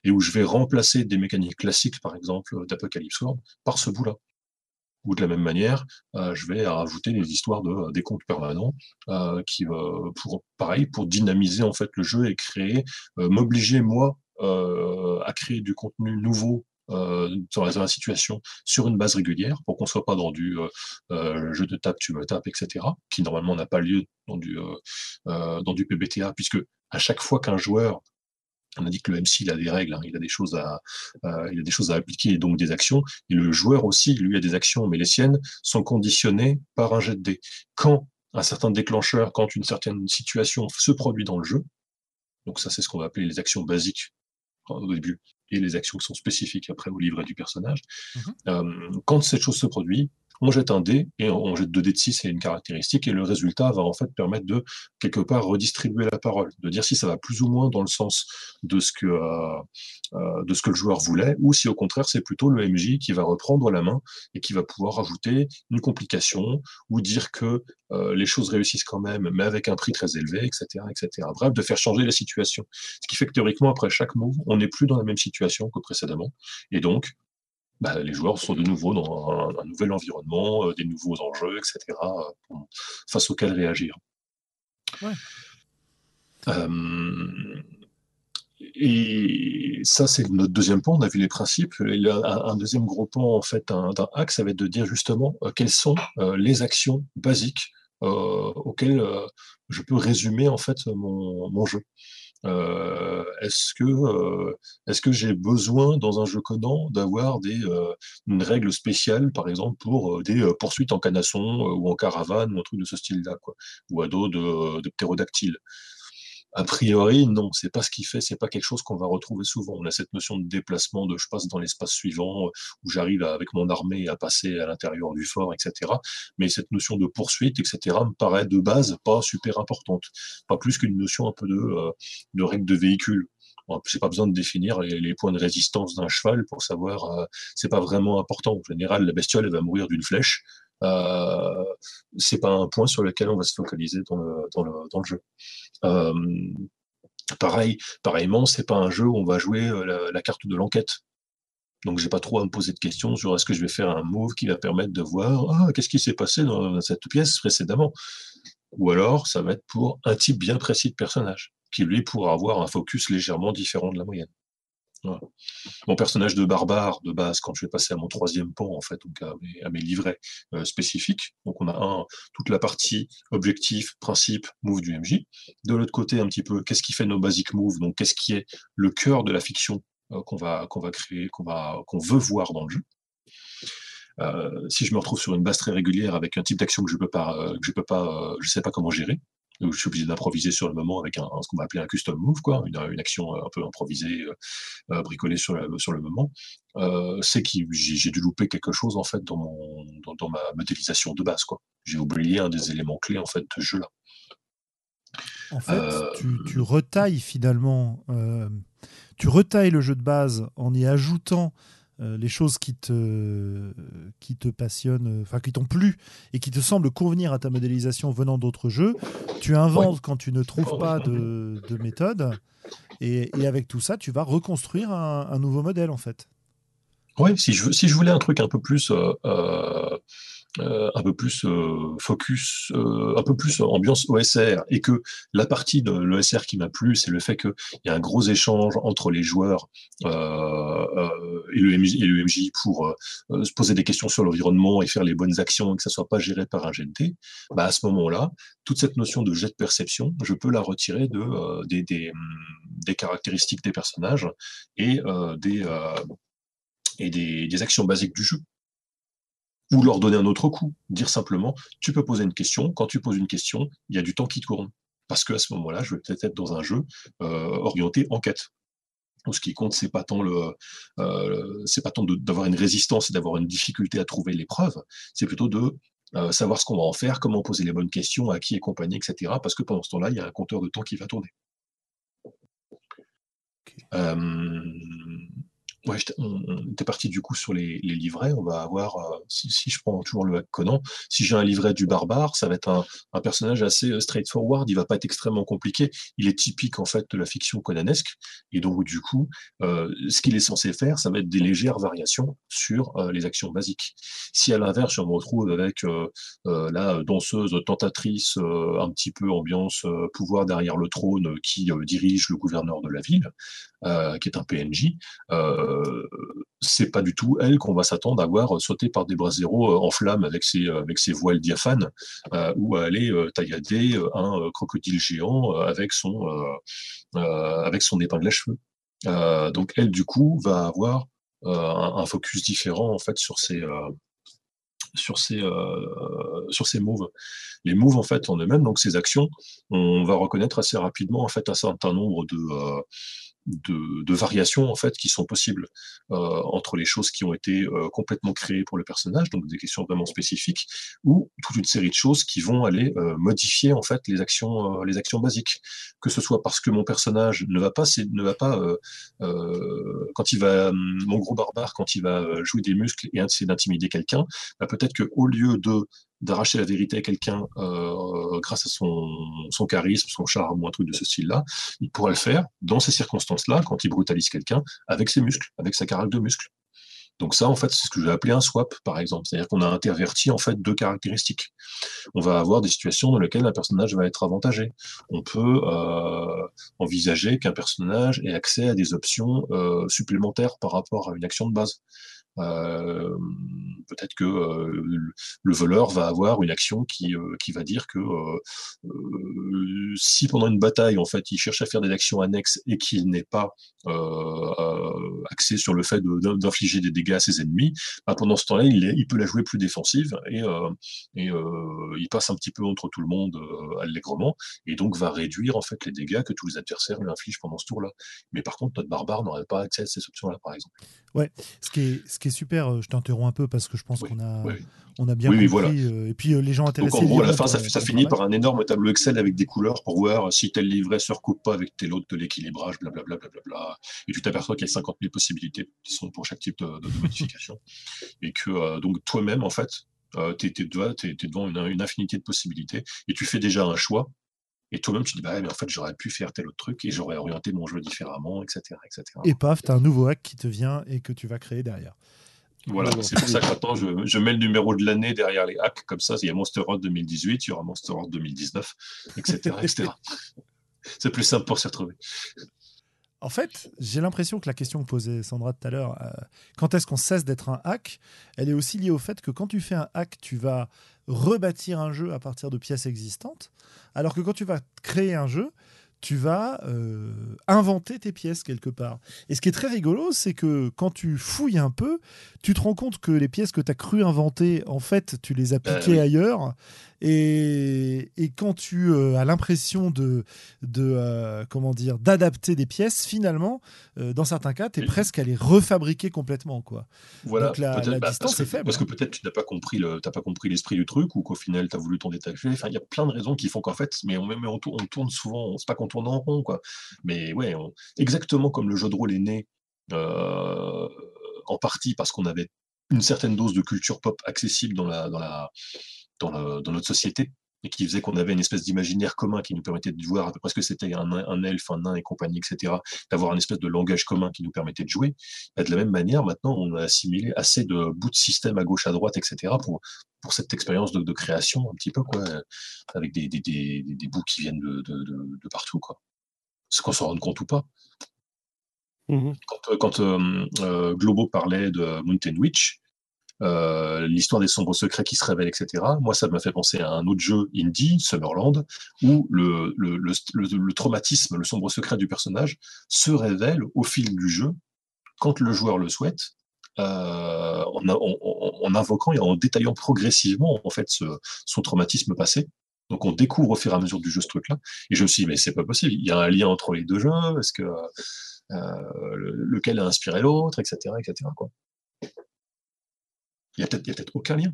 et où je vais remplacer des mécaniques classiques par exemple d'Apocalypse World par ce bout-là de la même manière, euh, je vais rajouter les histoires de euh, des comptes permanents euh, qui pour pareil pour dynamiser en fait le jeu et créer, m'obliger moi à créer du contenu nouveau dans la situation sur une base régulière pour qu'on soit pas dans du jeu de tape tu me tapes etc qui normalement n'a pas lieu dans du PBTA puisque à chaque fois qu'un joueur on a dit que le MC il a des règles, hein, il a des choses à, euh, il a des choses à appliquer et donc des actions. Et le joueur aussi, lui, a des actions, mais les siennes sont conditionnées par un jet de dés. Quand un certain déclencheur, quand une certaine situation se produit dans le jeu, donc ça c'est ce qu'on va appeler les actions basiques au début et les actions qui sont spécifiques après au livret du personnage. Mmh euh, quand cette chose se produit, on jette un dé et on jette deux dés de 6 et une caractéristique et le résultat va en fait permettre de quelque part redistribuer la parole, de dire si ça va plus ou moins dans le sens de ce que euh, euh, de ce que le joueur voulait ou si au contraire c'est plutôt le MJ qui va reprendre la main et qui va pouvoir rajouter une complication ou dire que euh, les choses réussissent quand même mais avec un prix très élevé, etc., etc. Bref, de faire changer la situation. Ce qui fait que théoriquement après chaque move, on n'est plus dans la même situation que précédemment et donc bah, les joueurs sont de nouveau dans un, nouvel environnement, euh, des nouveaux enjeux, etc., euh, face auxquels réagir. Euh, et ça, c'est notre deuxième point. On a vu les principes. Il y a un, deuxième gros point, en fait, d'un hack, ça va être de dire justement quelles sont les actions basiques auxquelles je peux résumer en fait mon, mon jeu. Euh, est-ce que euh, est-ce que j'ai besoin dans un jeu Conan d'avoir euh, une règle spéciale par exemple pour des poursuites en canasson ou en caravane ou un truc de ce style-là ou à dos de, de ptérodactyle a priori, non, c'est pas ce qu'il fait, c'est pas quelque chose qu'on va retrouver souvent. On a cette notion de déplacement, de je passe dans l'espace suivant, euh, où j'arrive avec mon armée à passer à l'intérieur du fort, etc. Mais cette notion de poursuite, etc., me paraît de base pas super importante. Pas plus qu'une notion un peu de, euh, de règle de véhicule. J'ai pas besoin de définir les, points de résistance d'un cheval pour savoir, euh, c'est pas vraiment important. En général, la bestiole, elle va mourir d'une flèche. Euh, c'est pas un point sur lequel on va se focaliser dans le, dans le, jeu. Euh, pareil, pareillement, c'est pas un jeu où on va jouer euh, la, carte de l'enquête. Donc j'ai pas trop à me poser de questions sur est-ce que je vais faire un move qui va permettre de voir ah qu'est-ce qui s'est passé dans cette pièce précédemment? Ou alors ça va être pour un type bien précis de personnage qui lui pourra avoir un focus légèrement différent de la moyenne. Mon personnage de barbare de base, quand je vais passer à mon troisième pan, en fait, donc à mes, livrets euh, spécifiques. Donc on a un, toute la partie objectif, principe, move du MJ. De l'autre côté, un petit peu, qu'est-ce qui fait nos basic moves Donc qu'est-ce qui est le cœur de la fiction euh, qu'on va créer, qu'on veut voir dans le jeu. si je me retrouve sur une base très régulière avec un type d'action que je peux pas, je peux sais pas comment gérer, donc, je suis obligé d'improviser sur le moment avec un, ce qu'on va appeler un custom move, quoi, une, une action un peu improvisée, euh, bricolée sur, sur le moment. Euh, c'est que j'ai dû louper quelque chose en fait dans, mon, dans, dans ma modélisation de base. quoi. J'ai oublié un des éléments clés en fait de ce jeu-là.
En fait, tu, tu, retailles finalement, euh, tu retailles le jeu de base en y ajoutant euh, les choses qui te, qui te passionnent, euh, enfin qui t'ont plu et qui te semblent convenir à ta modélisation venant d'autres jeux. Tu inventes quand tu ne trouves pas de, de méthode. Et, et, avec tout ça, tu vas reconstruire un, un nouveau modèle en fait.
Oui, si je, si je voulais un truc un peu plus euh, euh, un peu plus euh, focus, euh, un peu plus ambiance OSR, et que la partie de l'OSR qui m'a plu, c'est le fait qu'il y a un gros échange entre les joueurs et le, MJ, pour se poser des questions sur l'environnement et faire les bonnes actions et que ça soit pas géré par un GNT, bah à ce moment-là, toute cette notion de jet de perception, je peux la retirer de, des, des, des, caractéristiques des personnages et des et des, des, actions basiques du jeu ou leur donner un autre coup. Dire simplement, tu peux poser une question. Quand tu poses une question, il y a du temps qui tourne. Parce qu'à ce moment-là, je vais peut-être être dans un jeu euh, orienté enquête. Donc, ce qui compte, c'est pas tant le, euh, c'est pas tant d'avoir une résistance et d'avoir une difficulté à trouver les preuves. C'est plutôt de euh, savoir ce qu'on va en faire, comment poser les bonnes questions, à qui est compagnie, etc. Parce que pendant ce temps-là, il y a un compteur de temps qui va tourner. On, était parti du coup sur les, livrets. On va avoir, euh, si, je prends toujours le Conan, si j'ai un livret du barbare, ça va être un, personnage assez euh, straightforward. Il va pas être extrêmement compliqué. Il est typique en fait de la fiction conanesque. Et donc du coup, euh, ce qu'il est censé faire, ça va être des légères variations sur les actions basiques. Si à l'inverse, je me retrouve avec la danseuse tentatrice, un petit peu ambiance pouvoir derrière le trône, qui dirige le gouverneur de la ville, qui est un PNJ. Euh, c'est pas du tout elle qu'on va s'attendre à voir sauter par des bras zéro euh, en flammes avec ses, euh, avec ses voiles diaphanes ou à aller taillader un crocodile géant avec son, avec son épingle à cheveux. donc elle, du coup, va avoir un, focus différent en fait sur ses sur ces sur ces moves. Les moves en fait en eux-mêmes, donc ces actions, on va reconnaître assez rapidement en fait un certain nombre de de, variations en fait qui sont possibles euh, entre les choses qui ont été euh, complètement créées pour le personnage, donc des questions vraiment spécifiques, ou toute une série de choses qui vont aller euh, modifier en fait les actions, les actions basiques. Que ce soit parce que mon personnage ne va pas, ne va pas quand il va, mon gros barbare, quand il va jouer des muscles et essayer d'intimider quelqu'un, bah, peut-être que au lieu de d'arracher la vérité à quelqu'un euh, grâce à son, charisme, son charme ou un truc de ce style-là, il pourrait le faire dans ces circonstances-là, quand il brutalise quelqu'un, avec ses muscles, avec sa caractère de muscles. Donc ça, en fait, c'est ce que je vais appeler un swap, par exemple. C'est-à-dire qu'on a interverti, en fait, deux caractéristiques. On va avoir des situations dans lesquelles un personnage va être avantagé. On peut euh, envisager qu'un personnage ait accès à des options euh, supplémentaires par rapport à une action de base. Euh, peut-être que euh, le voleur va avoir une action qui, euh, qui va dire que si pendant une bataille, en fait, il cherche à faire des actions annexes et qu'il n'est pas axé sur le fait d'infliger des dégâts à ses ennemis, bah, pendant ce temps-là, il, peut la jouer plus défensive et, et il passe un petit peu entre tout le monde allègrement et donc va réduire en fait les dégâts que tous les adversaires lui infligent pendant ce tour-là. Mais par contre, notre barbare n'aurait pas accès à ces options-là, par exemple.
Ouais, ce qui est super, euh, je t'interromps un peu parce que je pense qu'on a, on a bien compris. Voilà. Euh, et puis euh, les gens intéressés.
Donc en gros, à la fin, ça, ça finit par un énorme tableau Excel avec des couleurs pour voir si tel livret se recoupe pas avec tel autre de l'équilibrage, blablabla. Bla, bla, bla, et tu t'aperçois qu'il y a 50 000 possibilités qui sont pour chaque type de, de, modification. et que donc toi-même, en fait, tu es, devant une, une infinité de possibilités et tu fais déjà un choix et toi-même, tu te dis, bah, mais en fait, j'aurais pu faire tel autre truc et j'aurais orienté mon jeu différemment, etc. etc.
Et paf, tu as un nouveau hack qui te vient et que tu vas créer derrière.
Voilà, c'est pour ça que maintenant, je, je, mets le numéro de l'année derrière les hacks, comme ça, il y a Monster Heart 2018, il y aura Monster Heart 2019, etc. etc. c'est plus simple pour s'y retrouver.
En fait, j'ai l'impression que la question que posait Sandra tout à l'heure, euh, quand est-ce qu'on cesse d'être un hack, elle est aussi liée au fait que quand tu fais un hack, tu vas rebâtir un jeu à partir de pièces existantes, alors que quand tu vas créer un jeu, tu vas euh, inventer tes pièces quelque part. Et ce qui est très rigolo, c'est que quand tu fouilles un peu, tu te rends compte que les pièces que tu as cru inventer, en fait, tu les as
Bah
piquées
oui.
ailleurs. Et, et quand tu euh, as l'impression de, de euh, comment dire, d'adapter des pièces, finalement, euh, dans certains cas, tu es
Oui.
presque à les refabriquer complètement. Quoi.
Voilà,
Donc la- la
bah,
distance
que,
est faible,
Parce que
hein.
peut-être tu n'as pas compris le, t'as pas compris l'esprit du truc, ou qu'au final tu as voulu t'en détacher. Enfin, il y a plein de raisons qui font qu'en fait, mais on, mais on, tour- on tourne souvent, c'est pas qu'on tourne en rond, quoi. Mais ouais, on- exactement comme le jeu de rôle est né euh, en partie parce qu'on avait une certaine dose de culture pop accessible dans la, dans la, dans, le- dans notre société et qui faisait qu'on avait une espèce d'imaginaire commun qui nous permettait de voir à peu près ce que c'était un, un elfe, un nain et compagnie, etc., d'avoir un espèce de langage commun qui nous permettait de jouer. De la même manière, maintenant, on a assimilé assez de bouts de système à gauche, à droite, etc., pour, pour cette expérience de, de création, un petit peu, quoi, avec des, des, des, bouts qui viennent de, de, de, partout, quoi. Ce qu'on s'en rende compte ou pas.
Mhm.
Quand, euh, quand euh, euh, Globo parlait de Mountain Witch, euh, l'histoire des sombres secrets qui se révèlent, etc., moi, ça m'a fait penser à un autre jeu indie, Summerland, où le, traumatisme, le sombre secret du personnage se révèle au fil du jeu, quand le joueur le souhaite, euh, en, invoquant et en détaillant progressivement en fait son traumatisme passé. Donc on découvre au fur et à mesure du jeu ce truc-là. Et je me suis dit, mais c'est pas possible. Il y a un lien entre les deux jeux. Est-ce que euh, le- lequel a inspiré l'autre, etc., etc. Il y a peut-être, aucun lien.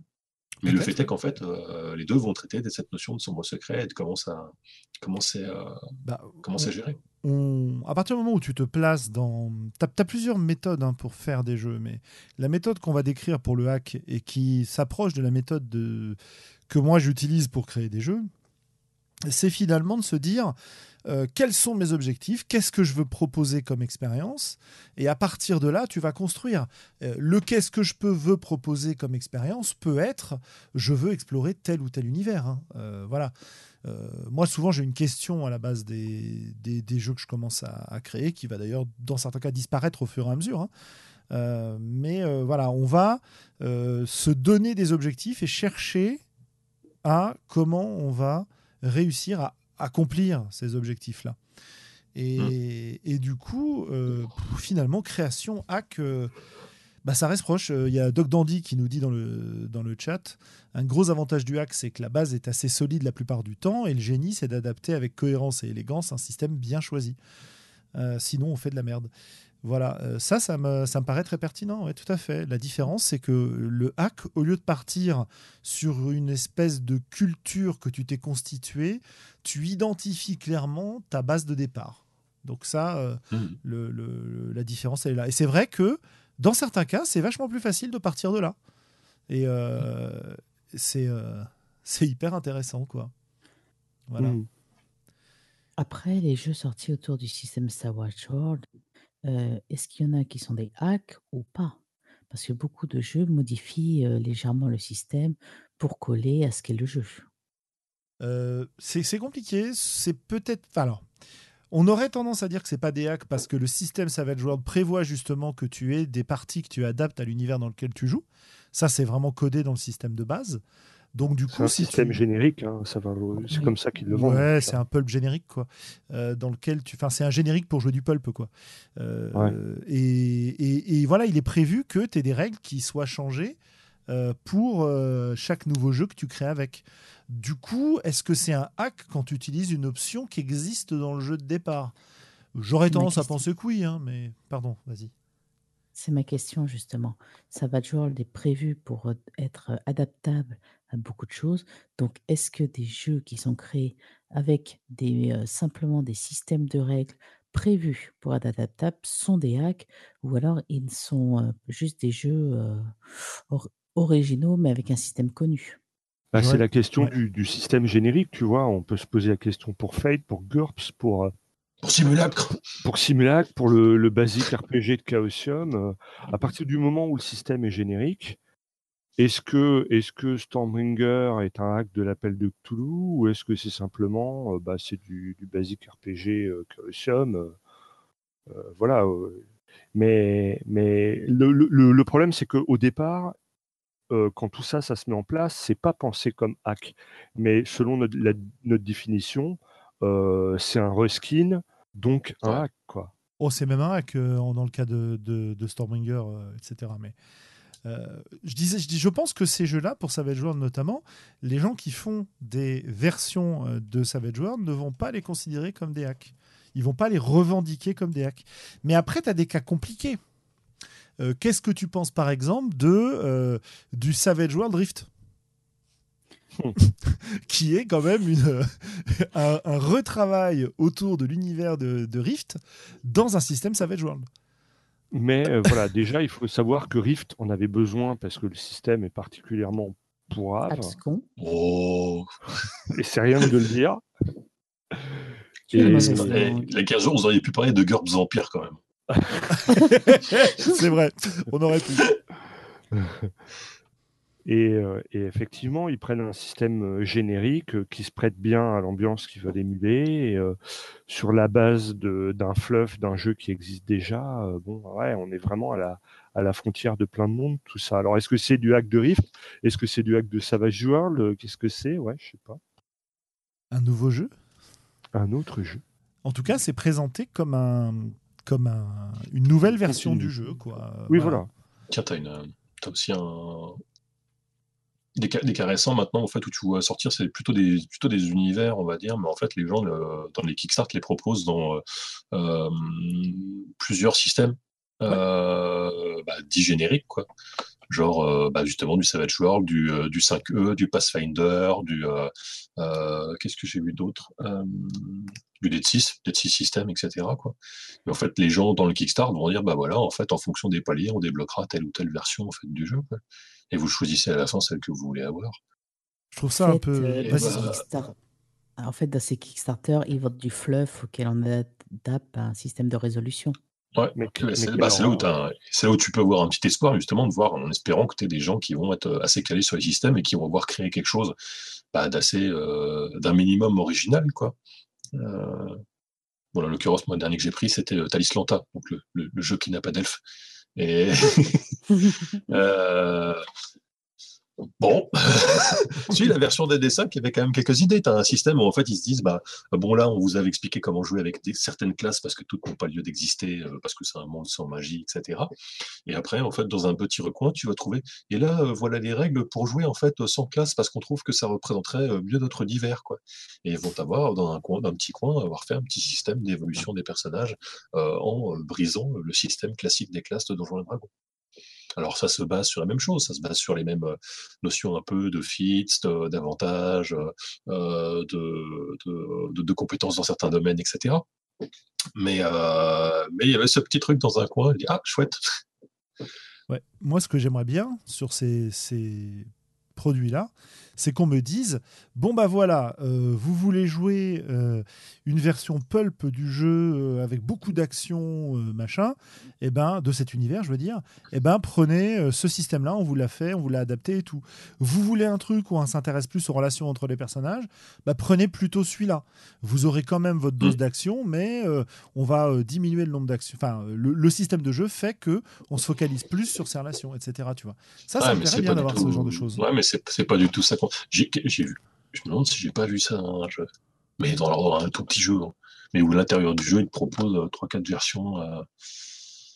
Mais le fait est qu'en fait, euh, les deux vont traiter de cette notion de sombre secret et de comment ça, comment c'est, euh,
Bah,
comment c'est géré.
on- à partir du moment où tu te places dans... Tu as, plusieurs méthodes hein, pour faire des jeux, mais la méthode qu'on va décrire pour le hack et qui s'approche de la méthode de... que moi j'utilise pour créer des jeux, c'est finalement de se dire euh, quels sont mes objectifs, qu'est-ce que je veux proposer comme expérience, et à partir de là, tu vas construire. Euh, le qu'est-ce que je peux veux proposer comme expérience peut être je veux explorer tel ou tel univers. hein. Euh, voilà. Moi, souvent, j'ai une question à la base des, des, jeux que je commence à, créer, qui va d'ailleurs, dans certains cas, disparaître au fur et à mesure. hein. Mais voilà, on va se donner des objectifs et chercher à comment on va réussir à accomplir ces objectifs-là. Et, et du coup, euh, finalement, création, hack, euh, bah, ça reste proche. Euh, Il y a Doc Dandy qui nous dit dans le, dans le chat un gros avantage du hack, c'est que la base est assez solide la plupart du temps, et le génie, c'est d'adapter avec cohérence et élégance un système bien choisi. Euh, sinon, on fait de la merde. Voilà, euh, ça, ça me, ça me paraît très pertinent, ouais, tout à fait. La différence, c'est que le hack, au lieu de partir sur une espèce de culture que tu t'es constituée, tu identifies clairement ta base de départ. Donc ça, euh,
Mhm.
le- le- la différence, elle est là. Et c'est vrai que dans certains cas, c'est vachement plus facile de partir de là. Et euh, c'est euh, c'est hyper intéressant, quoi. Voilà.
Mhm.
Après, les jeux sortis autour du système Savage World, est-ce qu'il y en a qui sont des hacks ou pas? Parce que beaucoup de jeux modifient légèrement le système pour coller à ce qu'est le jeu.
C'est compliqué. C'est peut-être. Alors, on aurait tendance à dire que c'est pas des hacks parce que le système Savage World prévoit justement que tu aies des parties que tu adaptes à l'univers dans lequel tu joues. Ça, c'est vraiment codé dans le système de base. Donc, du
C'est
coup,
un
si
système
tu...
générique, hein, ça va, c'est comme ça qu'ils le vendent.
Ouais, c'est un pulp générique, quoi. Euh, dans lequel tu. Enfin, c'est un générique pour jouer du pulp, quoi. Euh,
Ouais.
et, et- et voilà, il est prévu que tu aies des règles qui soient changées euh, pour euh, chaque nouveau jeu que tu crées avec. Du coup, est-ce que c'est un hack quand tu utilises une option qui existe dans le jeu de départ? J'aurais tendance à
question.
penser que oui, hein, mais pardon, vas-y.
C'est ma question justement. Savage World est prévu pour euh, être euh, adaptable à beaucoup de choses. Donc, est-ce que des jeux qui sont créés avec des, euh, simplement des systèmes de règles prévus pour être adaptables sont des hacks ou alors ils sont euh, juste des jeux euh, or- originaux mais avec un système connu?
Bah, c'est la question
ouais.
du, du système générique, tu vois? On peut se poser la question pour Fate, pour GURPS, pour, euh,
Pour simulacre.
pour Simulac, pour le, le basique RPG de Chaosium. euh, à partir du moment où le système est générique, est-ce que, est que Stormbringer est un hack de l'appel de Cthulhu ou est-ce que c'est simplement bah, c'est du, du basique RPG euh, Voilà. mais mais le, le- le- le problème, c'est qu'au départ, euh, quand tout ça, ça se met en place, c'est pas pensé comme hack. Mais selon notre, la- notre définition, euh, c'est un reskin, donc un hack, quoi.
Oh, c'est même un hack euh, dans le cas de, de, Stormbringer, euh, etc. Mais je, disais, je, dis, je pense que ces jeux-là, pour Savage World notamment, les gens qui font des versions de Savage World ne vont pas les considérer comme des hacks. Ils vont pas les revendiquer comme des hacks. Mais après, tu as des cas compliqués. Qu'est-ce que tu penses, par exemple, de, du Savage World Rift qui est quand même une, un, retravail autour de l'univers de, Rift dans un système Savage World.
Mais euh, voilà, déjà, il faut savoir que Rift en avait besoin parce que le système est particulièrement pourrave.
Oh
Et c'est rien de le dire.
Et... Les 15 jours, vous auriez pu parler de GURPS Empire quand même.
c'est vrai, on aurait pu.
Euh, et, effectivement, ils prennent un système euh, générique euh, qui se prête bien à l'ambiance qu'ils veulent émuler, sur la base d'un fluff d'un jeu qui existe déjà. bon, ouais, on est vraiment à la, à la frontière de plein de monde, tout ça. Alors, est-ce que c'est du hack de Rift? Est-ce que c'est du hack de Savage World? Qu'est-ce que c'est? Ouais, je sais pas.
Un nouveau jeu?
Un autre jeu.
En tout cas, c'est présenté comme un comme un, une nouvelle version du jeu, quoi.
Oui, voilà.
Tiens, t'as aussi un, des cas, récents maintenant, en fait, où tu vois sortir, c'est plutôt des, plutôt des univers, on va dire, mais en fait, les gens, dans les Kickstarts, les proposent dans euh, plusieurs systèmes euh, bah, dits génériques, quoi. Genre, euh, bah, justement, du Savage World, du, du 5e, du Pathfinder, du. Qu'est-ce que j'ai vu d'autre Du Dead 6, Dead 6 System, etc. Quoi. Et en fait, les gens dans le Kickstarter vont dire, bah voilà, en fait, en fonction des paliers, on débloquera telle ou telle version en fait, du jeu. Quoi et vous choisissez à la fin celle que vous voulez avoir.
Je trouve ça un peu.
Euh, bah, en fait, dans ces Kickstarter, ils votent du fluff auquel on adapte un système de résolution.
Ouais, mais, c'est bah, là, où tu peux avoir un petit espoir, justement, de voir, en espérant que tu aies des gens qui vont être euh, assez calés sur les systèmes et qui vont avoir créé quelque chose bah, d'assez, euh, d'un minimum original, quoi. Bon, en l'occurrence, moi, le dernier que j'ai pris, c'était Thalis Lanta, donc le, le jeu qui n'a pas d'elfe. Et euh, Bon, suis la version des dessins qui avait quand même quelques idées. Tu as un système où en fait ils se disent bah bon là on vous avait expliqué comment jouer avec certaines classes parce que toutes n'ont pas lieu d'exister euh, parce que c'est un monde sans magie etc. Et après en fait dans un petit recoin tu vas trouver et là euh, voilà les règles pour jouer en fait sans classe parce qu'on trouve que ça représenterait euh, mieux notre divers quoi. Et ils vont avoir dans un coin, d'un petit coin avoir fait un petit système d'évolution des personnages en brisant le système classique des classes de Donjons et Dragons. Alors ça se base sur la même chose, ça se base sur les mêmes euh, notions un peu de fit, d'avantages, euh, euh, de, de, compétences dans certains domaines, etc. Mais, mais il y avait ce petit truc dans un coin, il dit ah chouette.
Ouais. Moi, ce que j'aimerais bien sur ces, ces produits-là, c'est qu'on me dise bon bah voilà, euh, vous voulez jouer euh, une version pulp du jeu euh, avec beaucoup d'action machin, et eh ben de cet univers, je veux dire, et eh ben prenez ce système-là, on vous l'a fait, on vous l'a adapté et tout. Vous voulez un truc où on s'intéresse plus aux relations entre les personnages, bah prenez plutôt celui-là. Vous aurez quand même votre dose mm. d'action, mais on va diminuer le nombre d'actions. Enfin, le, système de jeu fait que on se focalise plus sur ces relations, etc. Tu vois. Ça, ça me plairait bien d'avoir ce genre de choses.
Ouais, mais c'est pas du tout ça j'ai vu. Je me demande si j'ai pas vu ça un jeu. Mais dans, un tout petit jeu. Hein. Mais où l'intérieur du jeu, il te propose 3-4 euh, versions. Euh...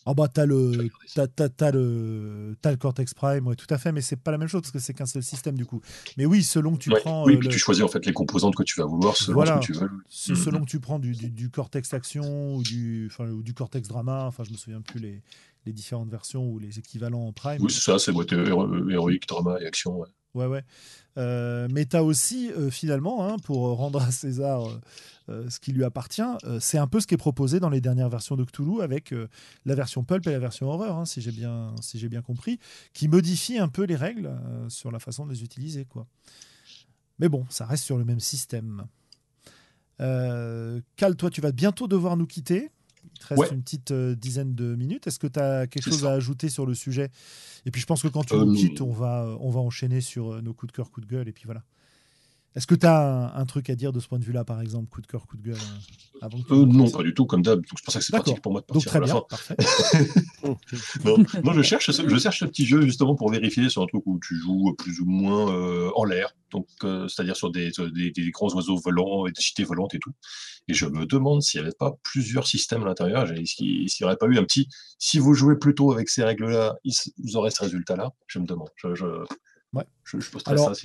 Ah bah t'as le t'as, le t'as le Cortex Prime ouais tout à fait mais c'est pas la même chose parce que c'est qu'un seul système du coup mais oui selon que tu prends
oui
euh,
puis tu choisis en fait les composantes que tu vas vouloir selon ce que tu veux mm,
selon que tu prends du, du, Cortex Action ou du ou du Cortex Drama enfin je me souviens plus les, les différentes versions ou les équivalents en Prime
oui c'est ça c'est boîte héroïque drama et action ouais
Ouais, ouais. Euh, mais tu as aussi, euh, finalement, hein, pour rendre à César euh, ce qui lui appartient, c'est un peu ce qui est proposé dans les dernières versions de Cthulhu avec la version Pulp et la version Horreur, hein, si j'ai bien, compris, qui modifie un peu les règles sur la façon de les utiliser. Quoi. Mais bon, ça reste sur le même système. Cal, toi, tu vas bientôt devoir nous quitter. Il te reste une petite euh, dizaine de minutes. Est-ce que tu as quelque chose à ajouter sur le sujet? Et puis je pense que quand tu nous euh, quittes, on va, on va enchaîner sur euh, nos coups de cœur, coups de gueule, et puis voilà. Est-ce que tu as un, truc à dire de ce point de vue-là, par exemple, coup de cœur, coup de gueule
euh, euh, Non, pas du tout, comme d'hab. C'est pour ça que c'est pratique pour moi de partir
Donc, très
bien,
Parfait.
non, je cherche, je cherche ce petit jeu justement pour vérifier sur un truc où tu joues plus ou moins euh, en l'air, donc c'est-à-dire sur des, des, grands oiseaux volants et des cités volantes et tout. Et je me demande s'il n'y avait pas plusieurs systèmes à l'intérieur, s'il n'y aurait pas eu un petit. Si vous jouez plutôt avec ces règles-là, vous aurez ce résultat-là. Je me demande. je,
Ouais. Je, Alors,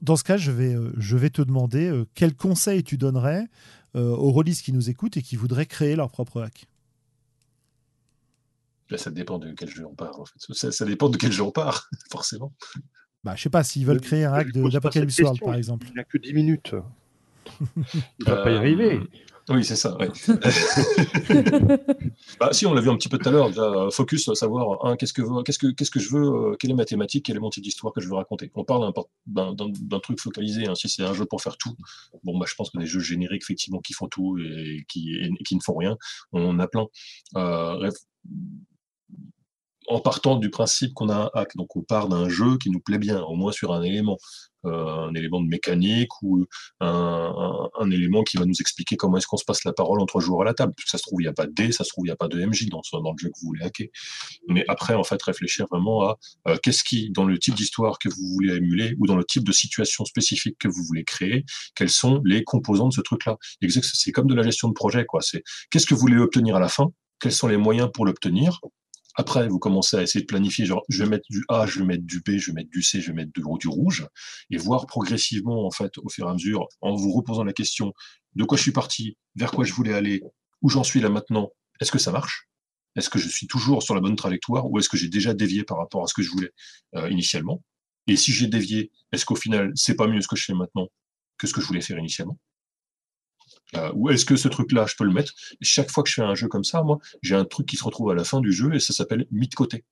dans, ce cas, je vais, euh, je vais te demander euh, quels conseils tu donnerais euh, aux releases qui nous écoutent et qui voudraient créer leur propre hack?
Là, ça dépend de quel jeu on parle. En fait. ça, dépend de quel jeu on part, forcément.
Bah, je sais pas, s'ils veulent créer un hack d'Apocalypse World, par exemple.
Il n'y a que 10 minutes. il va pas y arriver.
Oui, c'est ça. bah, si, on l'a vu un petit peu tout à l'heure, déjà, focus, savoir hein, qu'est-ce que, qu'est-ce que, qu'est-ce que je veux, euh, quelle est ma thématique, quelle est mon type d'histoire que je veux raconter. On parle d'un, truc focalisé. Hein, si c'est un jeu pour faire tout, bon, bah, je pense que des jeux génériques, effectivement, qui font tout et qui, qui ne font rien, on en a plein. Euh, en partant du principe qu'on a un hack. Donc on part d'un jeu qui nous plaît bien, au moins sur un élément. Euh, un élément de mécanique ou un, élément qui va nous expliquer comment est-ce qu'on se passe la parole entre joueurs à la table. ça se trouve, il n'y a pas de D, ça se trouve, il n'y a pas de MJ dans, dans le jeu que vous voulez hacker. Mais après, en fait, réfléchir vraiment à euh, qu'est-ce qui, dans le type d'histoire que vous voulez émuler ou dans le type de situation spécifique que vous voulez créer, quels sont les composants de ce truc-là. C'est comme de la gestion de projet, quoi. C'est qu'est-ce que vous voulez obtenir à la fin, quels sont les moyens pour l'obtenir, après, vous commencez à essayer de planifier, genre, je vais mettre du A, je vais mettre du B, je vais mettre du C, je vais mettre du, du rouge, et voir progressivement, en fait, au fur et à mesure, en vous reposant la question de quoi je suis parti, vers quoi je voulais aller, où j'en suis là maintenant, est-ce que ça marche? Est-ce que je suis toujours sur la bonne trajectoire, ou est-ce que j'ai déjà dévié par rapport à ce que je voulais euh, initialement? Et si j'ai dévié, est-ce qu'au final, c'est pas mieux ce que je fais maintenant que ce que je voulais faire initialement? Euh, ou est-ce que ce truc-là, je peux le mettre? Chaque fois que je fais un jeu comme ça, moi, j'ai un truc qui se retrouve à la fin du jeu et ça s'appelle mis de côté.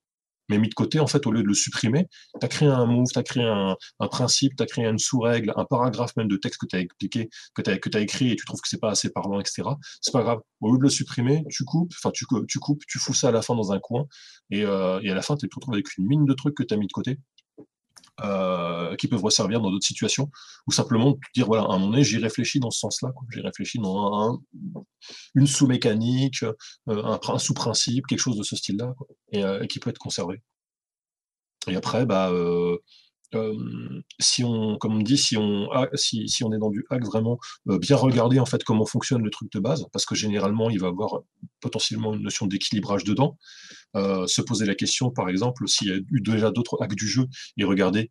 Mais mis de côté, en fait, au lieu de le supprimer, tu as créé un move, tu as créé un, principe, tu as créé une sous-règle, un paragraphe même de texte que tu as expliqué, que tu écrit et tu trouves que c'est pas assez parlant, etc. C'est pas grave. Au lieu de le supprimer, tu coupes, enfin, tu, tu coupes, tu fous ça à la fin dans un coin et, euh, et à la fin, tu te retrouves avec une mine de trucs que tu as mis de côté euh, qui peuvent resservir dans d'autres situations, ou simplement dire voilà, à un moment donné, j'y réfléchis dans ce sens-là, j'ai réfléchi dans une sous-mécanique, euh, un, sous-principe, quelque chose de ce style-là, euh, et, qui peut être conservé. Et après, bah, euh, si on, comme on dit, si on, si, si, on est dans du hack, vraiment euh, bien regarder en fait comment fonctionne le truc de base, parce que généralement il va avoir potentiellement une notion d'équilibrage dedans. Euh, se poser la question, par exemple, s'il y a eu déjà d'autres hacks du jeu, et regarder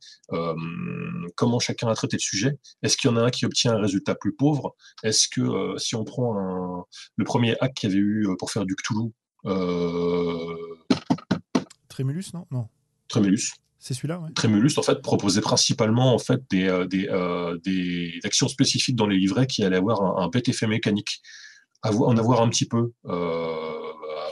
comment chacun a traité le sujet. Est-ce qu'il y en a un qui obtient un résultat plus pauvre? Est-ce que si on prend un, le premier hack qu'il y avait eu pour faire du Cthulhu,
Trémulus, non? Non.
Trémulus.
C'est celui-là, ouais.
Trémulus, en proposait principalement en fait des, euh, euh, des, actions spécifiques dans les livrets qui allaient avoir un, un bête effet mécanique, en avoir un petit peu. Euh,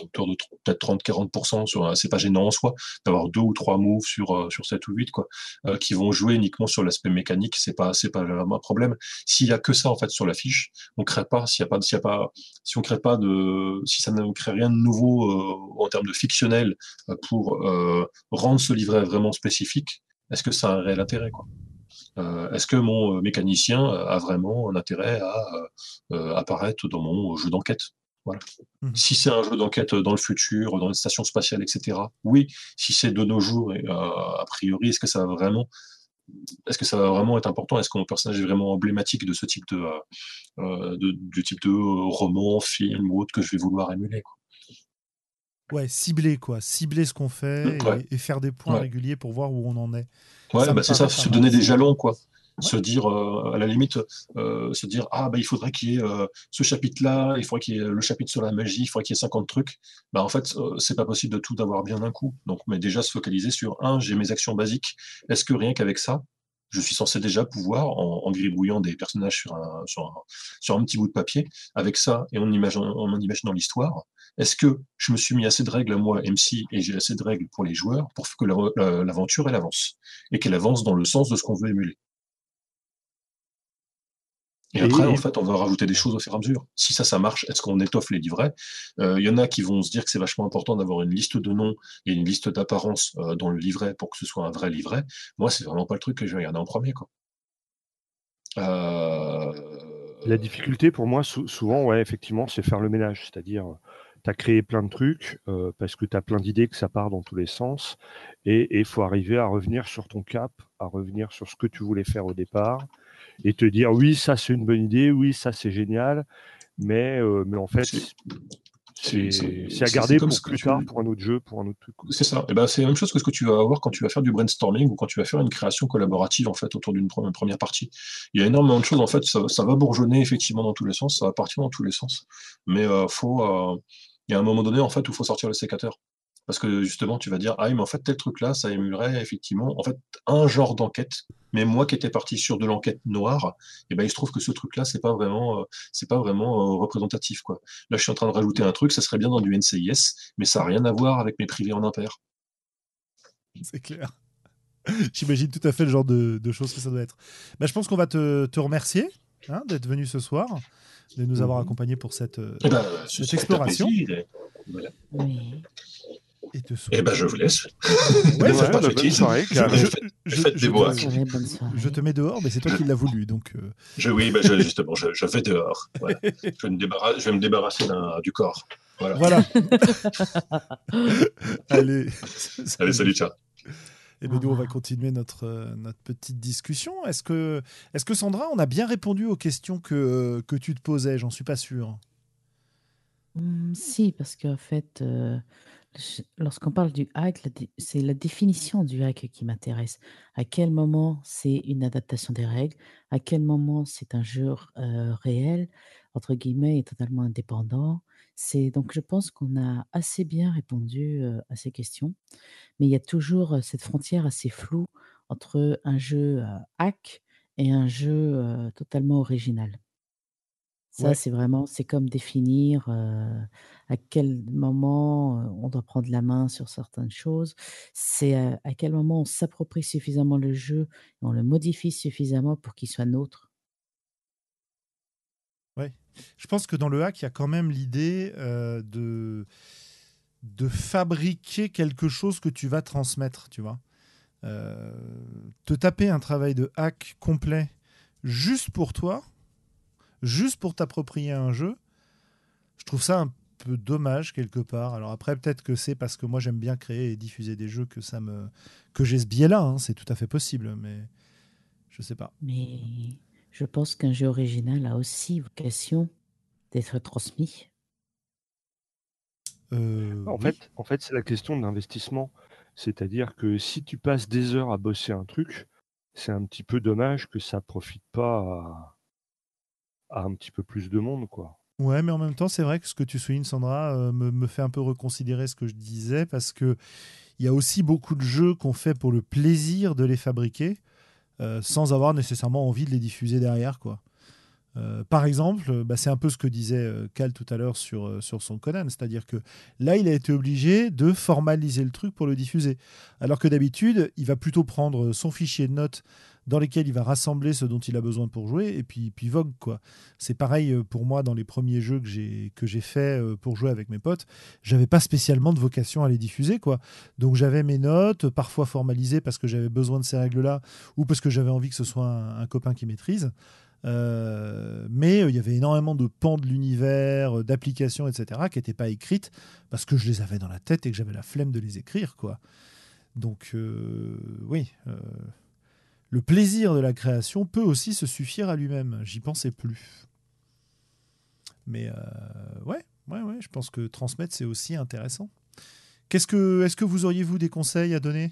autour de peut-être 30-40%. Sur, c'est pas gênant en soi d'avoir deux ou trois moves sur, euh, sur 7 ou 8, quoi, euh, qui vont jouer uniquement sur l'aspect mécanique. C'est pas, c'est pas un problème. S'il y a que ça, en fait, sur la fiche, on crée pas, s'il y a pas, s'il y a pas, si on crée pas de, si ça ne crée rien de nouveau euh, en termes de fictionnel pour rendre ce livret vraiment spécifique, est-ce que ça a un réel intérêt, quoi? est-ce que mon mécanicien a vraiment un intérêt à apparaître dans mon jeu d'enquête? Mmh. Si c'est un jeu d'enquête dans le futur, dans une station spatiale, etc. Oui. Si c'est de nos jours, et, euh, a priori, est-ce que ça va vraiment est-ce que ça va vraiment être important? Est-ce que mon personnage est vraiment emblématique de ce type de, euh, euh, du type de roman, film ou autre que je vais vouloir émuler
Ouais, cibler quoi, cibler ce qu'on fait mmh, et, faire des points réguliers pour voir où on en est.
Ouais, bah c'est ça, se donner des jalons quoi se dire euh, à la limite euh, se dire ah bah il faudrait qu'il y ait euh, ce chapitre là il faudrait qu'il y ait le chapitre sur la magie il faudrait qu'il y ait 50 trucs. Bah en fait c'est pas possible de tout d'avoir bien d'un coup. Donc mais déjà se focaliser sur un j'ai mes actions basiques. Est-ce que rien qu'avec ça je suis censé déjà pouvoir, en, en gribouillant des personnages sur un, sur, un, sur un petit bout de papier, avec ça et en, imaginant, en imaginant l'histoire, est-ce que je me suis mis assez de règles à moi, MC, et j'ai assez de règles pour les joueurs pour que l'aventure, elle avance, et qu'elle avance dans le sens de ce qu'on veut émuler et, après, en fait, on va rajouter des choses au fur et à mesure. Si ça, ça marche, est-ce qu'on étoffe les livrets? Euh, Il y en a qui vont se dire que c'est vachement important d'avoir une liste de noms et une liste d'apparence euh, dans le livret pour que ce soit un vrai livret. Moi, c'est vraiment pas le truc que je vais regarder en premier. Quoi. Euh,
La difficulté pour moi, sou- souvent, ouais, effectivement, c'est faire le ménage. C'est-à-dire, tu as créé plein de trucs euh, parce que tu as plein d'idées que ça part dans tous les sens. Et il faut arriver à revenir sur ton cap, à revenir sur ce que tu voulais faire au départ et te dire oui, ça c'est une bonne idée, oui, ça c'est génial. Mais, euh, mais en fait,
C'est-
à garder pour plus
tu-
tard, pour un autre jeu, pour un autre truc.
C'est ça. Et ben, c'est la même chose que ce que tu vas avoir quand tu vas faire du brainstorming ou quand tu vas faire une création collaborative en fait autour d'une pre- première partie. Il y a énormément de choses en fait. Ça, ça va bourgeonner effectivement dans tous les sens. Ça va partir dans tous les sens. Mais euh, faut, euh, il y a un moment donné en fait où il faut sortir le sécateur. Parce que justement, tu vas dire, ah, mais en fait, tel truc-là, ça émulerait effectivement, en fait, un genre d'enquête. Mais moi qui étais parti sur de l'enquête noire, et ben, il se trouve que ce truc-là, c'est pas vraiment, euh, c'est pas vraiment euh, représentatif, quoi. Là, je suis en train de rajouter un truc, ça serait bien dans du NCIS, mais ça n'a rien à voir avec mes privés en impair.
C'est clair. J'imagine tout à fait le genre de, de choses que ça doit être. Bah, je pense qu'on va te, te remercier hein, d'être venu ce soir, de nous avoir
Mhm.
accompagnés pour cette, euh,
Eh ben,
Cette exploration.
voilà.
Oui.
Et te
Eh ben, je vous laisse.
Ouais,
faites pas
bah,
de
bonne soirée,
Je,
Karl.
je-
Faites-
je-
faites
je
des
te-
bois.
Je mets dehors, mais c'est toi qui l'as voulu. Donc, euh,
Je, oui, ben, je- justement, je, je vais dehors. Voilà. Je, vais me débarrasser, je vais me débarrasser d'un- du corps. Voilà.
voilà. Allez.
Allez, salut, ciao.
Et bien, nous, on va continuer notre, euh, notre petite discussion. Est-ce que, est que Sandra, on a bien répondu aux questions que, que tu te posais? J'en suis pas sûr.
Hum, si, parce qu'en fait, euh, lorsqu'on parle du hack, c'est la définition du hack qui m'intéresse. À quel moment c'est une adaptation des règles? À quel moment c'est un jeu euh, réel, entre guillemets, et totalement indépendant? C'est donc je pense qu'on a assez bien répondu euh, à ces questions, mais il y a toujours euh, cette frontière assez floue entre un jeu hack et un jeu totalement original. Ça,
Ouais.
c'est vraiment, c'est comme définir euh, à quel moment euh, on doit prendre la main sur certaines choses. C'est euh, à quel moment on s'approprie suffisamment le jeu et on le modifie suffisamment pour qu'il soit nôtre.
Je pense que dans le hack, il y a quand même l'idée euh, de, de fabriquer quelque chose que tu vas transmettre, tu vois. Euh, te taper un travail de hack complet juste pour toi, juste pour t'approprier un jeu, je trouve ça un peu dommage quelque part. Alors après, peut-être que c'est parce que moi j'aime bien créer et diffuser des jeux que ça me que j'ai ce biais-là. hein. C'est tout à fait possible, mais je sais pas.
Mais je pense qu'un jeu original a aussi vocation d'être transmis.
Euh,
En
oui.
fait, en fait c'est la question d'investissement. C'est-à-dire que si tu passes des heures à bosser un truc, c'est un petit peu dommage que ça profite pas à, à un petit peu plus de monde, quoi.
Ouais, mais en même temps, c'est vrai que ce que tu soulignes, Sandra, euh, me, fait un peu reconsidérer ce que je disais, parce que il y a aussi beaucoup de jeux qu'on fait pour le plaisir de les fabriquer, euh, sans avoir nécessairement envie de les diffuser derrière, quoi. Euh, par exemple, bah, c'est un peu ce que disait euh, Cal tout à l'heure sur, euh, sur son Conan, c'est-à-dire que là, il a été obligé de formaliser le truc pour le diffuser. Alors que d'habitude, il va plutôt prendre son fichier de notes dans lequel il va rassembler ce dont il a besoin pour jouer, et puis, puis vogue, quoi. C'est pareil pour moi dans les premiers jeux que j'ai que j'ai fait pour jouer avec mes potes. J'avais pas spécialement de vocation à les diffuser quoi. Donc j'avais mes notes, parfois formalisées parce que j'avais besoin de ces règles-là ou parce que j'avais envie que ce soit un, un copain qui maîtrise. Euh, mais euh, il y avait énormément de pans de l'univers, euh, d'applications, etc., qui n'étaient pas écrites parce que je les avais dans la tête et que j'avais la flemme de les écrire, quoi. Donc, oui, le plaisir de la création peut aussi se suffire à lui-même. J'y pensais plus. Mais ouais, ouais, ouais, je pense que transmettre, c'est aussi intéressant. Qu'est-ce que, est-ce que vous auriez, vous, des conseils à donner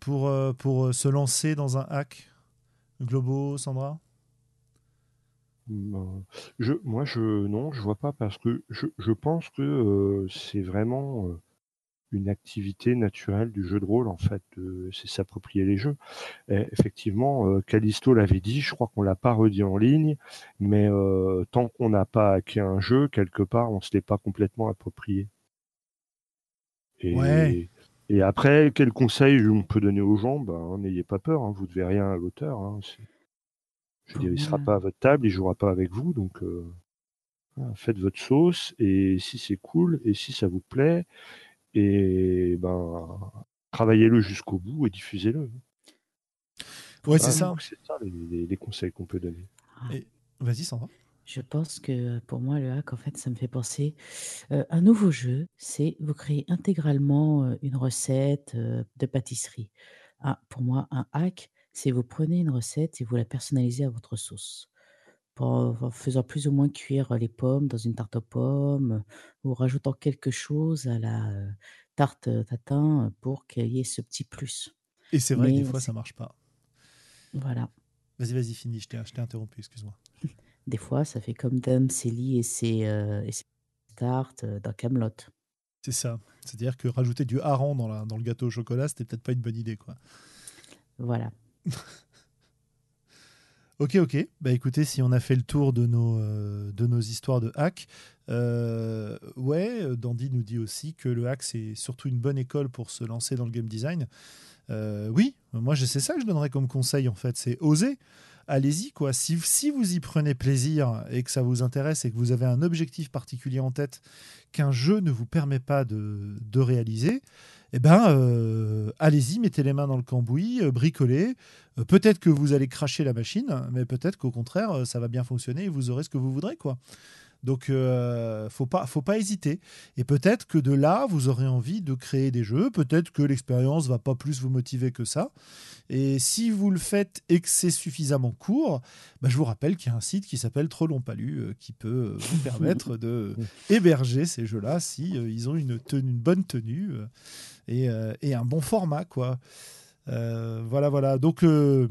pour, pour se lancer dans un hack? Globo, Sandra?
Je, moi, je non, je vois pas parce que je, je pense que euh, c'est vraiment euh, une activité naturelle du jeu de rôle en fait. de- c'est s'approprier les jeux. Et effectivement, euh, Callisto l'avait dit. Je crois qu'on l'a pas redit en ligne, mais tant qu'on n'a pas hacké un jeu quelque part, on se l'est pas complètement approprié. Et,
Ouais.
Et après, quel conseil on peut donner aux gens? Ben, n'ayez pas peur. hein, vous devez rien à l'auteur. hein, je veux dire, il sera
Ouais.
pas à votre table, il jouera pas avec vous, donc euh, faites votre sauce et si c'est cool et si ça vous plaît, et ben travaillez-le jusqu'au bout et diffusez-le.
Ouais, c'est ça.
C'est ça les, les- les conseils qu'on peut donner.
Vas-y, Sandra.
Je pense que pour moi, le hack, en fait, ça me fait penser euh, un nouveau jeu, c'est vous créez intégralement euh, une recette euh, de pâtisserie. Ah, pour moi, un hack, c'est vous prenez une recette et vous la personnalisez à votre sauce. Pour- en faisant plus ou moins cuire les pommes dans une tarte aux pommes, ou rajoutant quelque chose à la euh, tarte tatin pour qu'il y ait ce petit plus.
Et c'est vrai que des
Mais
fois,
c'est-
ça marche pas.
Voilà.
Vas-y, vas-y, finis. Je t'ai je t'ai interrompu, excuse-moi.
Des fois, ça fait comme Dame Célie et ses, euh, et ses tartes euh, dans Camelot.
C'est ça. C'est-à-dire que rajouter du hareng dans, la, dans le gâteau au chocolat, c'était peut-être pas une bonne idée, quoi.
Voilà.
Ok, ok. Bah écoutez, si on a fait le tour de nos, euh, de nos histoires de hack, euh, ouais, Dandy nous dit aussi que le hack, c'est surtout une bonne école pour se lancer dans le game design. Euh, oui, moi, c'est ça que je donnerais comme conseil, en fait, c'est oser. Allez-y, quoi. Si, vous y prenez plaisir et que ça vous intéresse et que vous avez un objectif particulier en tête qu'un jeu ne vous permet pas de, de réaliser, eh ben, euh, allez-y, mettez les mains dans le cambouis, euh, bricolez. Euh, peut-être que vous allez cracher la machine, mais peut-être qu'au contraire, ça va bien fonctionner et vous aurez ce que vous voudrez, quoi. Donc, euh, faut pas, faut pas hésiter. Et peut-être que de là, vous aurez envie de créer des jeux. Peut-être que l'expérience va pas plus vous motiver que ça. Et si vous le faites et que c'est suffisamment court, bah, je vous rappelle qu'il y a un site qui s'appelle Trop Long Palu euh, qui peut euh, vous permettre de héberger ces jeux-là si euh, ils ont une, tenue, une bonne tenue euh, et, euh, et un bon format, quoi. Euh, voilà, voilà. Donc, euh,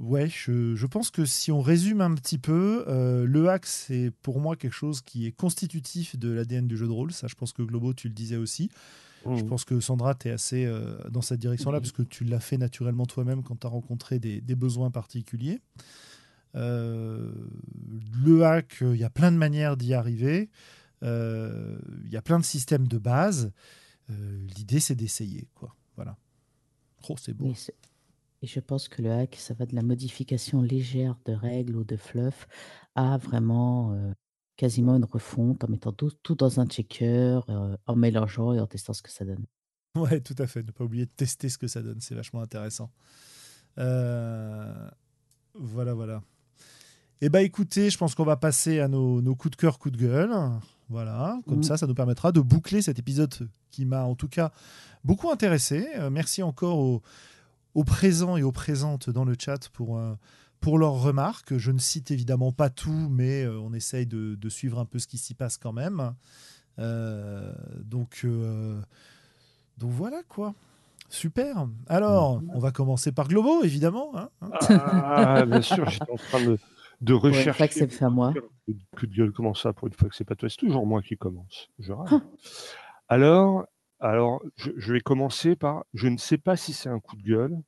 ouais, je, je pense que si on résume un petit peu, euh, le hack, c'est pour moi quelque chose qui est constitutif de l'ADN du jeu de rôle. Ça, je pense que Globo, tu le disais aussi. Je
Mhm.
pense que Sandra, tu es assez euh, dans cette direction-là,
Oui.
parce que tu l'as fait naturellement toi-même quand tu as rencontré des, des besoins particuliers. Euh, le hack, il y a plein de manières d'y arriver. Euh, Il y a plein de systèmes de base. Euh, L'idée, c'est d'essayer. quoi. Voilà. Oh, c'est beau.
Et je pense que le hack, ça va de la modification légère de règles ou de fluff à vraiment euh, quasiment une refonte en mettant tout, tout dans un checker, euh, en mélangeant et en testant ce que ça donne.
Ouais, tout à fait. Ne pas oublier de tester ce que ça donne. C'est vachement intéressant. Euh, Voilà, voilà. Eh bien, écoutez, je pense qu'on va passer à nos, nos coups de cœur, coups de gueule. Voilà, comme
Mhm.
ça, ça nous permettra de boucler cet épisode qui m'a en tout cas beaucoup intéressé. Euh, merci encore aux, aux présents et aux présentes dans le chat pour, euh, pour leurs remarques. Je ne cite évidemment pas tout, mais euh, on essaye de, de suivre un peu ce qui s'y passe quand même. Euh, donc, euh, donc voilà quoi. Super. Alors, on va commencer par Globo, évidemment. hein, hein.
Ah, bien sûr, j'étais en train de, de rechercher.
que c'est fait à moi.
Coup de gueule, comment ça Pour une fois que c'est pas toi, c'est toujours moi qui commence. Je râle. Alors, alors je, je vais commencer par. Je ne sais pas si c'est un coup de gueule.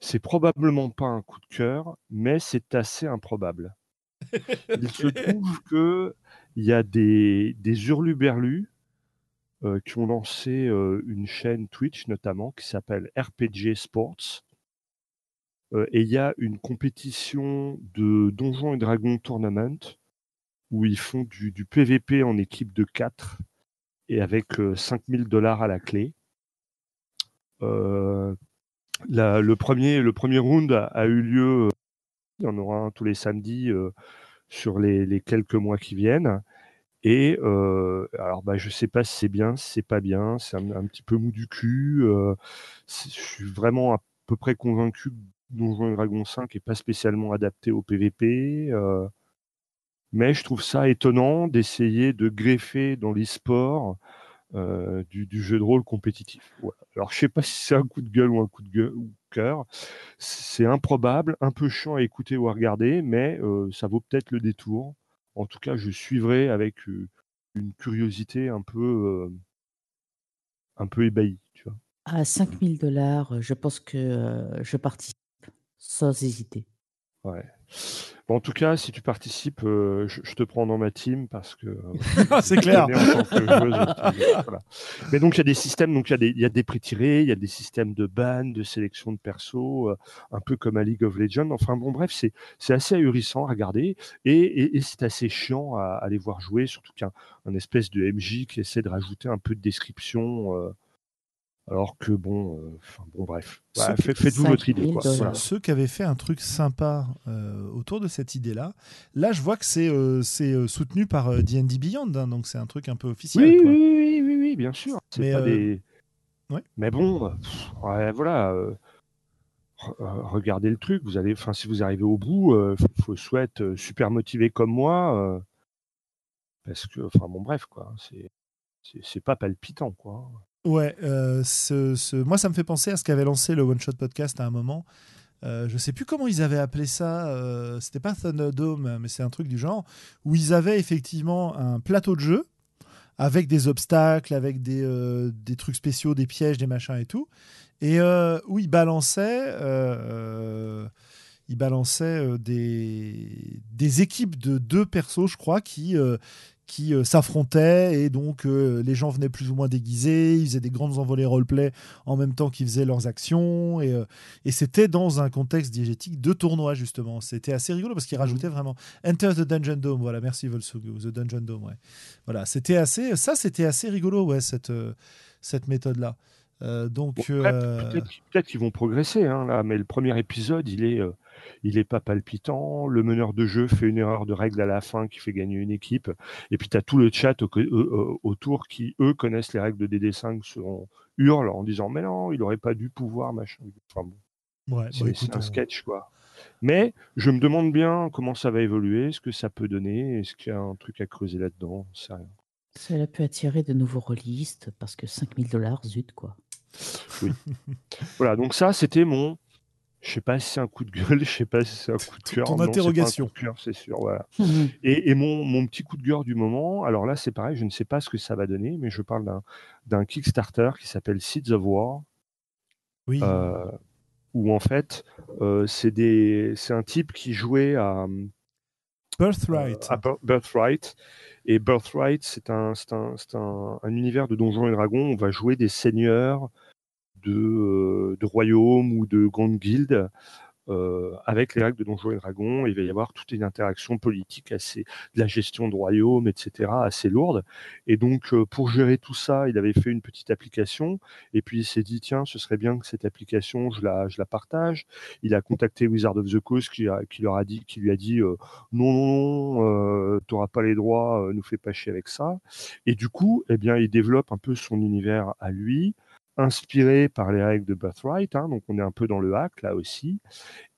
C'est probablement pas un coup de cœur, mais c'est assez improbable. Il se trouve que il y a des, des hurluberlus euh, qui ont lancé euh, une chaîne Twitch notamment qui s'appelle RPG Sports. Euh, et il y a une compétition de Donjons et Dragons Tournament où ils font du, du PVP en équipe de 4 et avec euh, 5000 dollars à la clé. Euh, le, premier, le premier round a, eu lieu, euh, il y en aura un tous les samedis euh, sur les, les quelques mois qui viennent. Et euh, alors, bah, je sais pas si c'est bien, si c'est pas bien, c'est un, petit peu mou du cul. euh, je suis vraiment à peu près convaincu que Donjons et Dragons 5 est pas spécialement adapté au PVP. euh, mais je trouve ça étonnant d'essayer de greffer dans l'e-sport euh, du, jeu de rôle compétitif. Alors, je sais pas si c'est un coup de gueule ou un coup de gueule ou cœur. C'est improbable, un peu chiant à écouter ou à regarder, mais euh, ça vaut peut-être le détour. En tout cas, je suivrai avec euh, une curiosité un peu, un peu ébahie. Tu vois.
À 5000 dollars, je pense que je participe sans hésiter.
Ouais. Bon, en tout cas, si tu participes, euh, je, je te prends dans ma team parce que euh,
c'est clair.
que joueuse, euh, voilà. Mais donc il y a des systèmes, donc il y a des, il y a des prix tirés, il y a des systèmes de ban, de sélection de persos, euh, un peu comme à League of Legends. Enfin bon, bref, c'est c'est assez ahurissant à regarder et, et, et c'est assez chiant à, à les voir jouer, surtout qu'un un espèce de MJ qui essaie de rajouter un peu de description. Euh, Alors que bon, euh, enfin, bon bref, Bah, faites-vous votre idée.
5000
Quoi.
dollars.
Voilà.
Ceux qui avaient fait un truc sympa euh, autour de cette idée-là, là je vois que c'est euh, c'est, euh, soutenu par euh, D&D Beyond, hein, donc c'est un truc un peu officiel.
Oui, oui,
quoi.
oui, oui, oui, oui, bien sûr. C'est
Mais,
pas
euh,
des.
ouais.
Mais bon, euh, pff, ouais, voilà. euh, re- euh, regardez le truc. Vous allez, enfin, si vous arrivez au bout, il faut, être super motivé comme moi, euh, parce que, enfin, bon, bref, quoi. C'est, c'est, c'est pas palpitant, quoi.
Ouais, euh, ce, ce- moi ça me fait penser à ce qu'avait lancé le One Shot Podcast à un moment. Euh, je sais plus comment ils avaient appelé ça. euh, C'était pas Thunderdome, mais c'est un truc du genre où ils avaient effectivement un plateau de jeu avec des obstacles, avec des, euh, des trucs spéciaux, des pièges, des machins et tout, et euh, où ils balançaient, ils balançaient des, des équipes de deux persos, je crois, qui qui euh, s'affrontaient et donc euh, les gens venaient plus ou moins déguisés, ils faisaient des grandes envolées roleplay en même temps qu'ils faisaient leurs actions et, euh, et c'était dans un contexte diégétique de tournoi justement. C'était assez rigolo parce qu'ils rajoutaient vraiment Enter the Dungeon Dome. Voilà, merci Volsugu, The Dungeon Dome. Ouais. Voilà, c'était assez, ça c'était assez rigolo ouais cette euh, cette méthode là. donc
Bon,
euh,
peut-être, peut-être qu'ils vont progresser, hein, là, mais le premier épisode, il est, euh, il est pas palpitant. Le meneur de jeu fait une erreur de règle à la fin qui fait gagner une équipe. Et puis, tu as tout le chat au- euh, euh, autour qui, eux, connaissent les règles de DD5, selon hurlent en disant Mais non, il aurait pas dû pouvoir, machin. Enfin, bon,
ouais,
c'est,
bah,
c'est un
on-
sketch, quoi. Mais je me demande bien comment ça va évoluer, ce que ça peut donner, est-ce qu'il y a un truc à creuser là-dedans, rien.
Cela peut attirer de nouveaux rôlistes parce que 5000 dollars, zut quoi.
Voilà, donc ça, c'était mon. Je sais pas si c'est un coup de gueule, je sais pas si c'est un coup de cœur.
Ton
non, c'est pas un
interrogation.
coup de cœur, c'est sûr. Voilà.
Mhm.
Et, et mon, mon petit coup de gueule du moment, alors là, c'est pareil, je ne sais pas ce que ça va donner, mais je parle d'un, d'un Kickstarter qui s'appelle Seeds of War,
oui,
euh, où en fait, euh, c'est, des, c'est un type qui jouait à,
Birthright.
à Bir- Birthright. Et Birthright, c'est un, c'est un, c'est un, un univers de Donjons et Dragons. On va jouer des seigneurs de, euh, de royaumes ou de grandes guildes euh, avec les règles de Donjons et Dragons. Il va y avoir toute une interaction politique, assez, de la gestion de royaumes, etc., assez lourde. Et donc, euh, pour gérer tout ça, il avait fait une petite application. Et puis, il s'est dit, tiens, ce serait bien que cette application, je la, partage. Il a contacté Wizard of the Coast qui, lui a dit, non, non, non, t'auras pas les droits, nous fais pas chier avec ça. Et du coup, eh bien, il développe un peu son univers à lui, inspiré par les règles de Birthright. hein, donc, on est un peu dans le hack là aussi.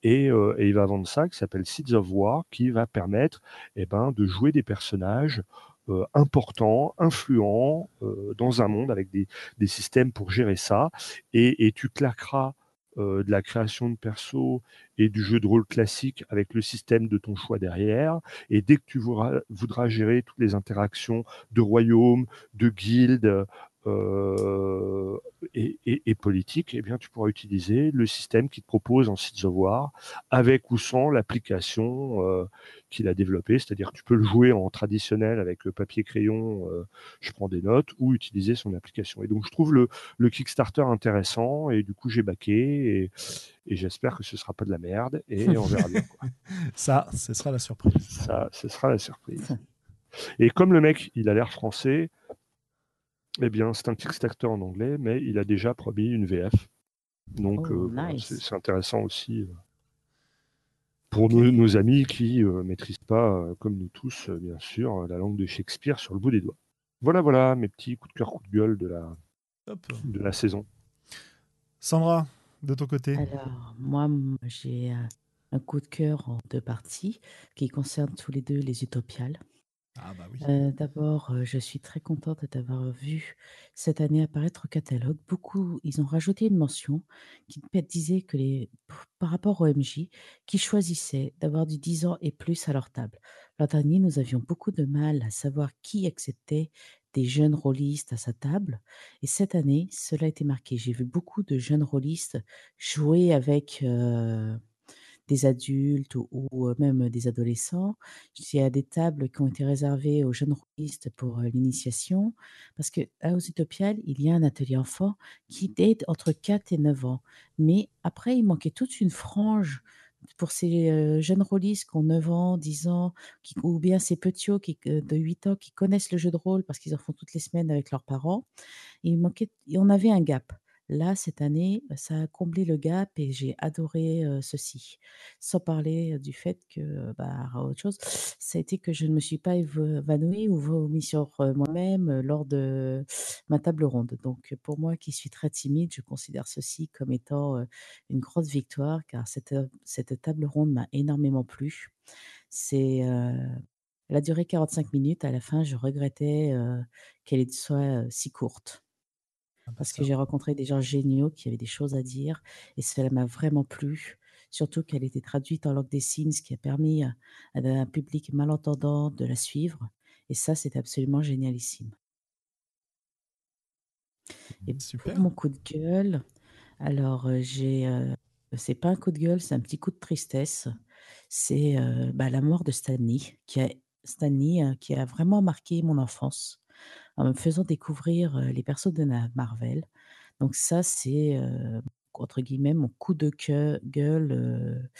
Et, euh, et il va vendre ça qui s'appelle Seeds of War, qui va permettre eh ben, de jouer des personnages euh, importants, influents euh, dans un monde avec des, des systèmes pour gérer ça. Et, et tu claqueras de la création de perso et du jeu de rôle classique avec le système de ton choix derrière. Et dès que tu voudras, voudras gérer toutes les interactions de royaumes, de guildes, euh, et, et, et politique, eh bien, tu pourras utiliser le système qui te propose en of War, avec ou sans l'application euh, qu'il a développée. C'est-à-dire que tu peux le jouer en traditionnel avec papier-crayon, euh, je prends des notes, ou utiliser son application. Et donc, je trouve le, le Kickstarter intéressant, et du coup, j'ai baqué, et, et j'espère que ce sera pas de la merde, et on verra bien. Quoi.
Ça, ce sera la surprise.
Ça, ce sera la surprise. Et comme le mec, il a l'air français, eh bien, c'est un Kickstarter en anglais, mais il a déjà promis une VF. Donc,
Oh,
euh,
nice.
c'est intéressant aussi euh, pour nos, nos amis qui ne maîtrisent pas, euh, comme nous tous, euh, bien sûr, euh, la langue de Shakespeare sur le bout des doigts. Voilà, voilà, mes petits coups de cœur, coups de gueule de la,
Hop.
de la saison.
Sandra, de ton côté.
Alors, moi, j'ai un, un coup de cœur en deux parties qui concernent tous les deux les utopiales.
Ah bah
D'abord, je suis très contente d'avoir vu cette année apparaître au catalogue. Beaucoup, ils ont rajouté une mention qui disait que les, par rapport au MJ, qui choisissaient d'avoir du 10 ans et plus à leur table. L'an dernier, nous avions beaucoup de mal à savoir qui acceptait des jeunes rôlistes à sa table. Et cette année, cela a été marqué. J'ai vu beaucoup de jeunes rôlistes jouer avec des adultes ou, même des adolescents. Il y a des tables qui ont été réservées aux jeunes rôlistes pour l'initiation, parce que à Utopiales, il y a un atelier enfant qui est entre 4 et 9 ans. Mais après, il manquait toute une frange pour ces jeunes rôlistes qui ont 9 ans, 10 ans, qui, ou bien ces petits qui, de 8 ans qui connaissent le jeu de rôle parce qu'ils en font toutes les semaines avec leurs parents. Il manquait, on avait un gap. Là, cette année, ça a comblé le gap et j'ai adoré ceci. Sans parler du fait que, bah, autre chose, ça a été que je ne me suis pas évanouie ou vomi sur moi-même lors de ma table ronde. Donc, pour moi qui suis très timide, je considère ceci comme étant une grosse victoire car cette, cette table ronde m'a énormément plu. C'est, elle a duré 45 minutes. À la fin, je regrettais qu'elle soit si courte. Ah bah parce que j'ai rencontré des gens géniaux qui avaient des choses à dire et cela m'a vraiment plu. Surtout qu'elle était traduite en langue des signes, ce qui a permis à, un public malentendant de la suivre. Et ça, c'est absolument génialissime. Et Super. pour mon coup de gueule, alors j'ai, c'est pas un coup de gueule, c'est un petit coup de tristesse. C'est bah, la mort de Stanley, qui a, Stanley, qui a vraiment marqué mon enfance en me faisant découvrir les persos de Marvel. Donc ça, c'est entre guillemets mon coup de gueule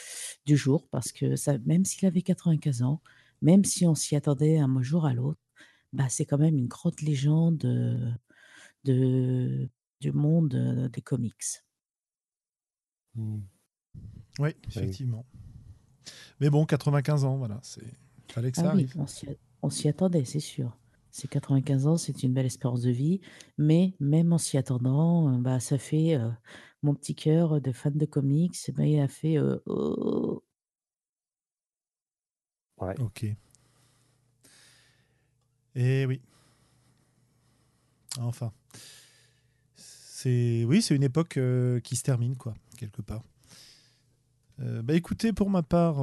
du jour parce que ça, même s'il avait 95 ans, même si on s'y attendait un jour à l'autre, bah, c'est quand même une grande légende de, du monde des comics.
Mmh. Oui, effectivement. Mais bon, 95 ans, voilà, c'est fallait que ça ah arrive.
on s'y attendait, c'est sûr. C'est 95 ans, c'est une belle espérance de vie, mais même en s'y attendant, euh, bah, ça fait euh, mon petit cœur de fan de comics, bah, il a fait euh, oh.
Ouais. Ok. Et oui. Enfin. C'est oui, c'est une époque qui se termine quoi, quelque part. Bah écoutez, pour ma part,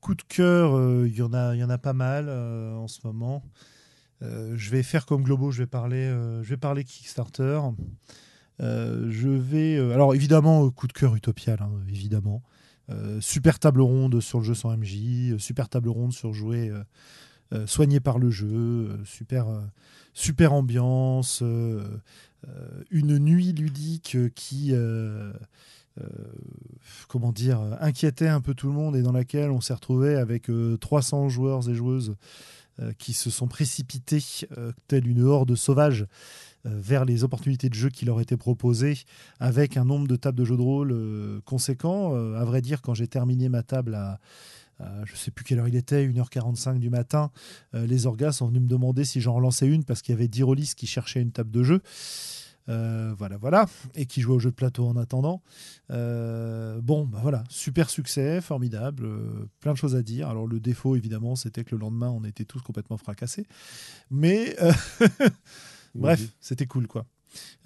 coup de cœur, il y en a, y en a pas mal en ce moment. je vais faire comme Globo, je vais parler, je vais parler Kickstarter. je vais, alors évidemment, coup de cœur utopial, hein, évidemment. super table ronde sur le jeu sans MJ, super table ronde sur jouer soigné par le jeu, super, ambiance, une nuit ludique qui euh, comment dire, inquiétait un peu tout le monde et dans laquelle on s'est retrouvé avec 300 euh, joueurs et joueuses euh, qui se sont précipités, telle une horde sauvage, vers les opportunités de jeu qui leur étaient proposées, avec un nombre de tables de jeux de rôle conséquent. à vrai dire, quand j'ai terminé ma table à, je ne sais plus quelle heure il était, 1h45 du matin, les orgas sont venus me demander si j'en relançais une parce qu'il y avait 10 rôlistes qui cherchaient une table de jeu. Euh, voilà, voilà, et qui jouait au jeu de plateau en attendant. Euh, bon, bah voilà, super succès, formidable, euh, plein de choses à dire. Alors le défaut, évidemment, c'était que le lendemain, on était tous complètement fracassés. Mais bref, c'était cool, quoi.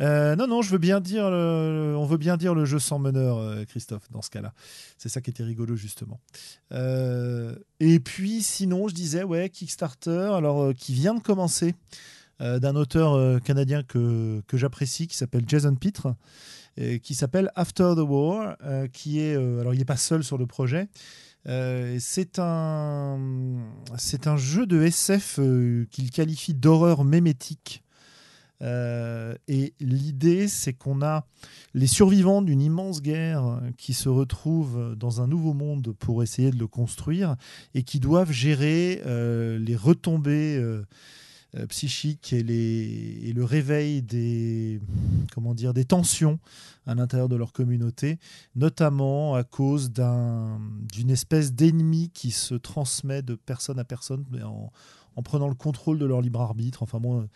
non, non, je veux bien dire, on veut bien dire le jeu sans meneur, Christophe, dans ce cas-là. C'est ça qui était rigolo, justement. et puis, sinon, je disais, ouais, Kickstarter, alors qui vient de commencer. Euh, d'un auteur euh, canadien que, que j'apprécie, qui s'appelle Jason Pitre, qui s'appelle After the War, euh, qui est, alors il n'est pas seul sur le projet, c'est un, c'est un jeu de SF qu'il qualifie d'horreur mémétique. et l'idée, c'est qu'on a les survivants d'une immense guerre qui se retrouvent dans un nouveau monde pour essayer de le construire et qui doivent gérer les retombées euh, psychique et, le réveil des, comment dire, des tensions à l'intérieur de leur communauté, notamment à cause d'une espèce d'ennemi qui se transmet de personne à personne en, en, prenant le contrôle de leur libre arbitre. Enfin, moi,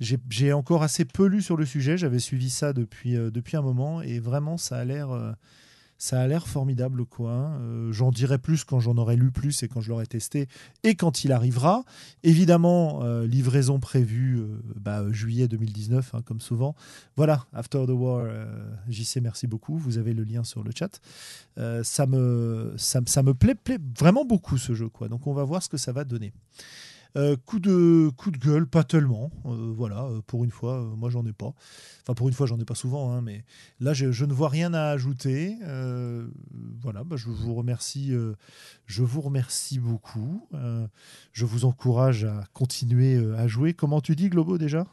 j'ai encore assez peu lu sur le sujet, j'avais suivi ça depuis, euh, depuis un moment et vraiment, ça a l'air. Euh, ça a l'air formidable, quoi. Hein. Euh, j'en dirai plus quand j'en aurai lu plus et quand je l'aurai testé et quand il arrivera. Évidemment, euh, livraison prévue euh, bah, juillet 2019, hein, comme souvent. Voilà, After the War, JC, merci beaucoup. Vous avez le lien sur le chat. ça, me, ça, ça, me plaît, plaît vraiment beaucoup ce jeu, quoi. Donc on va voir ce que ça va donner. Euh, coup, de, gueule, pas tellement. Euh, voilà, euh, pour une fois, moi j'en ai pas. Enfin, pour une fois, j'en ai pas souvent, hein, mais là, je, ne vois rien à ajouter. voilà, bah, je vous remercie. je vous remercie beaucoup. je vous encourage à continuer à jouer. Comment tu dis, Globo, déjà?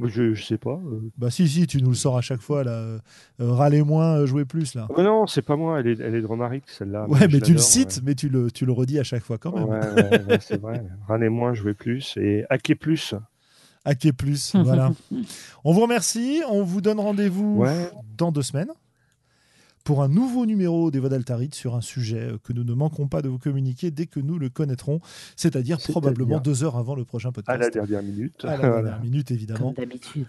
Je, je sais pas. Euh.
Bah si, si, tu nous le sors à chaque fois, là. Euh, râler moins, euh, jouer plus, là.
Ah, non, c'est pas moi, elle est, elle est de Romaric, celle-là.
Ouais, mais tu le cites, mais tu le, tu le redis à chaque fois quand même.
Ouais, c'est vrai. Râler moins, jouer plus. Et hacker plus.
Hacker Plus, voilà. on vous remercie. On vous donne rendez-vous
Ouais.
dans deux semaines pour un nouveau numéro des Voix d'Altaride sur un sujet que nous ne manquerons pas de vous communiquer dès que nous le connaîtrons, c'est-à-dire probablement deux heures avant le prochain
À
podcast.
la dernière minute.
À la
Voilà.
dernière minute, évidemment.
Comme d'habitude.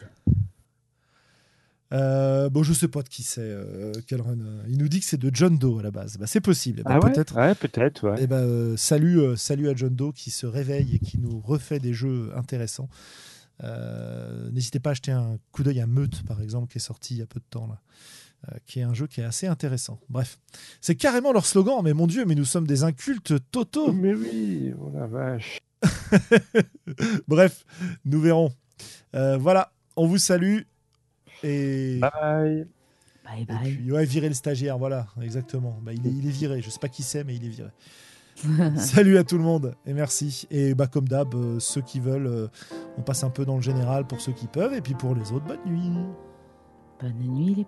Euh, bon, je sais pas de qui c'est, euh, euh, Il nous dit que c'est de John Doe à la base. Bah, c'est possible. Eh ben,
Ah ouais
peut-être.
Ouais, peut-être, ouais.
Eh ben, euh, salut, euh, salut à John Doe qui se réveille et qui nous refait des jeux intéressants. Euh, N'hésitez pas à jeter un coup d'œil à Meute, par exemple, qui est sorti il y a peu de temps, là, euh, qui est un jeu qui est assez intéressant. Bref, c'est carrément leur slogan, mais mon Dieu, mais nous sommes des incultes totaux.
Mais oui, oh la vache.
Bref, nous verrons. Euh, voilà, on vous salue. Et,
Bye.
Bye
et
bye.
puis, ouais, virer le stagiaire, voilà, exactement. Bah, il, est, il est viré, je sais pas qui c'est, mais il est viré. Salut à tout le monde et merci. Et bah comme d'hab, euh, ceux qui veulent, euh, on passe un peu dans le général pour ceux qui peuvent et puis pour les autres, bonne nuit.
Bonne nuit les